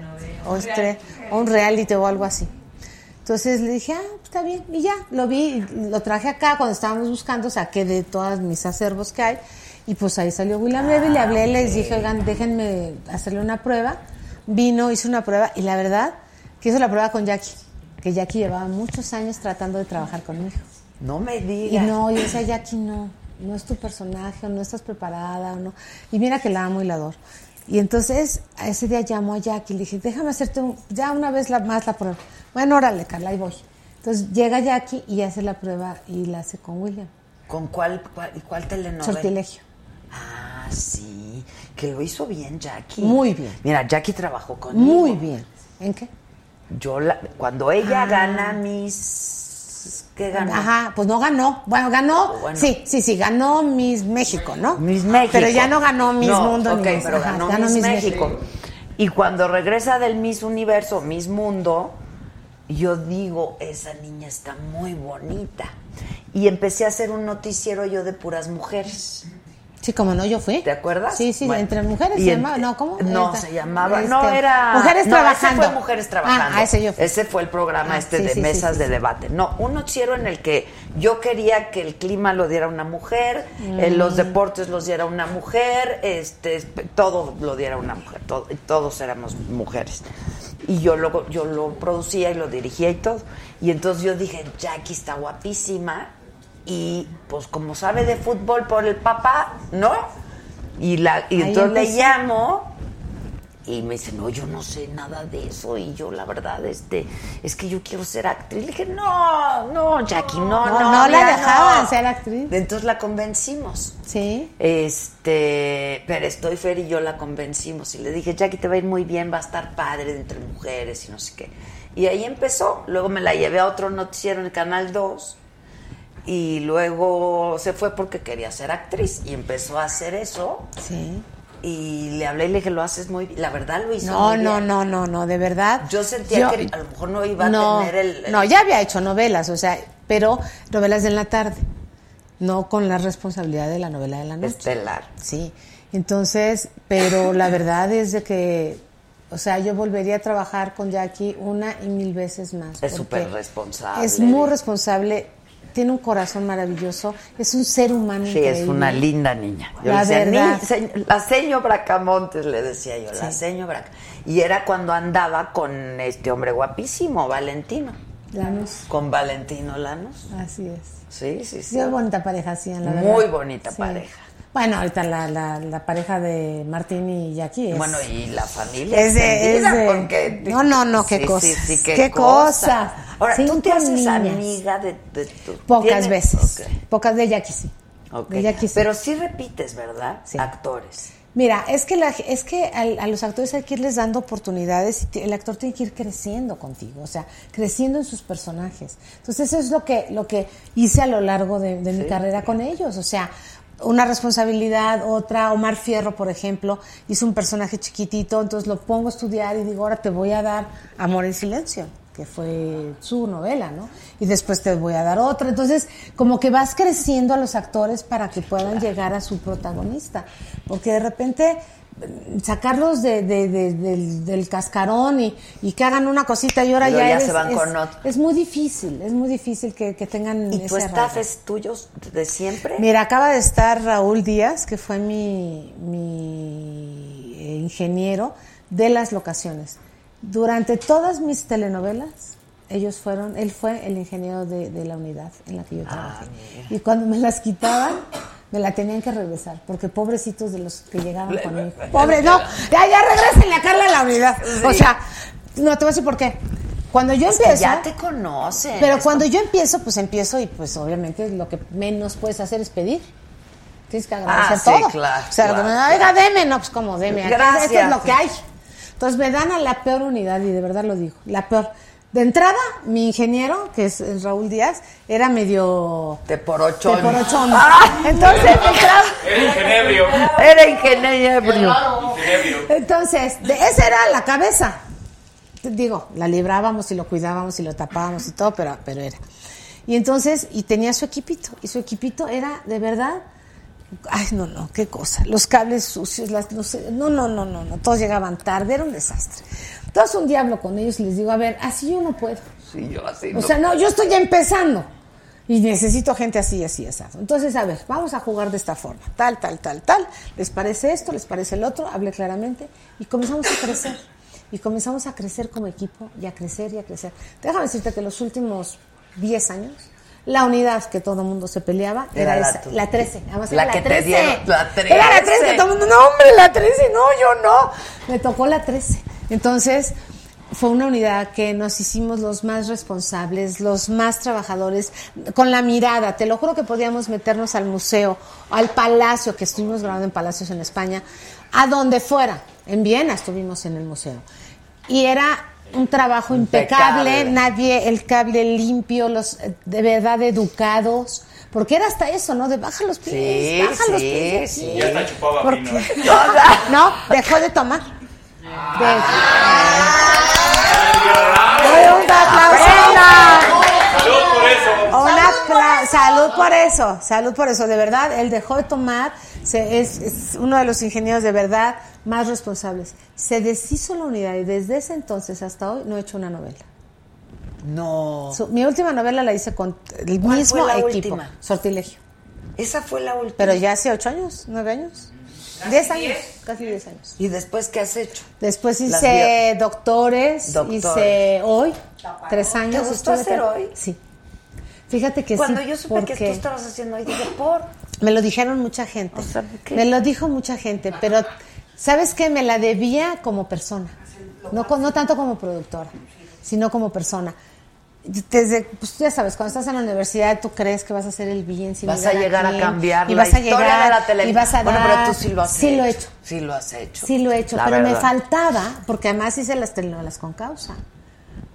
O, este, o un reality o algo así. Entonces le dije, ah, está bien, y ya, lo vi, y lo traje acá cuando estábamos buscando, saqué de todas mis acervos que hay, y pues ahí salió William Levy, le hablé, les dije, oigan, déjenme hacerle una prueba. Vino, hizo una prueba, y la verdad, que hizo la prueba con Jackie, que Jackie llevaba muchos años tratando de trabajar conmigo. No me Y digas. no, yo decía, Jackie, no, no es tu personaje, o no estás preparada, o no. Y mira que la amo y la adoro. Y entonces, ese día llamó a Jackie, le dije, déjame hacerte un- ya una vez la, más la prueba. Bueno, órale, Carla, ahí voy. Entonces llega Jackie y hace la prueba y la hace con William. ¿Con cuál, cuál, y cuál telenovela? Sortilegio. Ah, sí. Que lo hizo bien Jackie. Muy bien. Mira, Jackie trabajó conmigo. Muy bien. ¿En qué? Yo, la, cuando ella Ah. gana mis... ¿Qué ganó? Ajá, pues no ganó. Bueno, ganó. Bueno. Sí, sí, sí, ganó Miss México, ¿no? Miss México. Pero ya no ganó Miss No, Mundo ok, ni Miss. pero ajá, ganó, Miss, México. Y cuando regresa del Miss Universo, Miss Mundo, yo digo, esa niña está muy bonita. Y empecé a hacer un noticiero yo de puras mujeres. Sí, como no, yo fui. ¿Te acuerdas? Sí, sí, Bueno, entre mujeres y se llamaba. No, ¿cómo? No, Esta- se llamaba. este, no, era. Mujeres no, trabajando. Ese fue Mujeres Trabajando. Ah, ese yo fui. Ese fue el programa Ah, este sí, de sí, mesas sí, de debate. No, un noticiero en el que yo quería que el clima lo diera una mujer, Mm. eh, los deportes los diera una mujer, este, todo lo diera una mujer. todo- todos éramos mujeres. Y yo lo, yo lo producía y lo dirigía y todo. Y entonces yo dije, Jackie está guapísima. Y pues como sabe de fútbol por el papá, ¿no? Y, la, y entonces le llamo y me dice, no, yo no sé nada de eso. Y yo, la verdad, este, es que yo quiero ser actriz. Le dije, no, no, Jackie, no, No, no. no la dejaban no". ser actriz. Entonces la convencimos. Sí. Este, pero estoy Fer y yo la convencimos. Y le dije, Jackie, te va a ir muy bien, va a estar padre entre mujeres y no sé qué. Y ahí empezó. Luego me la llevé a otro noticiero en el Canal 2. Y luego se fue porque quería ser actriz. Y empezó a hacer eso. Sí. Y le hablé y le dije, lo haces muy bien. La verdad lo hizo No, muy no, bien. no, no, no, de verdad. Yo sentía que a lo mejor no iba a tener el... el- No, ya había hecho novelas, o sea, pero novelas de en la tarde, no con la responsabilidad de la novela de la noche. Estelar. Sí, entonces, pero la verdad es de que, o sea, yo volvería a trabajar con Jackie una y mil veces más. Es súper responsable. Es muy responsable, tiene un corazón maravilloso, es un ser humano Sí, increíble. es una linda niña. Yo La le decía, verdad. "Ni- se- la seño Bracamontes, le decía yo, la seño Braca. Y era cuando andaba con este hombre guapísimo, Valentino. Lanús, Con Valentino Lanos. así es. Sí, sí, sí. Sí, bonita pareja hacían, la verdad. Muy bonita Sí. pareja. Bueno, ahorita la, la, la pareja de Martín y Jackie es... Bueno, y la familia Es de- es de- porque- No, no, no, qué Sí, sí, qué, qué cosas. Ahora, ¿tú te haces niñas. amiga de, de tu... Pocas ¿tienes? veces. Pocas de Jackie sí. ok. De Jackie sí. Pero sí repites, ¿verdad? Sí. Actores. Mira, es que, la, es que al- a, los actores hay que irles dando oportunidades y el actor tiene que ir creciendo contigo, o sea, creciendo en sus personajes. Entonces eso es lo que, lo que hice a lo largo de, de mi carrera con ellos, o sea, una responsabilidad, otra, Omar Fierro, por ejemplo, hizo un personaje chiquitito, entonces lo pongo a estudiar y digo, ahora te voy a dar Amor en Silencio que fue su novela, ¿no? Y después te voy a dar otra. Entonces, como que vas creciendo a los actores para que puedan llegar a su protagonista. Porque de repente sacarlos de, de- de- del, del cascarón y, y que hagan una cosita y ahora Pero ya, ya eres- se van es, con otro. es muy difícil, es muy difícil que, que tengan ¿Y tu staff es tuyo de siempre? Mira, acaba de estar Raúl Díaz, que fue mi, mi eh, ingeniero de las locaciones. Durante todas mis telenovelas, ellos fueron, él fue el ingeniero de, de la unidad en la que yo trabajé. y cuando me las quitaban, Me la tenían que regresar, porque pobrecitos de los que llegaban conmigo. Pobre, no, ya, ya regresenle a Carla a la unidad. O sea, no, te voy a decir por qué. Cuando yo Es que empiezo. ya te conocen. Pero cuando yo empiezo, pues empiezo y pues obviamente lo que menos puedes hacer es pedir. Tienes que agradecer Ah, sí, todo. claro, O sea, claro, oiga, deme, no, pues como deme. Gracias. Esto es lo que hay. Entonces me dan a la peor unidad y de verdad lo digo, la peor. De entrada, mi ingeniero, que es es Raúl Díaz, era medio... Te por ocho. Te por ochón. Ah. Entonces, de entrada- Era ingenebrio. Era ingeniero. Ingenebrio. Entonces, de esa era la cabeza. Digo, la librábamos y lo cuidábamos y lo tapábamos y todo, pero, pero era. Y entonces, y tenía su equipito, y su equipito era de verdad, ay, no, no, qué cosa, los cables sucios, las, no, sé, no, no, no, no, no, todos llegaban tarde, era un desastre. Entonces un día hablo con ellos y les digo, a ver, así yo no puedo. Sí, yo así. O sea, no, yo estoy ya empezando. Y necesito gente así, así, asado. Entonces, a ver, vamos a jugar de esta forma. Tal, tal, tal, tal. ¿Les parece esto? ¿Les parece el otro? Hablé claramente. Y comenzamos a crecer. Y comenzamos a crecer como equipo y a crecer y a crecer. Déjame decirte que los últimos 10 años, la unidad que todo el mundo se peleaba era, Era la esa, tuya. la 13. Además, La era que la te 13. dieron, la Era la 13. 13. Todo el mundo, no, hombre, la 13. No, yo no. Me tocó la 13. Entonces, fue una unidad que nos hicimos los más responsables, los más trabajadores, con la mirada. Te lo juro que podíamos meternos al museo, al palacio, que estuvimos grabando en palacios en España, a donde fuera. En Viena estuvimos en el museo. Y era un trabajo impecable, Impecable. nadie, el cable limpio, los eh, de verdad educados. Porque era hasta eso, ¿no? De baja los pies, Sí, baja los pies. sí. Ya está chupaba Porque- fino. [LAUGHS] no, dejó de tomar. De- un aplauso. Salud por eso. Un apla- salud por eso, salud por eso. De verdad, él dejó de tomar, se- es, es uno de los ingenieros de verdad más responsables. Se deshizo la unidad y desde ese entonces hasta hoy no he hecho una novela. No. Su- mi última novela la hice con el ¿Cuál mismo fue la equipo, última? Sortilegio. Esa fue la última. Pero ya hace ocho años, nueve años, diez años, casi diez años. ¿Y después qué has hecho? Después hice doctores, Doctores. hice hoy, tres años. ¿Te gustó hacer hoy? Sí. Fíjate que Cuando sí, yo supe que tú estabas haciendo ahí, dije, por. me lo dijeron mucha gente. O sea, ¿qué? Me lo dijo mucha gente, pero ¿sabes qué? Me la debía como persona. No, tanto como productora, sino como persona. Desde, pues ya sabes, cuando estás en la universidad tú crees que vas a hacer el bien sin Vas a llegar a quién, cambiar y la vas a historia llegar de la televisión. y vas a bueno, dar- pero tú sí lo has sí hecho. lo he hecho. Sí lo has hecho. Sí lo he hecho, La pero me faltaba, porque además hice las telenovelas con causa.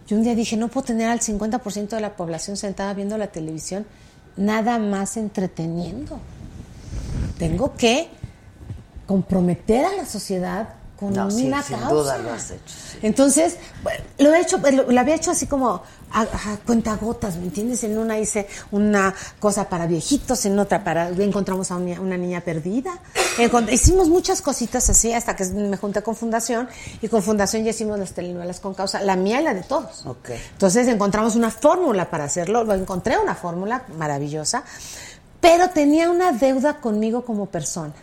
Yo un día dije, no puedo tener al 50% de la población sentada viendo la televisión, nada más entreteniendo. Tengo que comprometer a la sociedad con No, sí, una sin causa. duda lo has hecho, sí. Entonces, bueno, lo he hecho, lo, lo había hecho así como a, a cuentagotas, ¿me entiendes? En una hice una cosa para viejitos, en otra para encontramos a una, una niña perdida. Encont- hicimos muchas cositas así hasta que me junté con Fundación y con Fundación ya hicimos las telenovelas con causa, la mía y la de todos. Entonces encontramos una fórmula para hacerlo, lo encontré una fórmula maravillosa, pero tenía una deuda conmigo como persona.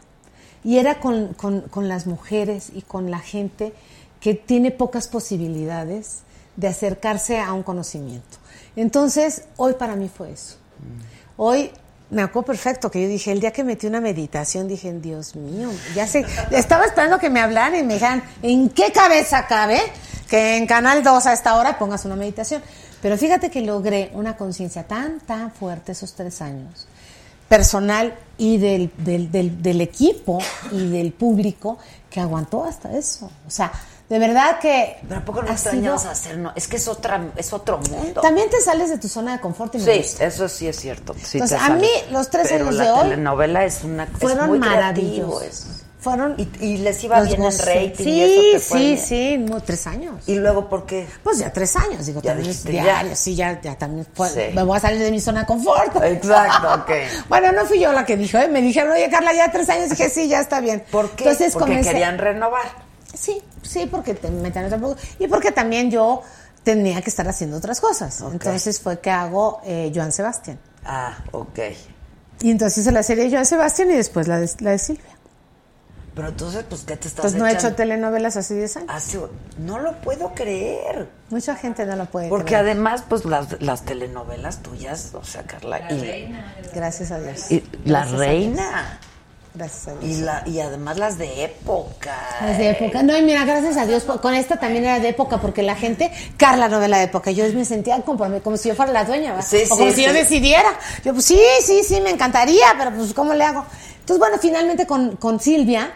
Y era con, con- con las mujeres y con la gente que tiene pocas posibilidades de acercarse a un conocimiento. Entonces, hoy para mí fue eso. Hoy me acuerdo perfecto que yo dije, el día que metí una meditación, dije, Dios mío, ya sé, estaba esperando que me hablaran y me dijeran, ¿en qué cabeza cabe que en Canal 2 a esta hora pongas una meditación? Pero fíjate que logré una conciencia tan, tan fuerte esos tres años, personal y del, del, del, del equipo y del público, que aguantó hasta eso. O sea, de verdad que... Pero ¿a poco no ha extrañas sido- hacer? No, es que es, otra, es otro mundo. También te sales de tu zona de confort y me Sí, gusta. eso sí es cierto. sí Entonces, te a sales. mí, los tres Pero años la de hoy telenovela es una es fueron muy creativo maravillosos. Fueron Y, y les iba bien en rating Sí, y eso te sí, sí, no, tres años. Y luego, ¿por qué? Pues ya tres años, digo, Ya también dijiste, diario, ya. sí, ya, ya también fue- Sí. me voy a salir de mi zona de confort. Exacto, ok. [LAUGHS] Bueno, no fui yo la que dijo, ¿eh? me dijeron, oye Carla, ya tres años, dije, sí, ya está bien. ¿Por qué? Entonces Porque comencé- querían renovar. Sí, sí, porque te meten otro poco. Y porque también yo tenía que estar haciendo otras cosas. Entonces fue que hago eh, Joan Sebastián. Ah, ok. Y entonces hice la serie de Joan Sebastián y después la de, la de Silvia. Pero entonces, pues, ¿qué te estás Pues no he hecho telenovelas hace 10 años. Hace- no lo puedo creer. Mucha gente no lo puede Porque creer. además, pues, las, las telenovelas tuyas, o sea, Carla. y, Gracias a Dios. y la Gracias a reina. Gracias a Dios. Y, la, y además las de época. Las de época. No, y mira, gracias a Dios, con esta también era de época, porque la gente, Carla novela de época, yo me sentía como, como si yo fuera la dueña, ¿verdad? Sí, o como sí, si yo decidiera. Yo, pues sí, sí, sí, me encantaría, pero pues, ¿cómo le hago? Entonces, bueno, finalmente con, con Silvia,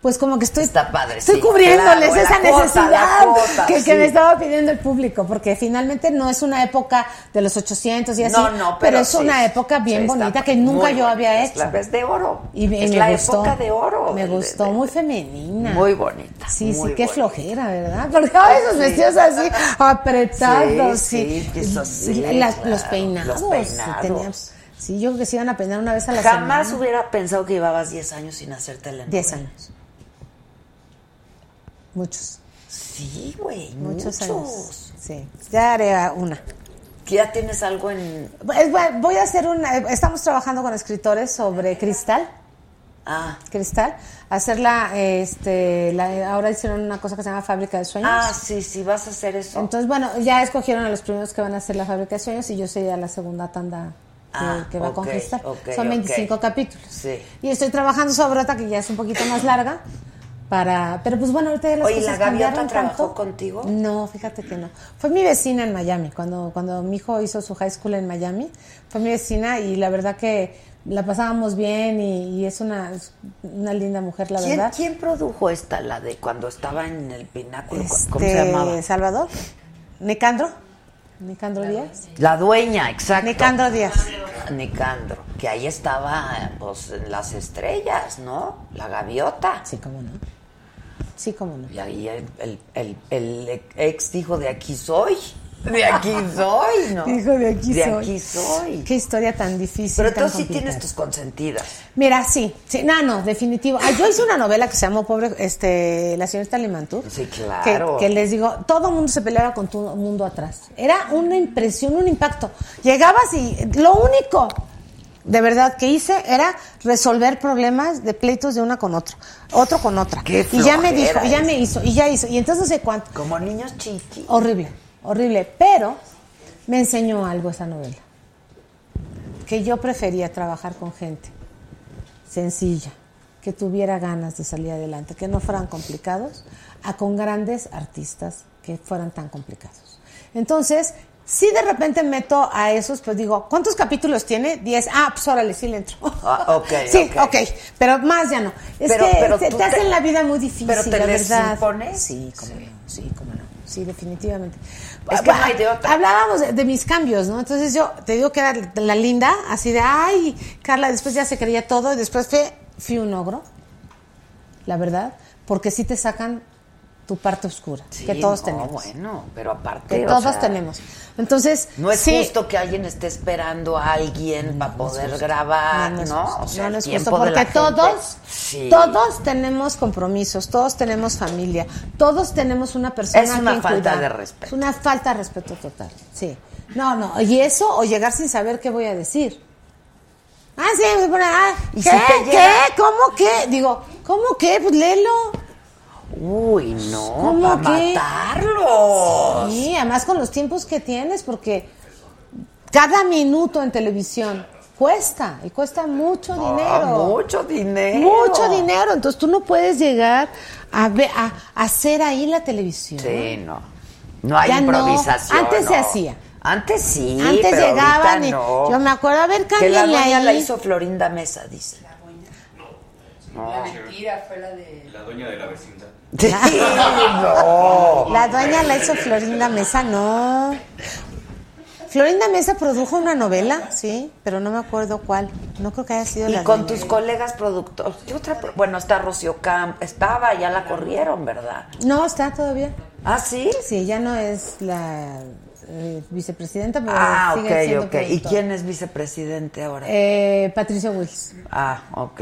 pues como que estoy, Está padre, estoy sí, cubriéndoles claro, esa la necesidad la que, que sí. me estaba pidiendo el público, porque finalmente no es una época de los 800 y así, No, no, pero, pero es sí, una época bien sí, bonita que nunca yo había es hecho. la- es de oro. Y me, Es me la gustó. época de oro. Me de- gustó, de- muy femenina. Muy bonita. Sí, sí, muy qué bonita. flojera, ¿verdad? [LAUGHS] Porque ay, esos vestidos así apretados, Sí, sí. sí, sí, Y las- claro, los peinados. los peinados. teníamos- sí, yo creo que se iban a peinar una vez a la Jamás semana. hubiera pensado que llevabas 10 años sin hacer telenovelas. 10 años. Muchos, Sí, güey, muchos, muchos. años. Sí, ya haré una. Ya tienes algo en... Bueno, Voy a hacer una. Estamos trabajando con escritores sobre cristal. Ah, Cristal. Hacerla, este, la- ahora hicieron una cosa que se llama Fábrica de Sueños. ah, sí, sí, vas a hacer eso. Entonces, bueno, ya escogieron a los primeros que van a hacer la fábrica de sueños y yo sería la segunda tanda que, Ah, que va a conquistar. ok, Son 25 ok. capítulos. Sí. Y estoy trabajando sobre otra que ya es un poquito más larga. Para, pero pues bueno, ahorita ya las Oye, cosas ¿la gaviota cambiaron trabajó tanto. contigo? No, fíjate que no. Fue mi vecina en Miami. Cuando, cuando mi hijo hizo su high school en Miami, fue mi vecina y la verdad que la pasábamos bien y, y es una, es una linda mujer, la ¿Quién, verdad. quién produjo esta, la de cuando estaba en el pináculo? ¿Cómo Este, se llamaba? Salvador. Nicandro. Nicandro Díaz. La dueña, exacto. Nicandro Díaz. Nicandro, que ahí estaba, pues, en las estrellas, ¿no? La gaviota. Sí, cómo no. Sí, cómo no. Y ahí el, el, el, el ex dijo, de aquí soy. De aquí soy, ¿no? [LAUGHS] Hijo de aquí de soy. aquí soy. Qué historia tan difícil. Pero tú sí tienes tus consentidas. Mira, sí, sí, no, no, definitivo. Ah, yo hice una novela que se llamó Pobre, este, la señorita Limantur. Sí, Que, claro. que les digo, todo el mundo se peleaba con todo el mundo atrás. Era una impresión, un impacto. Llegabas y lo único, de verdad, que hice era resolver problemas de pleitos de una con otro, otro con otra. Qué y ya me dijo, y ya me hizo, y ya hizo. Y entonces no sé cuánto. Como niños chiquitos. Horrible, horrible. Pero me enseñó algo esa novela. Que yo prefería trabajar con gente sencilla, que tuviera ganas de salir adelante, que no fueran complicados, a con grandes artistas que fueran tan complicados. Entonces, si de repente meto a esos, pues digo, ¿cuántos capítulos tiene? Diez. Ah, pues órale, sí le entro. Ah, ok, [LAUGHS] sí, ok. pero más ya no. Es Pero- que pero te, tú te hacen te- la vida muy difícil, pero te la les verdad. impones. Sí, cómo no, sí, cómo no. Sí, definitivamente. Es que no hay de otra. Hablábamos de, de mis cambios, ¿no? Entonces yo te digo que era la linda, así de, ay, Carla, después ya se creía todo y después fue, fui un ogro, la verdad, porque sí te sacan tu parte oscura, Sí, que todos no, tenemos. bueno, pero aparte. Que todos sea, tenemos. Entonces, No es sí, justo que alguien esté esperando a alguien para poder grabar, ¿no? No, no es justo. O sea, es justo, porque todos, Sí. todos tenemos compromisos, todos tenemos familia, todos tenemos una persona Es una falta cuidar. de respeto. Es una falta de respeto total, sí. No, no, y eso, o llegar sin saber qué voy a decir. Ah, sí, se pone, ah, Y ¿qué? si ¿Qué? ¿Cómo qué? Digo, ¿cómo qué? Pues léelo. Uy, no, ¿Cómo para qué? matarlos. Sí, además con los tiempos que tienes, porque cada minuto en televisión cuesta, y cuesta mucho Ah, dinero. mucho dinero. Mucho dinero. Entonces tú no puedes llegar a, ver, a, a hacer ahí la televisión. Sí, no. No hay Ya no. improvisación. Antes se no. hacía. Antes sí. Antes pero llegaban y no. yo me acuerdo, a ver, Que la doña ahí. la hizo Florinda Mesa, dice. La mentira fue la de. La dueña de la vecindad. Sí, [LAUGHS] no. La dueña la hizo Florinda Mesa, no. Florinda Mesa produjo una novela, sí, pero no me acuerdo cuál. No creo que haya sido Y la con dueña. tus colegas productores. Bueno, está Rocío Camp. Estaba, ya la corrieron, ¿verdad? No, está todavía. ¿Ah, sí? Sí, ya no es la eh, vicepresidenta, pero Ah, sigue siendo ok, ok. ¿Y quién es vicepresidente ahora? Eh, Patricio Wills. Ah, ok.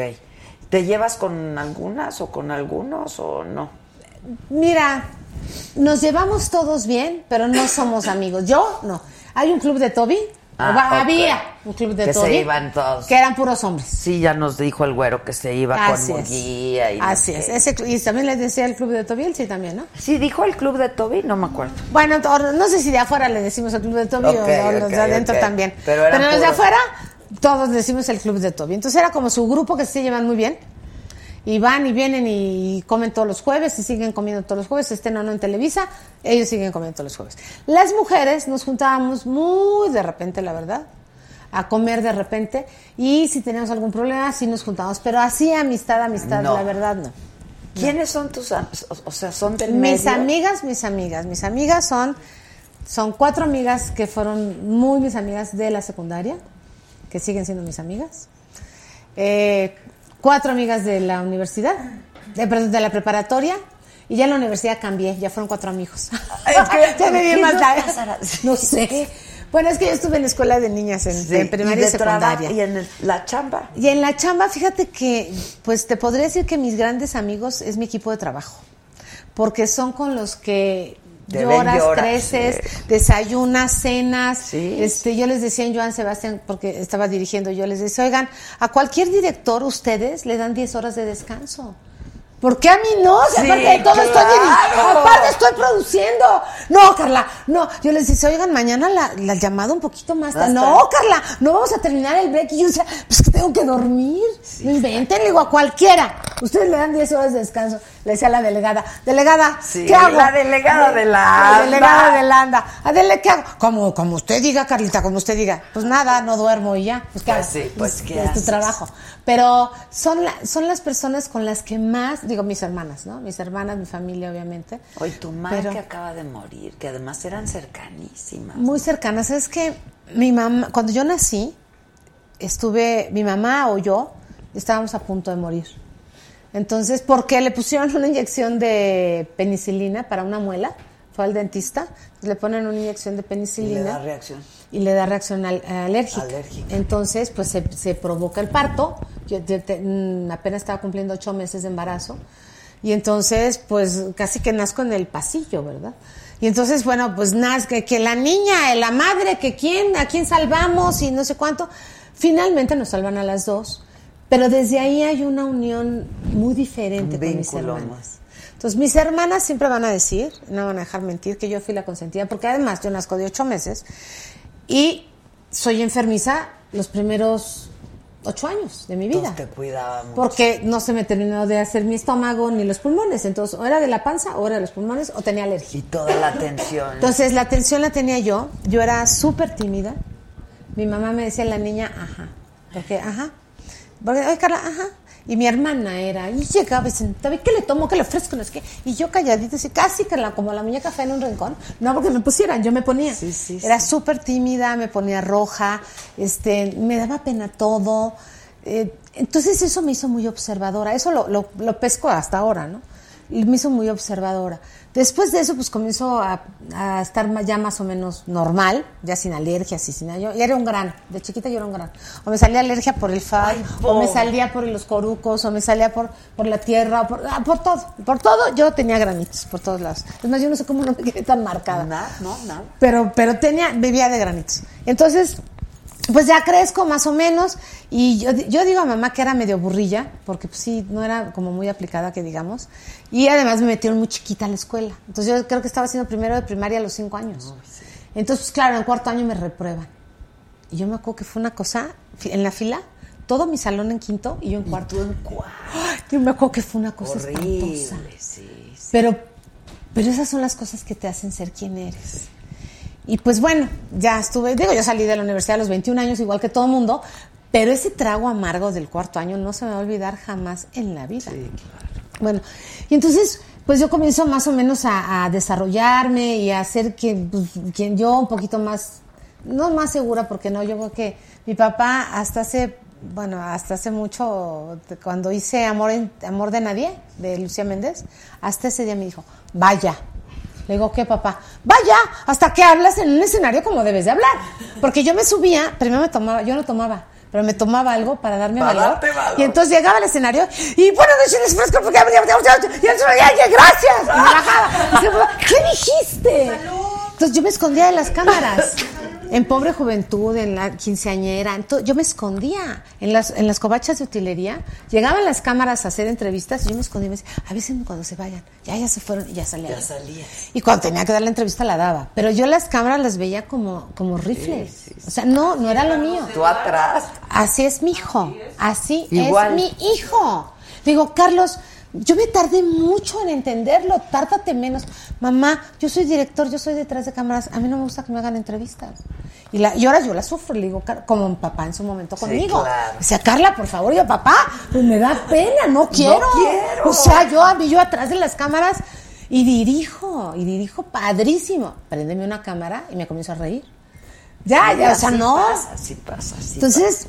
¿Te llevas con algunas o con algunos o no? Mira, nos llevamos todos bien, pero no somos amigos. Yo no. Hay un club de Toby Ah. Había un club de Que Toby. se iban todos. Que eran puros hombres. Sí, ya nos dijo el güero que se iba Así con es. Munguía y Así es. Ese y también les decía el club de Toby, sí también, ¿no? Sí, dijo el club de Toby, no me acuerdo. Bueno, no sé si de afuera le decimos el club de Toby Ok, o, los de adentro también. Pero los de afuera, todos decimos el club de Toby. Entonces era como su grupo que se llevan muy bien. Y van y vienen y comen todos los jueves y siguen comiendo todos los jueves, estén o no en Televisa, ellos siguen comiendo todos los jueves. Las mujeres nos juntábamos muy de repente, la verdad, a comer de repente y si teníamos algún problema, sí nos juntábamos. Pero así amistad, amistad, No. la verdad no. ¿Quiénes son tus o- O sea, son del Mis medio? amigas, mis amigas. Mis amigas son, son cuatro amigas que fueron muy mis amigas de la secundaria, que siguen siendo mis amigas. Eh, cuatro amigas de la universidad, de, perdón, de la preparatoria. Y ya en la universidad cambié, ya fueron cuatro amigos. [LAUGHS] Es que, [LAUGHS] ya me vi ¿qué más? No [LAUGHS] sé. Bueno, es que yo estuve en la escuela de niñas en, Sí, en primaria y, de secundaria. Y en el- la chamba. Y en la chamba, fíjate que, pues te podría decir que mis grandes amigos es mi equipo de trabajo. Porque son con los que Lloras, llorar, creces, sí. desayunas, cenas. Sí. Este, yo les decía en Joan Sebastián, porque estaba dirigiendo, yo les decía, oigan, a cualquier director ustedes le dan 10 horas de descanso. ¿Por qué a mí no? Si Sí, aparte de todo estoy dirigiendo, aparte estoy produciendo. No, Carla, no. Yo les decía, oigan, mañana la, la llamada un poquito más tarde. No, Carla, no vamos a terminar el break. Y yo decía, pues que tengo que dormir. No inventen, digo a cualquiera. Ustedes le dan 10 horas de descanso. Le decía a la delegada, delegada, Sí, ¿qué hago? la delegada de la delegada de la ANDA. Adele, ¿qué hago? Como, como usted diga, Carlita, como usted diga. Pues nada, no duermo y ya. Pues, ¿qué Pues sí, pues, ¿qué es tu trabajo. Pero son, la- son las personas con las que más, digo, mis hermanas, ¿no? Mis hermanas, mi familia, obviamente. Oye, tu madre Pero- que acaba de morir, que además eran cercanísimas. Muy cercanas. Es que mi mamá, cuando yo nací, estuve, mi mamá o yo estábamos a punto de morir. Entonces, porque le pusieron [LAUGHS] una inyección de penicilina para una muela, fue al dentista, le ponen una inyección de Y penicilina le da reacción. y le da reacción al- alérgica. Alérgica. Entonces, pues se, se provoca el parto. Yo, yo te- mm, apenas estaba cumpliendo ocho meses de embarazo. Y entonces, pues casi que nazco en el pasillo, ¿verdad? Y entonces, bueno, pues nazco, que, que la niña, la madre, que quién, a quién salvamos y no sé cuánto. Finalmente nos salvan a las dos. Pero desde ahí hay una unión muy diferente con mis hermanas. Entonces, mis hermanas siempre van a decir, no van a dejar mentir, que yo fui la consentida, porque además yo nazco de ocho meses y soy enfermiza los primeros ocho años de mi vida. Entonces te cuidaba mucho. Porque no se me terminó de hacer mi estómago ni los pulmones. Entonces, o era de la panza, o era de los pulmones, o tenía alergia. Y toda la atención. Entonces, la atención la tenía yo. Yo era súper tímida. Mi mamá me decía la niña, ajá. Porque, ajá. Porque, ay, Carla, ajá. Y mi hermana era, y llegaba y se sentaba, ¿y qué le tomo? ¿Qué le ofrezco? No sé qué. Y yo calladita, así, casi que la, como la muñeca fea en un rincón. No porque me pusieran, yo me ponía. Sí, sí, Era súper tímida, me ponía roja, este, me daba pena todo. Eh, entonces eso me hizo muy observadora. Eso lo, lo, lo pesco hasta ahora, ¿no? Y me hizo muy observadora. Después de eso, pues comenzó a, a estar ya más o menos normal, ya sin alergias y sin yo Ya era un gran, de chiquita yo era un gran. O me salía alergia por el FAD, o me salía por los corucos, o me salía por, por la tierra, o por, ah, por todo. Por todo yo tenía granitos, por todos lados. Es más, yo no sé cómo no me quedé tan marcada. Nada, no, nada. Pero, pero tenía, vivía de granitos. Entonces, pues ya crezco más o menos y yo, yo digo a mamá que era medio burrilla, porque pues sí, no era como muy aplicada que digamos, y además me metieron muy chiquita a la escuela. Entonces yo creo que estaba haciendo primero de primaria a los cinco años. Entonces, pues, claro, en cuarto año me reprueban. Y yo me acuerdo que fue una cosa, en la fila, todo mi salón en quinto y yo en cuarto. en cuarto. Yo me acuerdo que fue una cosa Horrible, espantosa. sí, sí. Pero, pero esas son las cosas que te hacen ser quien eres. Y pues bueno, ya estuve, digo, yo salí de la universidad a los 21 años, igual que todo mundo, pero ese trago amargo del cuarto año no se me va a olvidar jamás en la vida. Bueno, y entonces, pues yo comienzo más o menos a, a desarrollarme y a ser quien, pues, quien yo un poquito más, no más segura, porque no, yo creo que mi papá hasta hace, bueno, hasta hace mucho, cuando hice Amor, en- Amor de Nadie, de Lucía Méndez, hasta ese día me dijo, vaya. Le digo, ¿qué papá? Vaya, hasta que hablas en un escenario como debes de hablar. Porque yo me subía, primero me tomaba, yo no tomaba, pero me tomaba algo para darme Para valor. Y entonces llegaba al escenario y bueno, les fresco porque gracias. Y me bajaba. Y decía, ¿Qué dijiste? Entonces yo me escondía de las cámaras. En pobre juventud, en la quinceañera, yo me escondía en las, en las covachas de utilería. Llegaban las cámaras a hacer entrevistas y yo me escondía y me decía, avísenme cuando se vayan. Ya, ya se fueron y ya salía. Ya salías. Y cuando tenía que dar la entrevista la daba. Pero yo las cámaras las veía como, como rifles. O sea, no, no era lo mío. Tú atrás. Así es mi hijo. Así Igual. es mi hijo. Digo, Carlos, yo me tardé mucho en entenderlo. Tárdate menos. Mamá, yo soy director, yo soy detrás de cámaras. A mí no me gusta que me hagan entrevistas. Y, la, y ahora yo la sufro, le digo, como mi papá en su momento conmigo. claro. O sea, Carla, por favor, yo, papá, pues me da pena, no quiero. quiero. O sea, yo, a mí, yo atrás de las cámaras y dirijo, y dirijo padrísimo. Préndeme una cámara y me comienzo a reír. Ya, ya, o sea, Así no. pasa, así pasa, Entonces,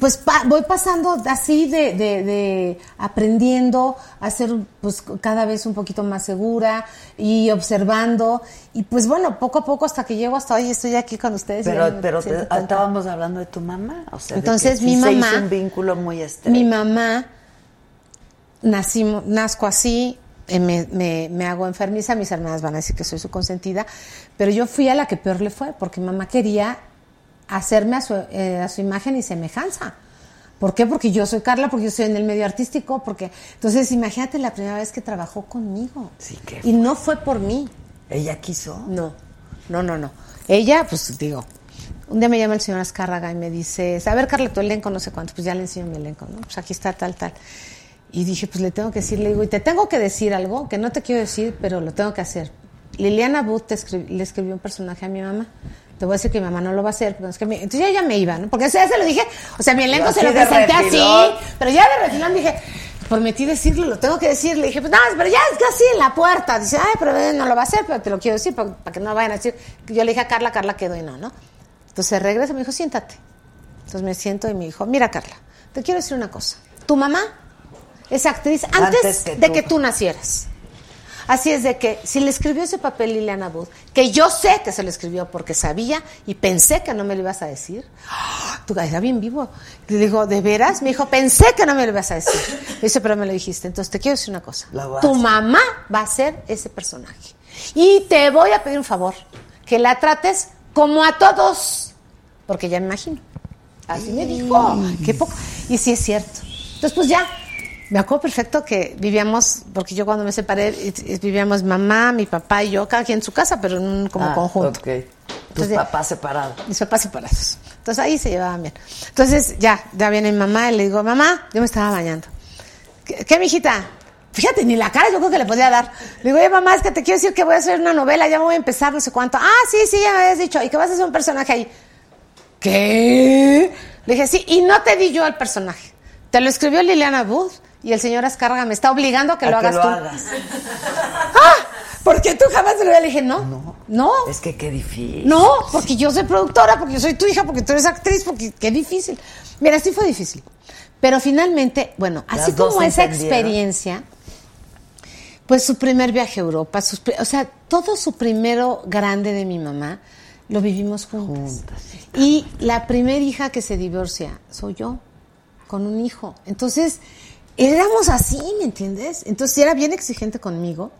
pues pa- voy pasando así de, de- de aprendiendo a ser pues cada vez un poquito más segura y observando y pues bueno, poco a poco hasta que llego hasta hoy estoy aquí con ustedes. Pero, pero te- estábamos hablando de tu mamá. O sea, Entonces, mi sí se mamá- hizo un vínculo muy estrecho. Mi mamá, nacimos, nazco así, eh, me, me- me hago enfermiza, mis hermanas van a decir que soy su consentida, pero yo fui a la que peor le fue, porque mamá quería hacerme a su, eh, a su imagen y semejanza. ¿Por qué? Porque yo soy Carla, porque yo estoy en el medio artístico, porque... Entonces, imagínate la primera vez que trabajó conmigo. Sí, qué Y no fue por mí. ¿Ella quiso? No, no, no, no. Ella, pues digo, un día me llama el señor Azcárraga y me dice, a ver, Carla, tu elenco, no sé cuánto. Pues ya le enseño mi elenco, ¿no? Pues aquí está tal, tal. Y dije, pues le tengo que decir, le digo, y te tengo que decir algo que no te quiero decir, pero lo tengo que hacer. Liliana Booth te escri- le escribió un personaje a mi mamá. Te voy a decir que mi mamá no lo va a hacer. pero es que mi- Entonces ya, ya me iba, ¿no? Porque eso ya se lo dije. O sea, mi elenco se lo presenté así. Pero ya de refilón dije, prometí decirlo, lo tengo que decir. Le dije, pues no, pero ya es casi en la puerta. Dice, ay, pero eh, no lo va a hacer, pero te lo quiero decir para, para que no vayan a decir. Yo le dije a Carla, Carla quedó y no, ¿no? Entonces regresa y me dijo, siéntate. Entonces me siento y me dijo, mira, Carla, te quiero decir una cosa. Tu mamá es actriz antes, Antes que de que tú nacieras. Así es de que si le escribió ese papel Liliana Booth, que yo sé que se lo escribió porque sabía y pensé que no me lo ibas a decir, ¡ah! tú era bien vivo. Le digo, ¿de veras? Me dijo, pensé que no me lo ibas a decir. Le dice, pero me lo dijiste. Entonces te quiero decir una cosa. Tu mamá va a ser ese personaje. Y te voy a pedir un favor, que la trates como a todos, porque ya me imagino. Así me dijo, qué poco. Y sí es cierto. Entonces, pues ya, me acuerdo perfecto que vivíamos, porque yo cuando me separé, vivíamos mamá, mi papá y yo, cada quien en su casa, pero en un como Ah, conjunto. ok. Tus Entonces, papás separados. mis papás separados. Entonces ahí se llevaban bien. Entonces ya, ya viene mi mamá y le digo, mamá, yo me estaba bañando. ¿Qué, qué mijita? Fíjate, ni la cara yo creo que le podía dar. Le digo, oye, mamá, es que te quiero decir que voy a hacer una novela, ya me voy a empezar, no sé cuánto. Ah, sí, sí, ya me habías dicho. ¿Y que vas a hacer un personaje ahí? ¿Qué? Le dije, sí, y no te di yo el personaje. Te lo escribió Liliana Booth y el señor Azcárraga me está obligando a que A lo que hagas lo tú. hagas. [LAUGHS] ¡Ah! Porque tú jamás te lo había. Le dije, no, no. Es que qué difícil. No, porque yo soy productora, porque yo soy tu hija, porque tú eres actriz, porque qué difícil. Mira, sí fue difícil. Pero finalmente, bueno, Las así como esa experiencia, pues su primer viaje a Europa, sus o sea, todo su primero grande de mi mamá, lo vivimos juntas. Y la primera hija que se divorcia soy yo, con un hijo. Entonces, éramos así, ¿me entiendes? Entonces, era bien exigente conmigo.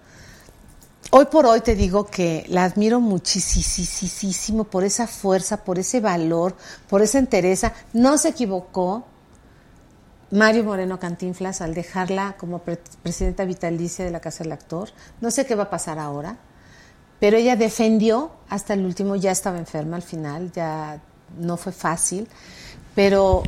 Hoy por hoy te digo que la admiro muchísimo por esa fuerza, por ese valor, por esa entereza. No se equivocó Mario Moreno Cantinflas al dejarla como pre- presidenta vitalicia de la Casa del Actor. No sé qué va a pasar ahora, pero ella defendió hasta el último, ya estaba enferma al final, ya no fue fácil, pero,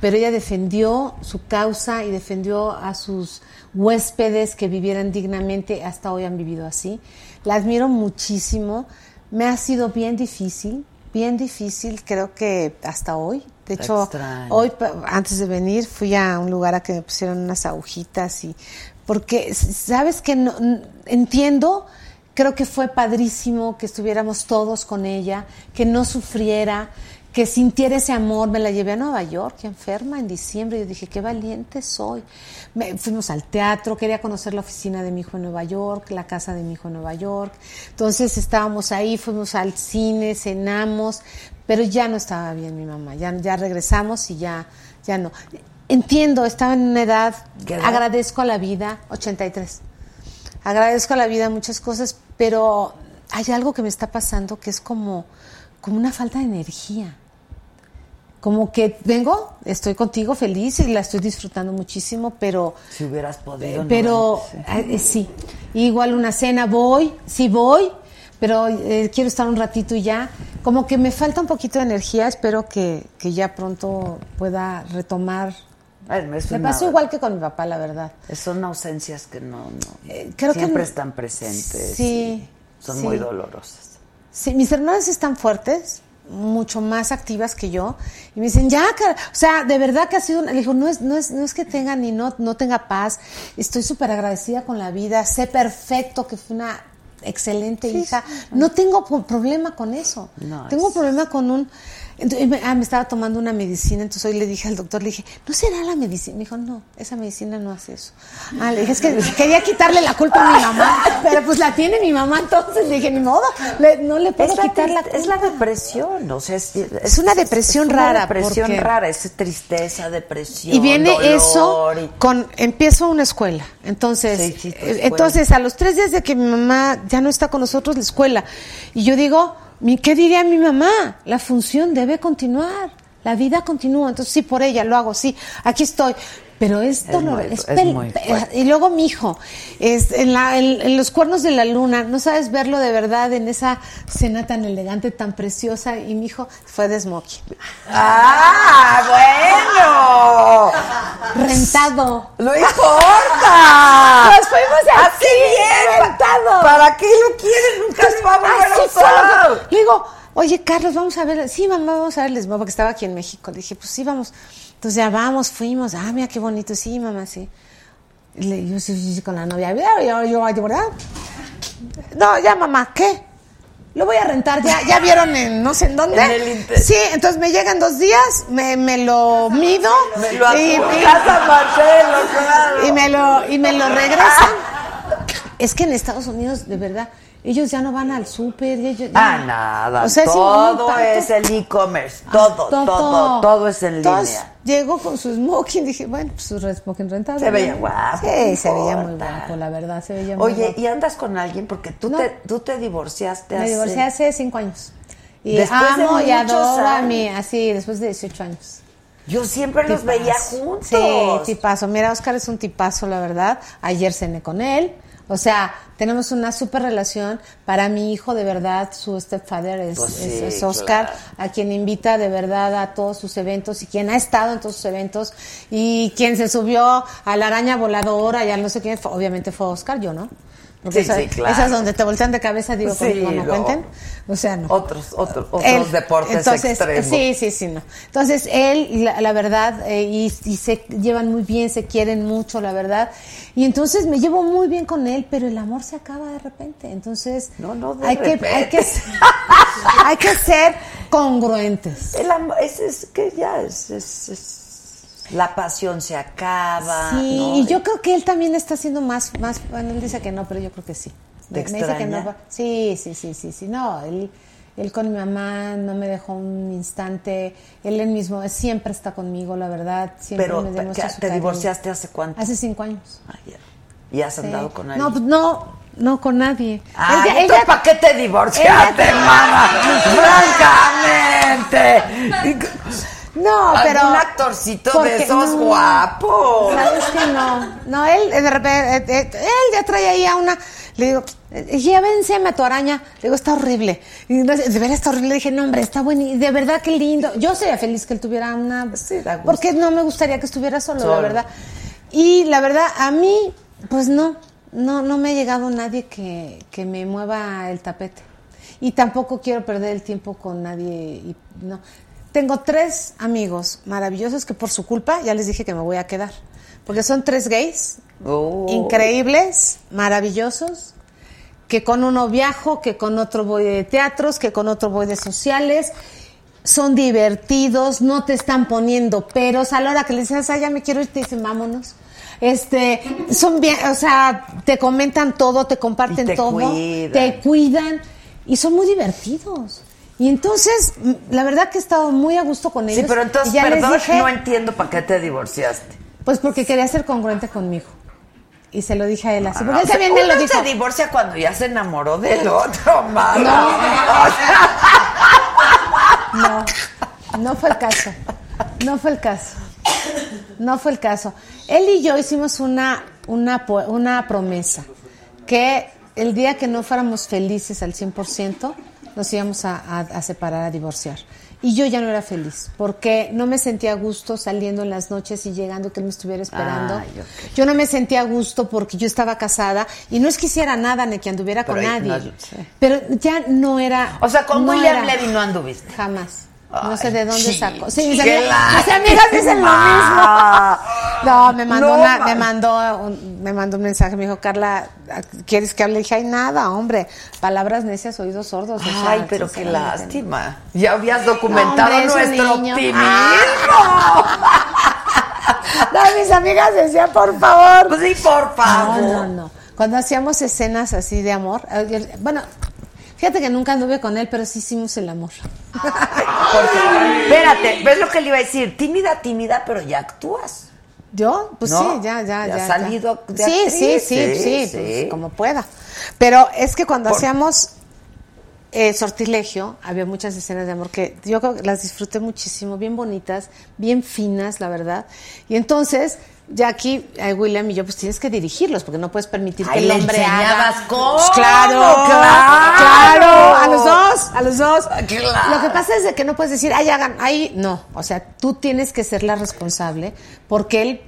pero ella defendió su causa y defendió a sus huéspedes que vivieran dignamente, hasta hoy han vivido así. La admiro muchísimo, me ha sido bien difícil, bien difícil, creo que hasta hoy. De Te hecho, extraño. hoy antes de venir fui a un lugar a que me pusieron unas agujitas y porque sabes que no entiendo creo que fue padrísimo que estuviéramos todos con ella que no sufriera que sintiera ese amor me la llevé a Nueva York enferma en diciembre y yo dije qué valiente soy Me- fuimos al teatro quería conocer la oficina de mi hijo en Nueva York la casa de mi hijo en Nueva York entonces estábamos ahí fuimos al cine cenamos pero ya no estaba bien mi mamá, ya, ya regresamos y ya, ya no. Entiendo, estaba en una edad, ¿Qué edad? agradezco a la vida, 83. Agradezco a la vida muchas cosas, pero hay algo que me está pasando que es como, como una falta de energía. Como que vengo, estoy contigo feliz y la estoy disfrutando muchísimo, pero... Si hubieras podido. no, Pero sí. eh, sí, igual una cena voy, sí voy, pero eh, quiero estar un ratito y ya. Como que me falta un poquito de energía, espero que, que ya pronto pueda retomar. Bueno, Me una- pasó igual que con mi papá, la verdad. Son ausencias que no, no Eh, creo siempre están presentes. Sí, y Son sí. muy dolorosas. Sí, mis hermanas están fuertes, mucho más activas que yo, y me dicen, ya, cara", o sea, de verdad que ha sido, una-". le digo, no es, no es, no es que tenga ni no, no tenga paz, estoy súper agradecida con la vida, sé perfecto que fue una excelente hija, no tengo problema con eso, No, tengo es- problema con un, entonces, me, ah, me estaba tomando una medicina, entonces hoy le dije al doctor, le dije, ¿no será la medicina? Me dijo, no, esa medicina no hace eso. Ah, le dije, es que quería quitarle la culpa a mi mamá, pero pues la tiene mi mamá, entonces le dije, ni modo, le- no le puedo Es quitar la es la depresión, o sea, es, Es una depresión es una rara, depresión porque- rara, es tristeza, depresión. Y viene dolor eso y- con empiezo una escuela. Entonces, Sí, sí, tu eh, escuela. entonces a los tres días de que mi mamá ya no está con nosotros la escuela y yo digo, ¿qué diría mi mamá? La función debe continuar, la vida continúa. Entonces sí por ella lo hago, sí, aquí estoy. Pero es Es muy- es es muy y luego mi hijo, es en, la- en- en los cuernos de la luna, no sabes verlo de verdad en esa cena tan elegante, tan preciosa, y mi hijo fue de smoking. ¡Ah, bueno! Rentado. ¡No importa! Nos fuimos así, bien! rentado. ¿Para qué lo quieren? Nunca se va a volver a usar. Le digo, oye, Carlos, vamos a ver. Sí, mamá, vamos a ver el Smoke, porque estaba aquí en México. Le dije, pues sí, vamos. Entonces ya vamos, fuimos. Ah, mira qué bonito. Sí, mamá, sí. Y le, yo sí, sí, sí, con la novia. "Ya, yo, yo, yo, ¿verdad? No, ya, mamá, ¿qué? Lo voy a rentar, ya, ya vieron en no sé en dónde. En el inter- sí, entonces me llegan dos días, me, me lo mido. Me lo y- y- casa Marcelo, claro. y me lo y me lo regresan. Es que en Estados Unidos, de verdad, ellos ya no van al súper. Ah, nada. O sea, es todo impacto. es el e-commerce. Todo, todo, todo, es en línea. Llegó con su smoking, dije, bueno, pues su smoking rentado. Se veía guapo, Sí, se veía muy guapo, la verdad, se veía muy Oye, guapo. ¿y andas con alguien? Porque tú, No. te, tú te divorciaste Me hace... divorcié hace cinco años. Y Después de amo y adoro a mí, así, después de 18 años. Yo siempre los veía juntos. Sí, tipazo. Mira, Oscar es un tipazo, la verdad. Ayer cené con él. O sea, tenemos una súper relación. Para mi hijo, de verdad, su stepfather es, Pues sí, es- es Oscar, a quien invita de verdad a todos sus eventos y quien ha estado en todos sus eventos y quien se subió a la araña voladora y a no sé quién, fue- obviamente fue Oscar, yo no. Porque Sí, esa- sí, claro. esas donde te voltean de cabeza, digo, Sí, no. cuenten. O sea, no. Otros, otros, otros Él, deportes entonces, extremos. Sí, sí, sí, no. Entonces, él, la, la verdad, eh, y, y se llevan muy bien, se quieren mucho, la verdad. Y entonces me llevo muy bien con él, pero el amor se acaba de repente. Entonces, No, no, de hay, que, hay, que, hay que ser congruentes. El amor, es, es que ya es, es- es- La pasión se acaba. Sí, ¿no? y yo creo que él también está haciendo más, más, bueno, él dice que no, pero yo creo que sí. ¿Te Me- me dice que no Sí, sí, sí, sí, sí. No, él, él con mi mamá no me dejó un instante. Él él mismo siempre está conmigo, la verdad. Siempre Pero, me demuestra ¿qué- su ¿te cariño. divorciaste hace cuánto? Hace cinco años. Ah, ya. ¿Y has Sí. andado con alguien? No, pues no, no con nadie. Ay, Ella- ¿para qué te divorciaste, ella- mamá? [LAUGHS] Francamente. No, pero. Un actorcito de esos no, guapos. ¿Sabes que no? No, él eh, de repente, eh, eh, él ya trae ahí a una. Le digo, eh, ya venceme a tu araña. Le digo, está horrible. Y de verdad está horrible. Le dije, no, hombre, está bueno. Y de verdad, qué lindo. Yo sería feliz que él tuviera una. Sí, da gusto. Porque no me gustaría que estuviera solo, Solo. la verdad. Y la verdad, a mí, pues no. No, no me ha llegado nadie que, que me mueva el tapete. Y tampoco quiero perder el tiempo con nadie. Y, no. Tengo tres amigos maravillosos que por su culpa ya les dije que me voy a quedar. Porque son tres gays Oh. increíbles, maravillosos, que con uno viajo, que con otro voy de teatros, que con otro voy de sociales. Son divertidos, no te están poniendo peros. A la hora que les dices, ah, ya me quiero ir, te dicen, vámonos. Este, son bien, o sea, te comentan todo, te comparten te todo, cuidan. te cuidan y son muy divertidos. Y entonces, mm, la verdad que he estado muy a gusto con ellos. Sí, pero entonces, ya perdón, dije, no entiendo para qué te divorciaste. pues porque quería ser congruente conmigo. Y se lo dije a él así. Porque él también me lo dijo. se divorcia cuando ya se enamoró del otro, mamá. No. No, no fue el caso. No fue el caso. No fue el caso. Él y yo hicimos una, una, una promesa, que el día que no fuéramos felices al 100%, nos íbamos a, a- a separar, a divorciar. Y yo ya no era feliz, porque no me sentía a gusto saliendo en las noches y llegando que él me estuviera esperando. Ay. Yo no me sentía a gusto porque yo estaba casada y no es que hiciera nada ni que anduviera Pero con nadie. no- sí. Pero ya no era. O sea, con no William era. Levy no anduviste. Jamás. No sé de dónde sacó. Sí, mis, amigas, mis amigas dicen lo mismo. [LAUGHS] No, me mandó, No, una- me mandó, un, me mandó un mensaje, me dijo, Carla, ¿quieres que hable? Le dije, ay, nada, hombre, palabras necias, oídos sordos. o sea, Ay, pero qué lástima. Ya habías documentado No, hombre, nuestro optimismo. [LAUGHS] No, mis amigas decían, por favor. Pues sí, por favor. No, no, no. Cuando hacíamos escenas así de amor, eh, bueno, fíjate que nunca anduve con él, pero sí hicimos el amor. Porque, espérate, ¿ves lo que le iba a decir? Tímida, tímida, pero ya actúas. ¿Yo? Pues ¿No? sí, ya, ya, Ya ya. has salido de sí, actriz, sí, sí, sí, sí, pues, como pueda. Pero es que cuando Por- hacíamos eh, Sortilegio, había muchas escenas de amor que yo creo que las disfruté muchísimo, bien bonitas, bien finas, la verdad. Y entonces, Jackie, eh, William y yo, pues tienes que dirigirlos, porque no puedes permitir Ay, que el hombre haga... cómo, Pues claro, claro. claro, a los dos, a los dos. Claro. Lo que pasa es de que no puedes decir, ay, hagan, ahí, no. O sea, tú tienes que ser la responsable, porque él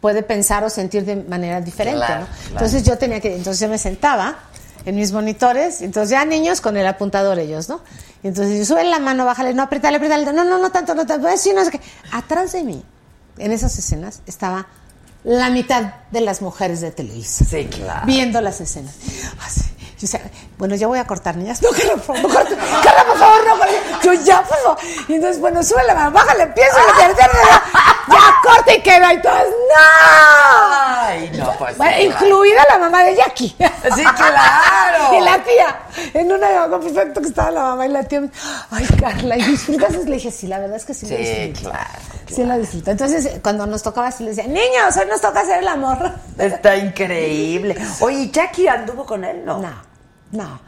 puede pensar o sentir de manera diferente, Claro, ¿no? claro. Entonces yo tenía que, entonces yo me sentaba en mis monitores, entonces ya niños con el apuntador ellos, ¿no? Y entonces yo sube la mano, bájale, no, apriétale, apriétale, no, no, no tanto, no tanto, sí, no sé qué. Atrás de mí, en esas escenas, estaba la mitad de las mujeres de Televisa. Sí, claro. Viendo las escenas. Así. Yo decía, bueno, ya voy a cortar, niñas. No, Carla, por favor. Carla, por favor, no corte. Yo, ya, por favor. Y entonces, bueno, sube la mano, bájale, empieza a ya, corta y queda. Y todas, ¡no! Ay, no, pues. Bueno, sí, incluida la mamá de Jackie. Sí, claro. [LAUGHS] y la tía. En una acuerdo perfecto que estaba la mamá y la tía. Ay, Carla, ¿y disfrutas? Le dije, sí, la verdad es que sí, Sí, disfruto. claro, Sí la disfruto. Entonces, cuando nos tocaba así, le decía, niños, hoy nos toca hacer el amor. Está increíble. Oye, ¿Jackie anduvo con él? No. No, no.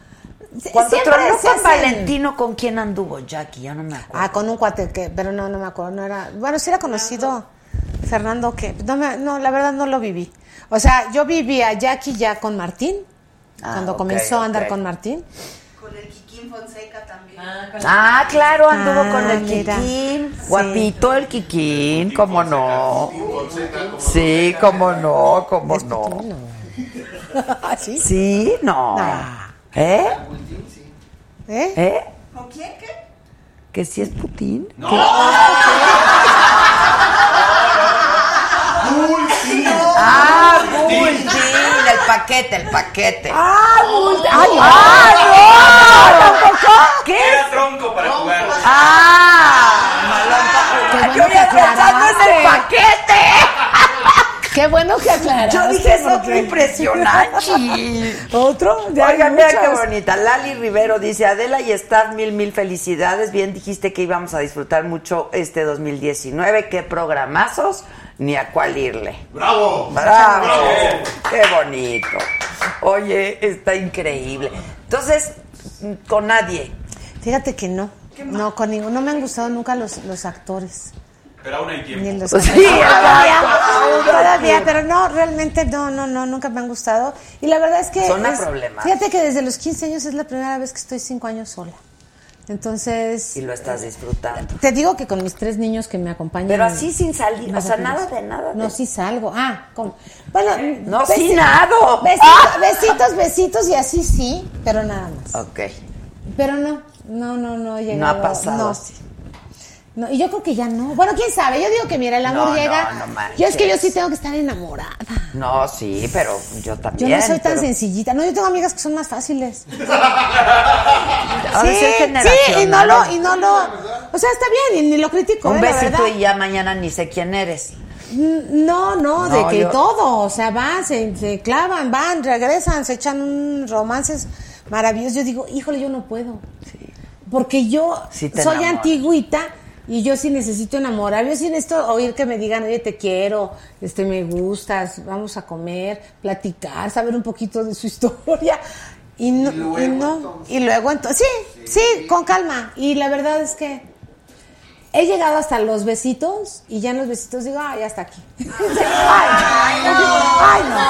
Cuando se con hacen- Valentino, ¿con quién anduvo Jackie? Ya no me acuerdo. Ah, con un cuate que, pero no, no me acuerdo, no era, bueno, sí era conocido, Fernando que, no, me- no, la verdad no lo viví. O sea, yo viví a Jackie ya con Martín, Ah, cuando ok, comenzó a andar con Martín. Con el Kikín Fonseca también. Ah, claro, anduvo Ah, con el mira. Kikín. Sí. Guapito el Kikín, cómo no. Sí, cómo no, cómo no. ¿Ah, [LAUGHS] ¿Sí? Sí, no. Ah. ¿Eh? ¿Eh? ¿Eh? ¿Con quién? ¿Qué? ¿Que sí es Putin? Ah, Putin, el paquete, el paquete. ¡Ah, Bulti! ¡Ay, ¡Ah, no! ¿Tampoco? ¿Qué? Era tronco para jugar. ¡Ah! Malón para Qué jugar. bueno Yo que ya pensando en el aclaraste. paquete. Qué bueno que aclaraste. Yo dije, es [LAUGHS] otro porque- impresionante. ¿Otro? Oigan, vean qué bonita. Lali Rivero dice, Adela y Staff, mil, mil felicidades. Bien dijiste que íbamos a disfrutar mucho este 2019. Qué programazos, ni a cuál irle. ¡Bravo! ¡Bravo! ¡Qué bonito! Oye, está increíble. Entonces, con nadie. Fíjate que no. No, con ninguno. No me han gustado nunca los, los actores. Pero aún hay Ni tiempo. los Sí, [LAUGHS] todavía, todavía, pero no, realmente no, no, no, nunca me han gustado. Y la verdad es que. Son es- problemas. Fíjate que desde los 15 años es la primera vez que estoy cinco años sola. Entonces. Y lo estás disfrutando. Te digo que con mis tres niños que me acompañan. Pero así sin salir, Más o sea, nada de nada. No, sí salgo. Ah, ¿cómo? Bueno, No, besi- sí nado. Besitos, Ah. [LAUGHS] besitos, besitos y así sí, pero nada más. Ok. Pero no, no, no, no he No llegado. ha pasado no. así. No, y yo creo que ya no. Bueno, quién sabe. Yo digo que mira, el amor No, llega. no, no yo es que yo sí tengo que estar enamorada. No, sí, pero yo Yo también. no soy tan pero- sencillita. No, yo tengo amigas que son más fáciles. [LAUGHS] Ser sí, y no lo, y no lo. O sea, está bien, y ni lo critico. Un eh, besito y ya mañana ni sé quién eres. Mm, No, no, de que yo- todo, o sea, van, se, se clavan, van, regresan, se echan un romances maravillosos. Yo digo, híjole, yo no puedo. Porque yo Sí soy antigüita y yo sí necesito enamorar. Yo sí necesito oír que me digan, oye, te quiero, este, me gustas, vamos a comer, platicar, saber un poquito de su [LAUGHS] historia. Y no, y, no, y luego entonces, sí, sí, con calma. Y la verdad es que he llegado hasta los besitos y ya en los besitos digo, ah, ya está aquí. ay, [LAUGHS] ay, no.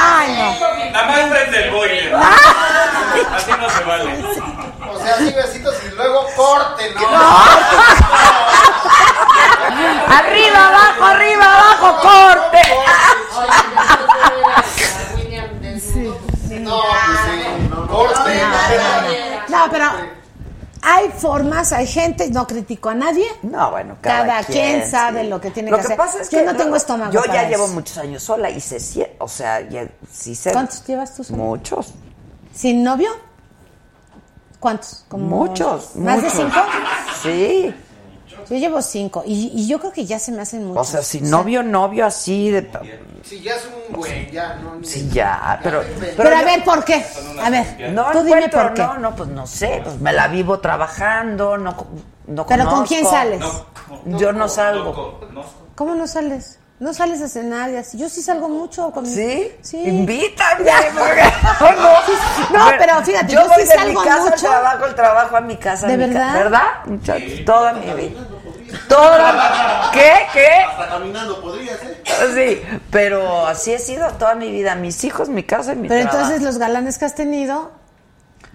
Ay, no. Nada más prende el boiler. [LAUGHS] Así no se vale. O sea, así besitos y luego corte, ¿no? [LAUGHS] Arriba, abajo, arriba, abajo, corte. [LAUGHS] No, pues sí, no, corte. No, pero hay formas, hay gente, no critico a nadie. No, bueno, Cada, cada, quien, sabe lo que tiene Lo que, que hacer. pasa es yo que no tengo estómago. Yo para ya eso. llevo muchos años sola y sé si, o sea, ya, sí sé. ¿Cuántos llevas tú sola? Muchos. ¿Sin novio? ¿Cuántos? Como Muchos. ¿Más muchos. de cinco? Sí. Yo llevo cinco y, y yo creo que ya se me hacen muchos. O sea, si novio, novio así de. Si ya es un güey, ya, no. Sí, ya, pero. Pero, a ver, ¿por qué? A ver, No tú dime por qué. no, no, pues no sé, pues me la vivo trabajando, no, co- no ¿Pero con quién sales? Yo no salgo. ¿Cómo no sales? No sales a cenar y así. Yo sí salgo mucho con mi- ¿Sí? Sí. Invítame. porque- [LAUGHS] No, [LAUGHS] pero fíjate, yo, voy sí de salgo mi casa mucho. al trabajo, el trabajo a mi casa. ¿De ca- verdad? ¿Verdad? Muchachos, toda mi vida. Toda. [LAUGHS] ¿Qué? ¿Qué? Hasta caminando podrías, ¿eh? Sí, pero así he sido toda mi vida. Mis hijos, mi casa y mi Pero trabajo. entonces los galanes que has tenido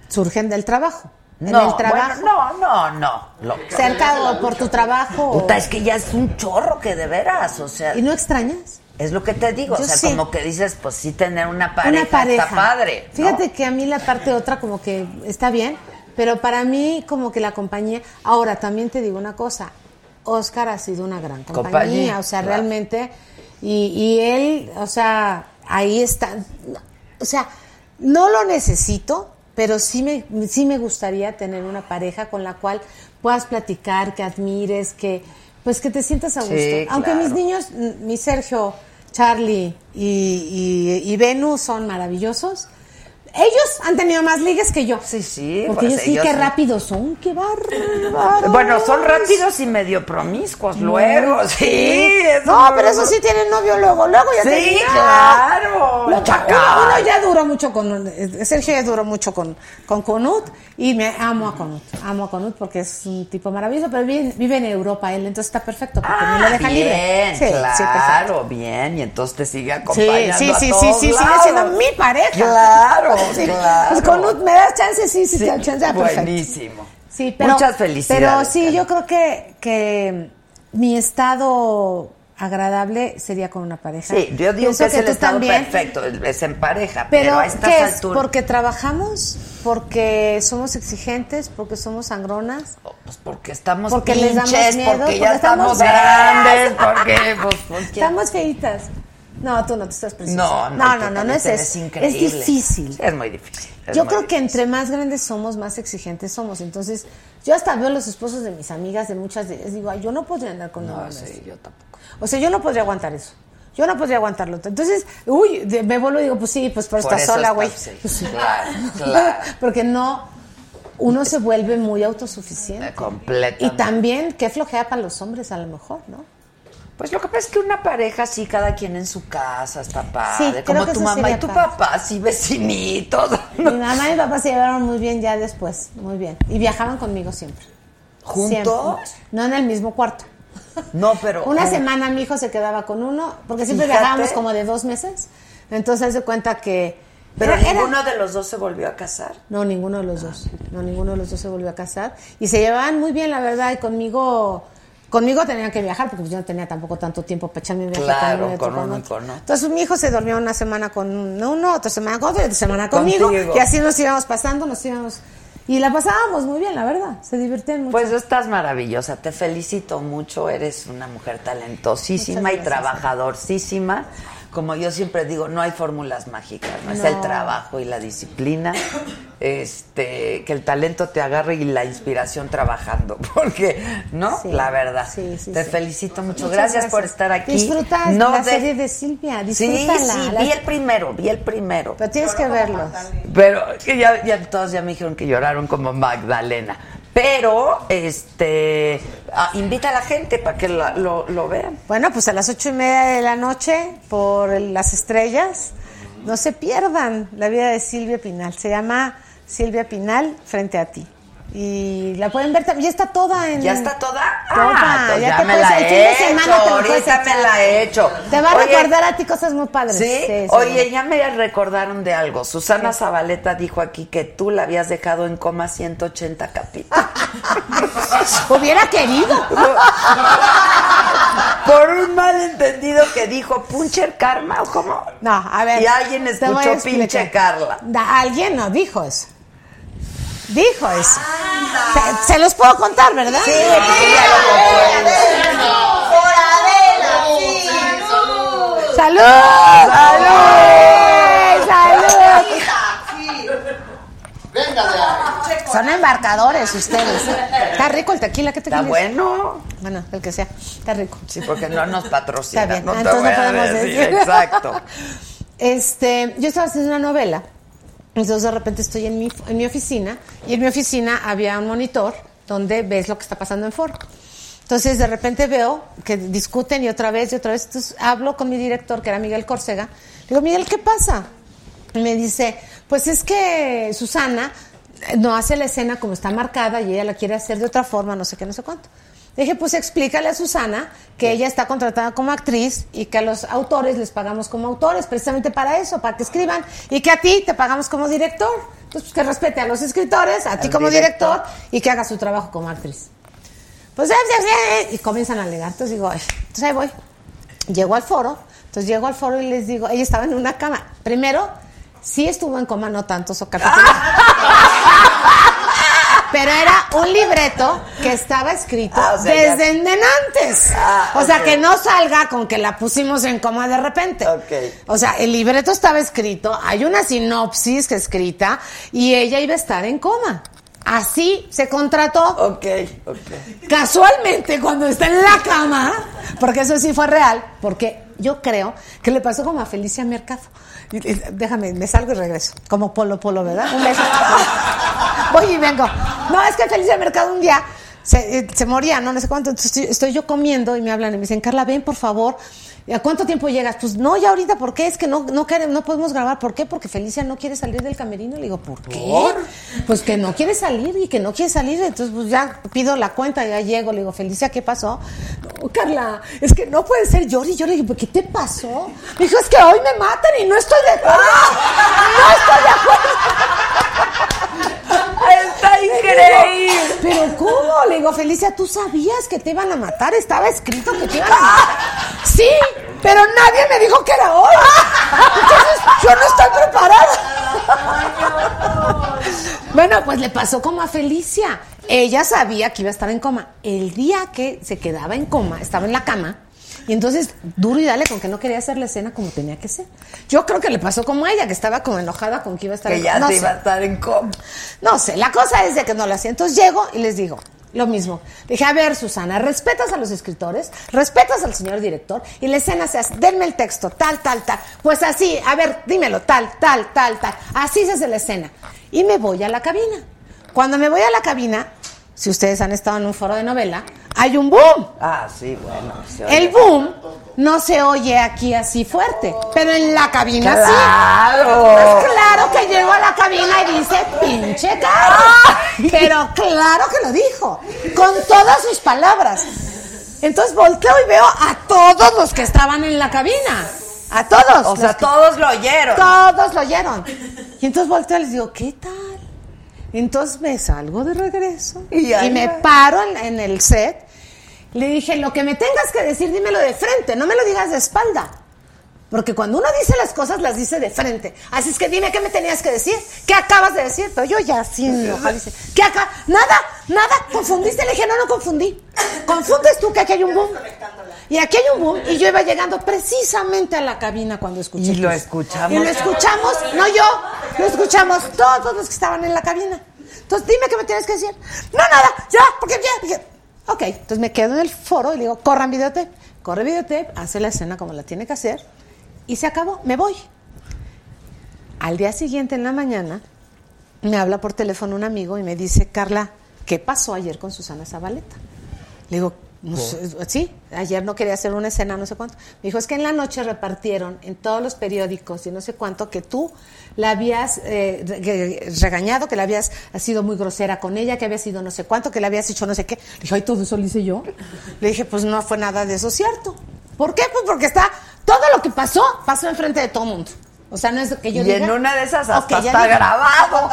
surgen del trabajo. En no, el trabajo. bueno, no, no, no. Lo- Cerca o por tu trabajo. Puta, es que ya es un chorro que de veras, o sea. ¿Y no extrañas? Es lo que te digo, Yo o sea, sí. como que dices, pues sí tener una pareja, una pareja. está padre. ¿no? Fíjate que a mí la parte otra como que está bien, pero para mí como que la compañía. Ahora también te digo una cosa, Oscar ha sido una gran compañía, Compañía, o sea, claro. realmente y, y él, o sea, ahí está, o sea, no lo necesito, pero sí me sí me gustaría tener una pareja con la cual puedas platicar, que admires, que pues que te sientas a gusto. Sí, Aunque mis niños, mi Sergio, Charlie y, y, y Venus son maravillosos. Ellos han tenido más ligues que yo. Sí, sí. Porque pues ellos sí, ellos qué sí. rápidos son, qué bárbaros. Bueno, son rápidos y medio promiscuos luego, sí. eso No, pero eso sí tienen novio luego, luego ya Sí, te- claro. Uno, uno ya duró mucho con eh, Sergio ya duró mucho con con Conut y me amo a Conut, amo a Conut porque es un tipo maravilloso, pero vive, vive en Europa él, entonces está perfecto porque me lo deja Ah, bien, libre. Sí, sí, claro, bien. Y entonces te sigue Sí, acompañando sí, a sí, sí, todos sí, sigue lados. siendo mi pareja. Claro, Sí. claro. Pues con un- me das chance, sí, sí, Sí, te chance, ah, buenísimo. Sí, pero, Muchas felicidades. Pero sí, yo creo que, que mi estado agradable sería con una pareja. Sí, yo digo Pienso que es el tú estado también. perfecto, es en pareja, pero, Pero, a estas ¿qué es? alturas... ¿Porque trabajamos? ¿Porque somos exigentes? ¿Porque somos sangronas? Pues porque estamos Porque les damos pinches, miedo, porque porque ya estamos estamos grandes, porque... Pues, porque- Estamos feitas. No, tú no, tú estás preciosa. No, no, no, no, no, es te eso. Es difícil. Es muy difícil. es Yo muy creo que entre más grandes somos, más exigentes somos. Entonces, yo hasta veo los esposos de mis amigas, de muchas de ellas, digo, ay, yo no podría andar con No, sí, así. yo tampoco. O sea, yo no podría aguantar eso. Yo no podría aguantarlo. Entonces, uy, de- me vuelvo y digo, pues sí, pues por, Por estar eso sola, está- güey. sí, Pues sí. claro, claro. [LAUGHS] Porque no, uno se vuelve muy autosuficiente. Completamente. Y también, qué flojea para los hombres a lo mejor, ¿no? Pues lo que pasa es que una pareja sí, cada quien en su casa, está padre. Sí, como tu mamá y tu padre. papá, sí, vecinitos. Mi mamá y mi papá se llevaron muy bien ya después, muy bien. Y viajaban conmigo siempre. ¿Juntos? Siempre. No en el mismo cuarto. No, pero... Una semana mi hijo se quedaba con uno, porque siempre Fíjate. viajábamos como de dos meses. Entonces, de cuenta que. Pero era- era- ninguno de los dos se volvió a casar. No, ninguno de los dos. No, ninguno de los dos se volvió a casar. Y se llevaban muy bien, la verdad. Y conmigo. Conmigo tenían que viajar porque pues, yo no tenía tampoco tanto tiempo para echarme un viaje Claro, con uno y con otro. Entonces mi hijo se dormía una semana con uno, otra semana con otro y otra semana conmigo. Contigo. Y así nos íbamos pasando, nos íbamos... Y la pasábamos muy bien, la verdad. Se divertían mucho. Pues estás maravillosa, te felicito mucho, eres una mujer talentosísima y trabajadorcísima. Como yo siempre digo, no hay fórmulas mágicas, no, es el trabajo y la disciplina, este, que el talento te agarre y la inspiración trabajando, [LAUGHS] porque, ¿no? Sí. la verdad. Sí, sí, te sí. felicito mucho, gracias, por estar aquí. Disfruta No la de- serie de Silvia, Sí, disfrútala. sí, La- vi el primero, vi el primero. Pero tienes que verlos. Pero que ya, ya todos ya me dijeron que lloraron como Magdalena. Pero, este, ah, invita a la gente para que lo, lo vean. Bueno, pues a las ocho y media de la noche, por las estrellas, no se pierdan la vida de Silvia Pinal. Se llama Silvia Pinal frente a ti. Y la pueden ver también. Ya está toda en. ¿Ya está toda? Toda. Ah, pues ya, te me puedes- la el fin he de hecho. semana te puedes Ahorita me la he hecho. Te va a Oye, recordar a ti cosas muy padres. ¿Sí? sí. Oye, ya me recordaron de algo. Susana Zabaleta dijo aquí que tú la habías dejado en coma 180 capítulos. [LAUGHS] Hubiera querido. Por un malentendido que dijo Puncher Karma o cómo. No, a ver. Y alguien escuchó pinche Carla. Da- alguien no dijo eso. Dijo eso. Se, se los puedo contar, ¿verdad? Sí, porque ya lo ¡Salud! ¡Salud! Son embarcadores ustedes. Está rico el tequila, ¿qué tequila Está es? bueno. Bueno, el que sea. Está rico. Sí, porque no nos patrocina. Está bien. No te Entonces voy no a podemos decir, decir. Exacto. Este, yo estaba haciendo una novela. Entonces de repente estoy en mi, en mi oficina y en mi oficina había un monitor donde ves lo que está pasando en foro. Entonces de repente veo que discuten y otra vez y otra vez. Entonces hablo con mi director, que era Miguel Córcega. Digo, Miguel, ¿qué pasa? Y me dice, pues es que Susana eh, no hace la escena como está marcada y ella la quiere hacer de otra forma, no sé qué, no sé cuánto. Le dije, pues explícale a Susana que ella está contratada como actriz y que a los autores les pagamos como autores, precisamente para eso, para que escriban, y que a ti te pagamos como director. Entonces, pues que respete a los escritores, a ti como director. director, y que haga su trabajo como actriz. Pues, y comienzan a alegar. Entonces digo, "Ay". entonces ahí voy. Llego al foro, entonces llego al foro y les digo, ella estaba en una cama. Primero, sí estuvo en coma, no tantos o. [LAUGHS] Pero era un libreto que estaba escrito Ah, o sea, ya- desde antes. Ah, o sea, ok. que no salga con que la pusimos en coma de repente. Ok. O sea, el libreto estaba escrito, hay una sinopsis que escrita y ella iba a estar en coma. Así se contrató. Ok, ok. Casualmente, cuando está en la cama, porque eso sí fue real, porque yo creo que le pasó como a Felicia Mercado. Déjame, me salgo y regreso. Como Polo Polo, ¿verdad? Un beso. [LAUGHS] Voy y vengo. No, es que Felicia Mercado un día se, eh, se moría, no, no sé cuánto. Entonces estoy, estoy yo comiendo y me hablan y me dicen, Carla, ven, por favor. ¿Y ¿A cuánto tiempo llegas? Pues no, ya ahorita, ¿por qué? Es que no, no, queremos- no podemos grabar. ¿Por qué? Porque Felicia no quiere salir del camerino. Le digo, ¿por qué? Pues que no quiere salir y que no quiere salir. Entonces, pues ya pido la cuenta, ya llego. Le digo, Felicia, ¿qué pasó? No, Carla, es que no puede ser llori, llori. Le digo, ¿qué te pasó? Me dijo, es que hoy me matan y no estoy de acuerdo. No estoy de acuerdo. Está increíble. Pero ¿cómo? Le digo, Felicia, ¿tú sabías que te iban a matar? Estaba escrito que te iban a matar. Sí, pero nadie me dijo que era hoy. Entonces, yo no estoy preparada. Bueno, pues le pasó como a Felicia. Ella sabía que iba a estar en coma. El día que se quedaba en coma, estaba en la cama. Y entonces, duro y dale con que no quería hacer la escena como tenía que ser. Yo creo que le pasó como a ella, que estaba como enojada con que iba a estar Que en ya. No se sé. iba a estar en coma. No sé, la cosa es de que no lo hacía. Entonces llego y les digo lo mismo. Dije, a ver, Susana, respetas a los escritores, respetas al señor director y la escena se hace, denme el texto, tal, tal, tal. Pues así, a ver, dímelo, tal, tal, tal, tal. Así se hace la escena. Y me voy a la cabina. Cuando me voy a la cabina, si ustedes han estado en un foro de novela, hay un boom. Ah, sí, bueno. se oye. El boom no se oye aquí así fuerte, pero en la cabina sí. ¡Claro! Pues claro que llegó a la cabina y dice, pinche cara. Pero claro que lo dijo, con todas sus palabras. Entonces volteo y veo a todos los que estaban en la cabina. A todos. O sea, que- todos lo oyeron. todos lo oyeron. Y entonces volteo y les digo, ¿qué tal? Entonces me salgo de regreso Y me va. paro en, en el set. Le dije, lo que me tengas que decir, dímelo de frente, no me lo digas de espalda. Porque cuando uno dice las cosas, las dice de frente. Así es que dime qué me tenías que decir. ¿Qué acabas de decir? Pero yo ya enojada, dice, ¿qué acá? Nada, nada, confundiste. Le dije, no, no confundí. Confundes tú que aquí hay un boom. Y aquí hay un boom. Y yo iba llegando precisamente a la cabina cuando escuché. Y lo escuchamos. Y lo escuchamos, no yo, lo escuchamos todos los que estaban en la cabina. Entonces, dime qué me tienes que decir. No, nada, ya, porque ya. Ok, entonces me quedo en el foro y le digo, corran videotape. Corre videotape, hace la escena como la tiene que hacer y se acabó, me voy. Al día siguiente, en la mañana, me habla por teléfono un amigo y me dice, Carla, ¿qué pasó ayer con Susana Zabaleta? Le digo, No sé, sí, ayer no quería hacer una escena, no sé cuánto. Me dijo, es que en la noche repartieron en todos los periódicos y no sé cuánto que tú la habías eh, regañado, que la habías sido muy grosera con ella, que había sido no sé cuánto, que le habías hecho no sé qué. Le dije, ay, todo eso lo hice yo. Le dije, pues no fue nada de eso cierto. ¿Por qué? Pues porque está, todo lo que pasó, pasó enfrente de todo el mundo. O sea, no es que yo Y diga, en una de esas hasta está grabado.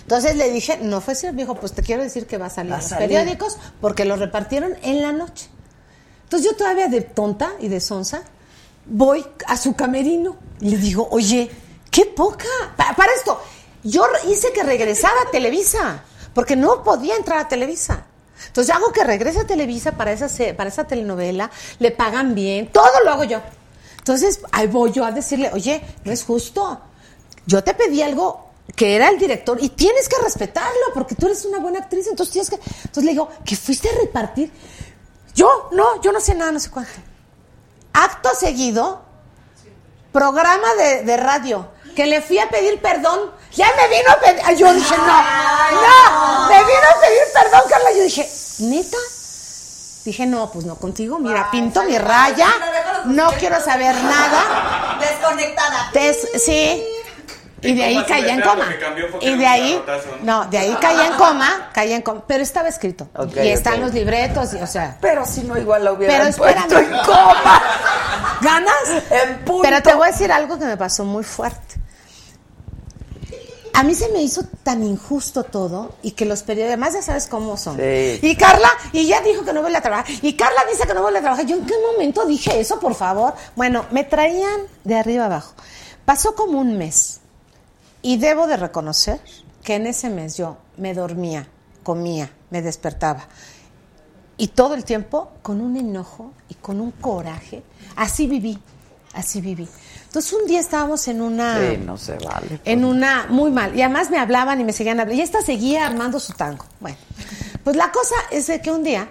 Entonces le dije, no fue cierto. Me dijo, pues te quiero decir que va a salir Va a los salir. periódicos porque lo repartieron en la noche. Entonces yo todavía de tonta y de sonsa voy a su camerino y le digo, oye, qué poca. Pa- para esto, yo hice que regresara a Televisa porque no podía entrar a Televisa. Entonces hago que regrese a Televisa para esa, para esa telenovela, le pagan bien, todo lo hago yo. Entonces ahí voy yo a decirle, oye, no es justo. Yo te pedí algo que era el director y tienes que respetarlo porque tú eres una buena actriz, entonces tienes que... Entonces le digo, que fuiste a repartir. Yo, no, yo no sé nada, no sé cuánto. Acto seguido, programa de, de radio, que le fui a pedir perdón. Ya me vino a pedir. Ay, Yo dije, no, no, me vino a pedir perdón, Carla. Yo dije, ¿neta? Dije, no, pues no contigo. Mira, pinto mi raya. No quiero saber [LAUGHS] nada. Desconectada. Des- sí. Y de ahí caía en coma. Y de ahí, ¿no? de ahí caía en [LAUGHS] coma, caía en coma. Pero estaba escrito. Y están los libretos, y, o sea. Pero si no, igual lo Pero hubieran puesto espérame. en coma. [LAUGHS] ¿Ganas? En punto. Pero te voy a decir algo que me pasó muy fuerte. A mí se me hizo tan injusto todo y que los periódicos, además ya sabes cómo son. Sí. Y Carla, y ya dijo que no vuelve a trabajar. Y Carla dice que no vuelve a trabajar. Yo en qué momento dije eso, por favor. Bueno, me traían de arriba abajo. Pasó como un mes. Y debo de reconocer que en ese mes yo me dormía, comía, me despertaba. Y todo el tiempo con un enojo y con un coraje. Así viví, así viví. Entonces un día estábamos en una... Sí, no se vale. En una, muy mal. Y además me hablaban y me seguían hablando. Y esta seguía armando su tango. Bueno, pues la cosa es de que un día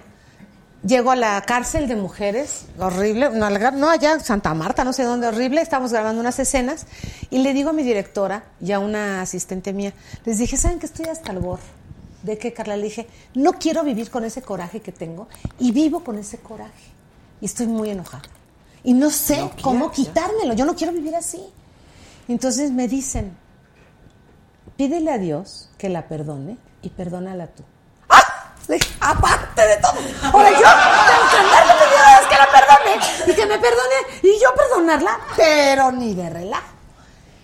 llego a la cárcel de mujeres, horrible, no, no allá, Santa Marta, no sé dónde, horrible. Estamos grabando unas escenas. Y le digo a mi directora y a una asistente mía, les dije, ¿saben que estoy hasta el gorro? ¿De qué, Carla? Le dije, no quiero vivir con ese coraje que tengo. Y vivo con ese coraje. Y estoy muy enojada. Y no sé cómo quitármelo. Yo no quiero vivir así. Entonces me dicen, pídele a Dios que la perdone y perdónala tú. ¡Ah! Aparte de todo. Ahora yo tengo que andarle pidiendo a Dios que la perdone y que me perdone y yo perdonarla, pero ni de relajo.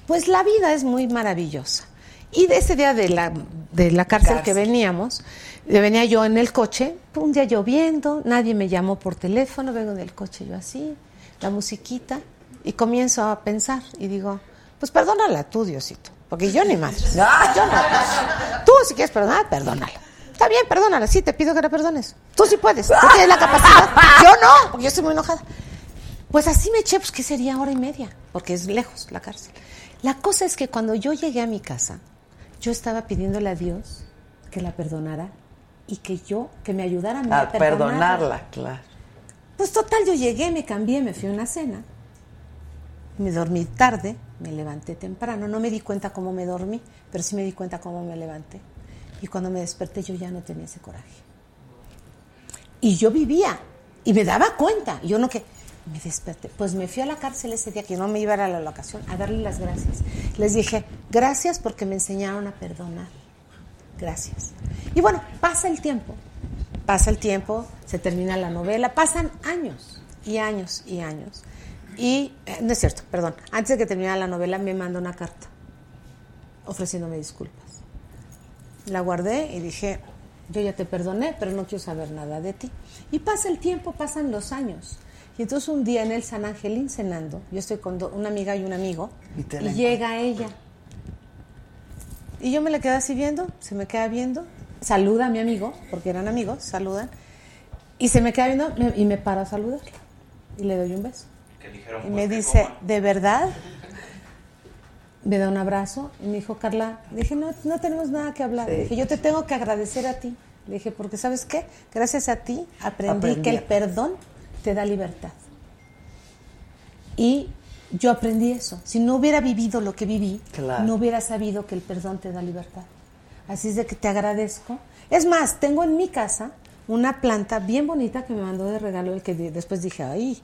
Pues la vida es muy maravillosa. Y de ese día de la, de la cárcel, que veníamos, venía yo en el coche, un día lloviendo, nadie me llamó por teléfono, vengo del coche yo así, la musiquita, y comienzo a pensar y digo, pues perdónala tú, Diosito, porque yo ni madre. [LAUGHS] No, yo no. Tú si quieres perdonar, perdónala. Está bien, perdónala, sí, te pido que la perdones. Tú sí puedes, tú tienes la capacidad. [LAUGHS] Yo no, porque yo estoy muy enojada. Pues así me eché, pues ¿qué sería hora y media? Porque es lejos la cárcel. La cosa es que cuando yo llegué a mi casa, yo estaba pidiéndole a Dios que la perdonara y que yo, que me ayudara a, mí A a perdonarla. perdonarla, claro. Pues total, yo llegué, me cambié, me fui a una cena, me dormí tarde, me levanté temprano, no me di cuenta cómo me dormí, pero sí me di cuenta cómo me levanté. Y cuando me desperté yo ya no tenía ese coraje. Y yo vivía y me daba cuenta, yo no que me desperté, pues me fui a la cárcel ese día que no me iba a la locación a darle las gracias. Les dije, gracias porque me enseñaron a perdonar. Gracias. Y bueno, pasa el tiempo, pasa el tiempo, se termina la novela, pasan años y años y años. Y, eh, no es cierto, perdón, antes de que terminara la novela me manda una carta ofreciéndome disculpas. La guardé y dije, yo ya te perdoné, pero no quiero saber nada de ti. Y pasa el tiempo, pasan los años. Y entonces un día en el San Angelín cenando, yo estoy con do- una amiga y un amigo, Y llega ella. Y yo me la quedo así viendo, se me queda viendo, saluda a mi amigo, porque eran amigos, saludan, y se me queda viendo me- y me para a saludarla. Y le doy un beso. Dijeron, Y pues, me dice. ¿de verdad? Me da un abrazo y me dijo, Carla, le dije, no, no tenemos nada que hablar. Sí. Le dije, yo te tengo que agradecer a ti. Le dije, porque ¿sabes qué? Gracias a ti aprendí, Aprendí. que el perdón te da libertad. Y yo aprendí eso. Si no hubiera vivido lo que viví, Claro. no hubiera sabido que el perdón te da libertad. Así es de que te agradezco. Es más, tengo en mi casa una planta bien bonita que me mandó de regalo el que después dije, ay.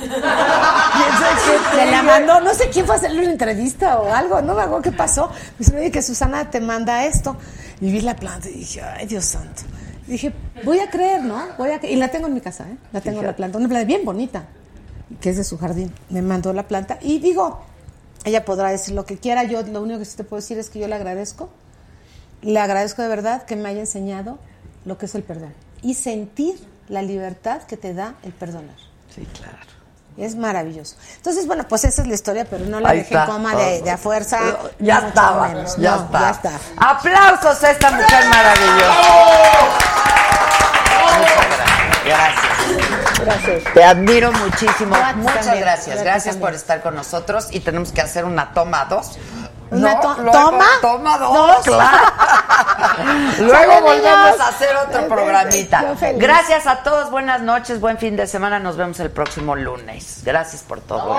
[LAUGHS] Se [LAUGHS] la mandó, no sé quién fue a hacerle una entrevista o algo, no me acuerdo qué pasó. Me dice, oye, que Susana te manda esto. Y vi la planta y dije, ay, Dios santo. Dije, voy a creer, ¿no? Voy a Y la tengo en mi casa, ¿eh? La tengo la planta, una planta bien bonita, que es de su jardín. Me mandó la planta y digo, ella podrá decir lo que quiera. Yo lo único que sí te puedo decir es que yo le agradezco. Le agradezco de verdad que me haya enseñado lo que es el perdón y sentir la libertad que te da el perdonar. Sí, claro. Es maravilloso. Entonces, bueno, pues esa es la historia, pero no la Ahí dejé está. coma de, de a fuerza. Ya estaba, menos. ya No, está. ya está. Aplausos a esta mujer maravillosa. Gracias. Gracias. Te admiro muchísimo. Muchas gracias. Gracias también. por estar con nosotros y tenemos que hacer una toma dos. ¿Una No, to- luego- toma? Toma dos, ¿Dos? claro. [LAUGHS] luego volvemos a hacer otro programita. Gracias a todos, buenas noches, buen fin de semana. Nos vemos el próximo lunes. Gracias por todo.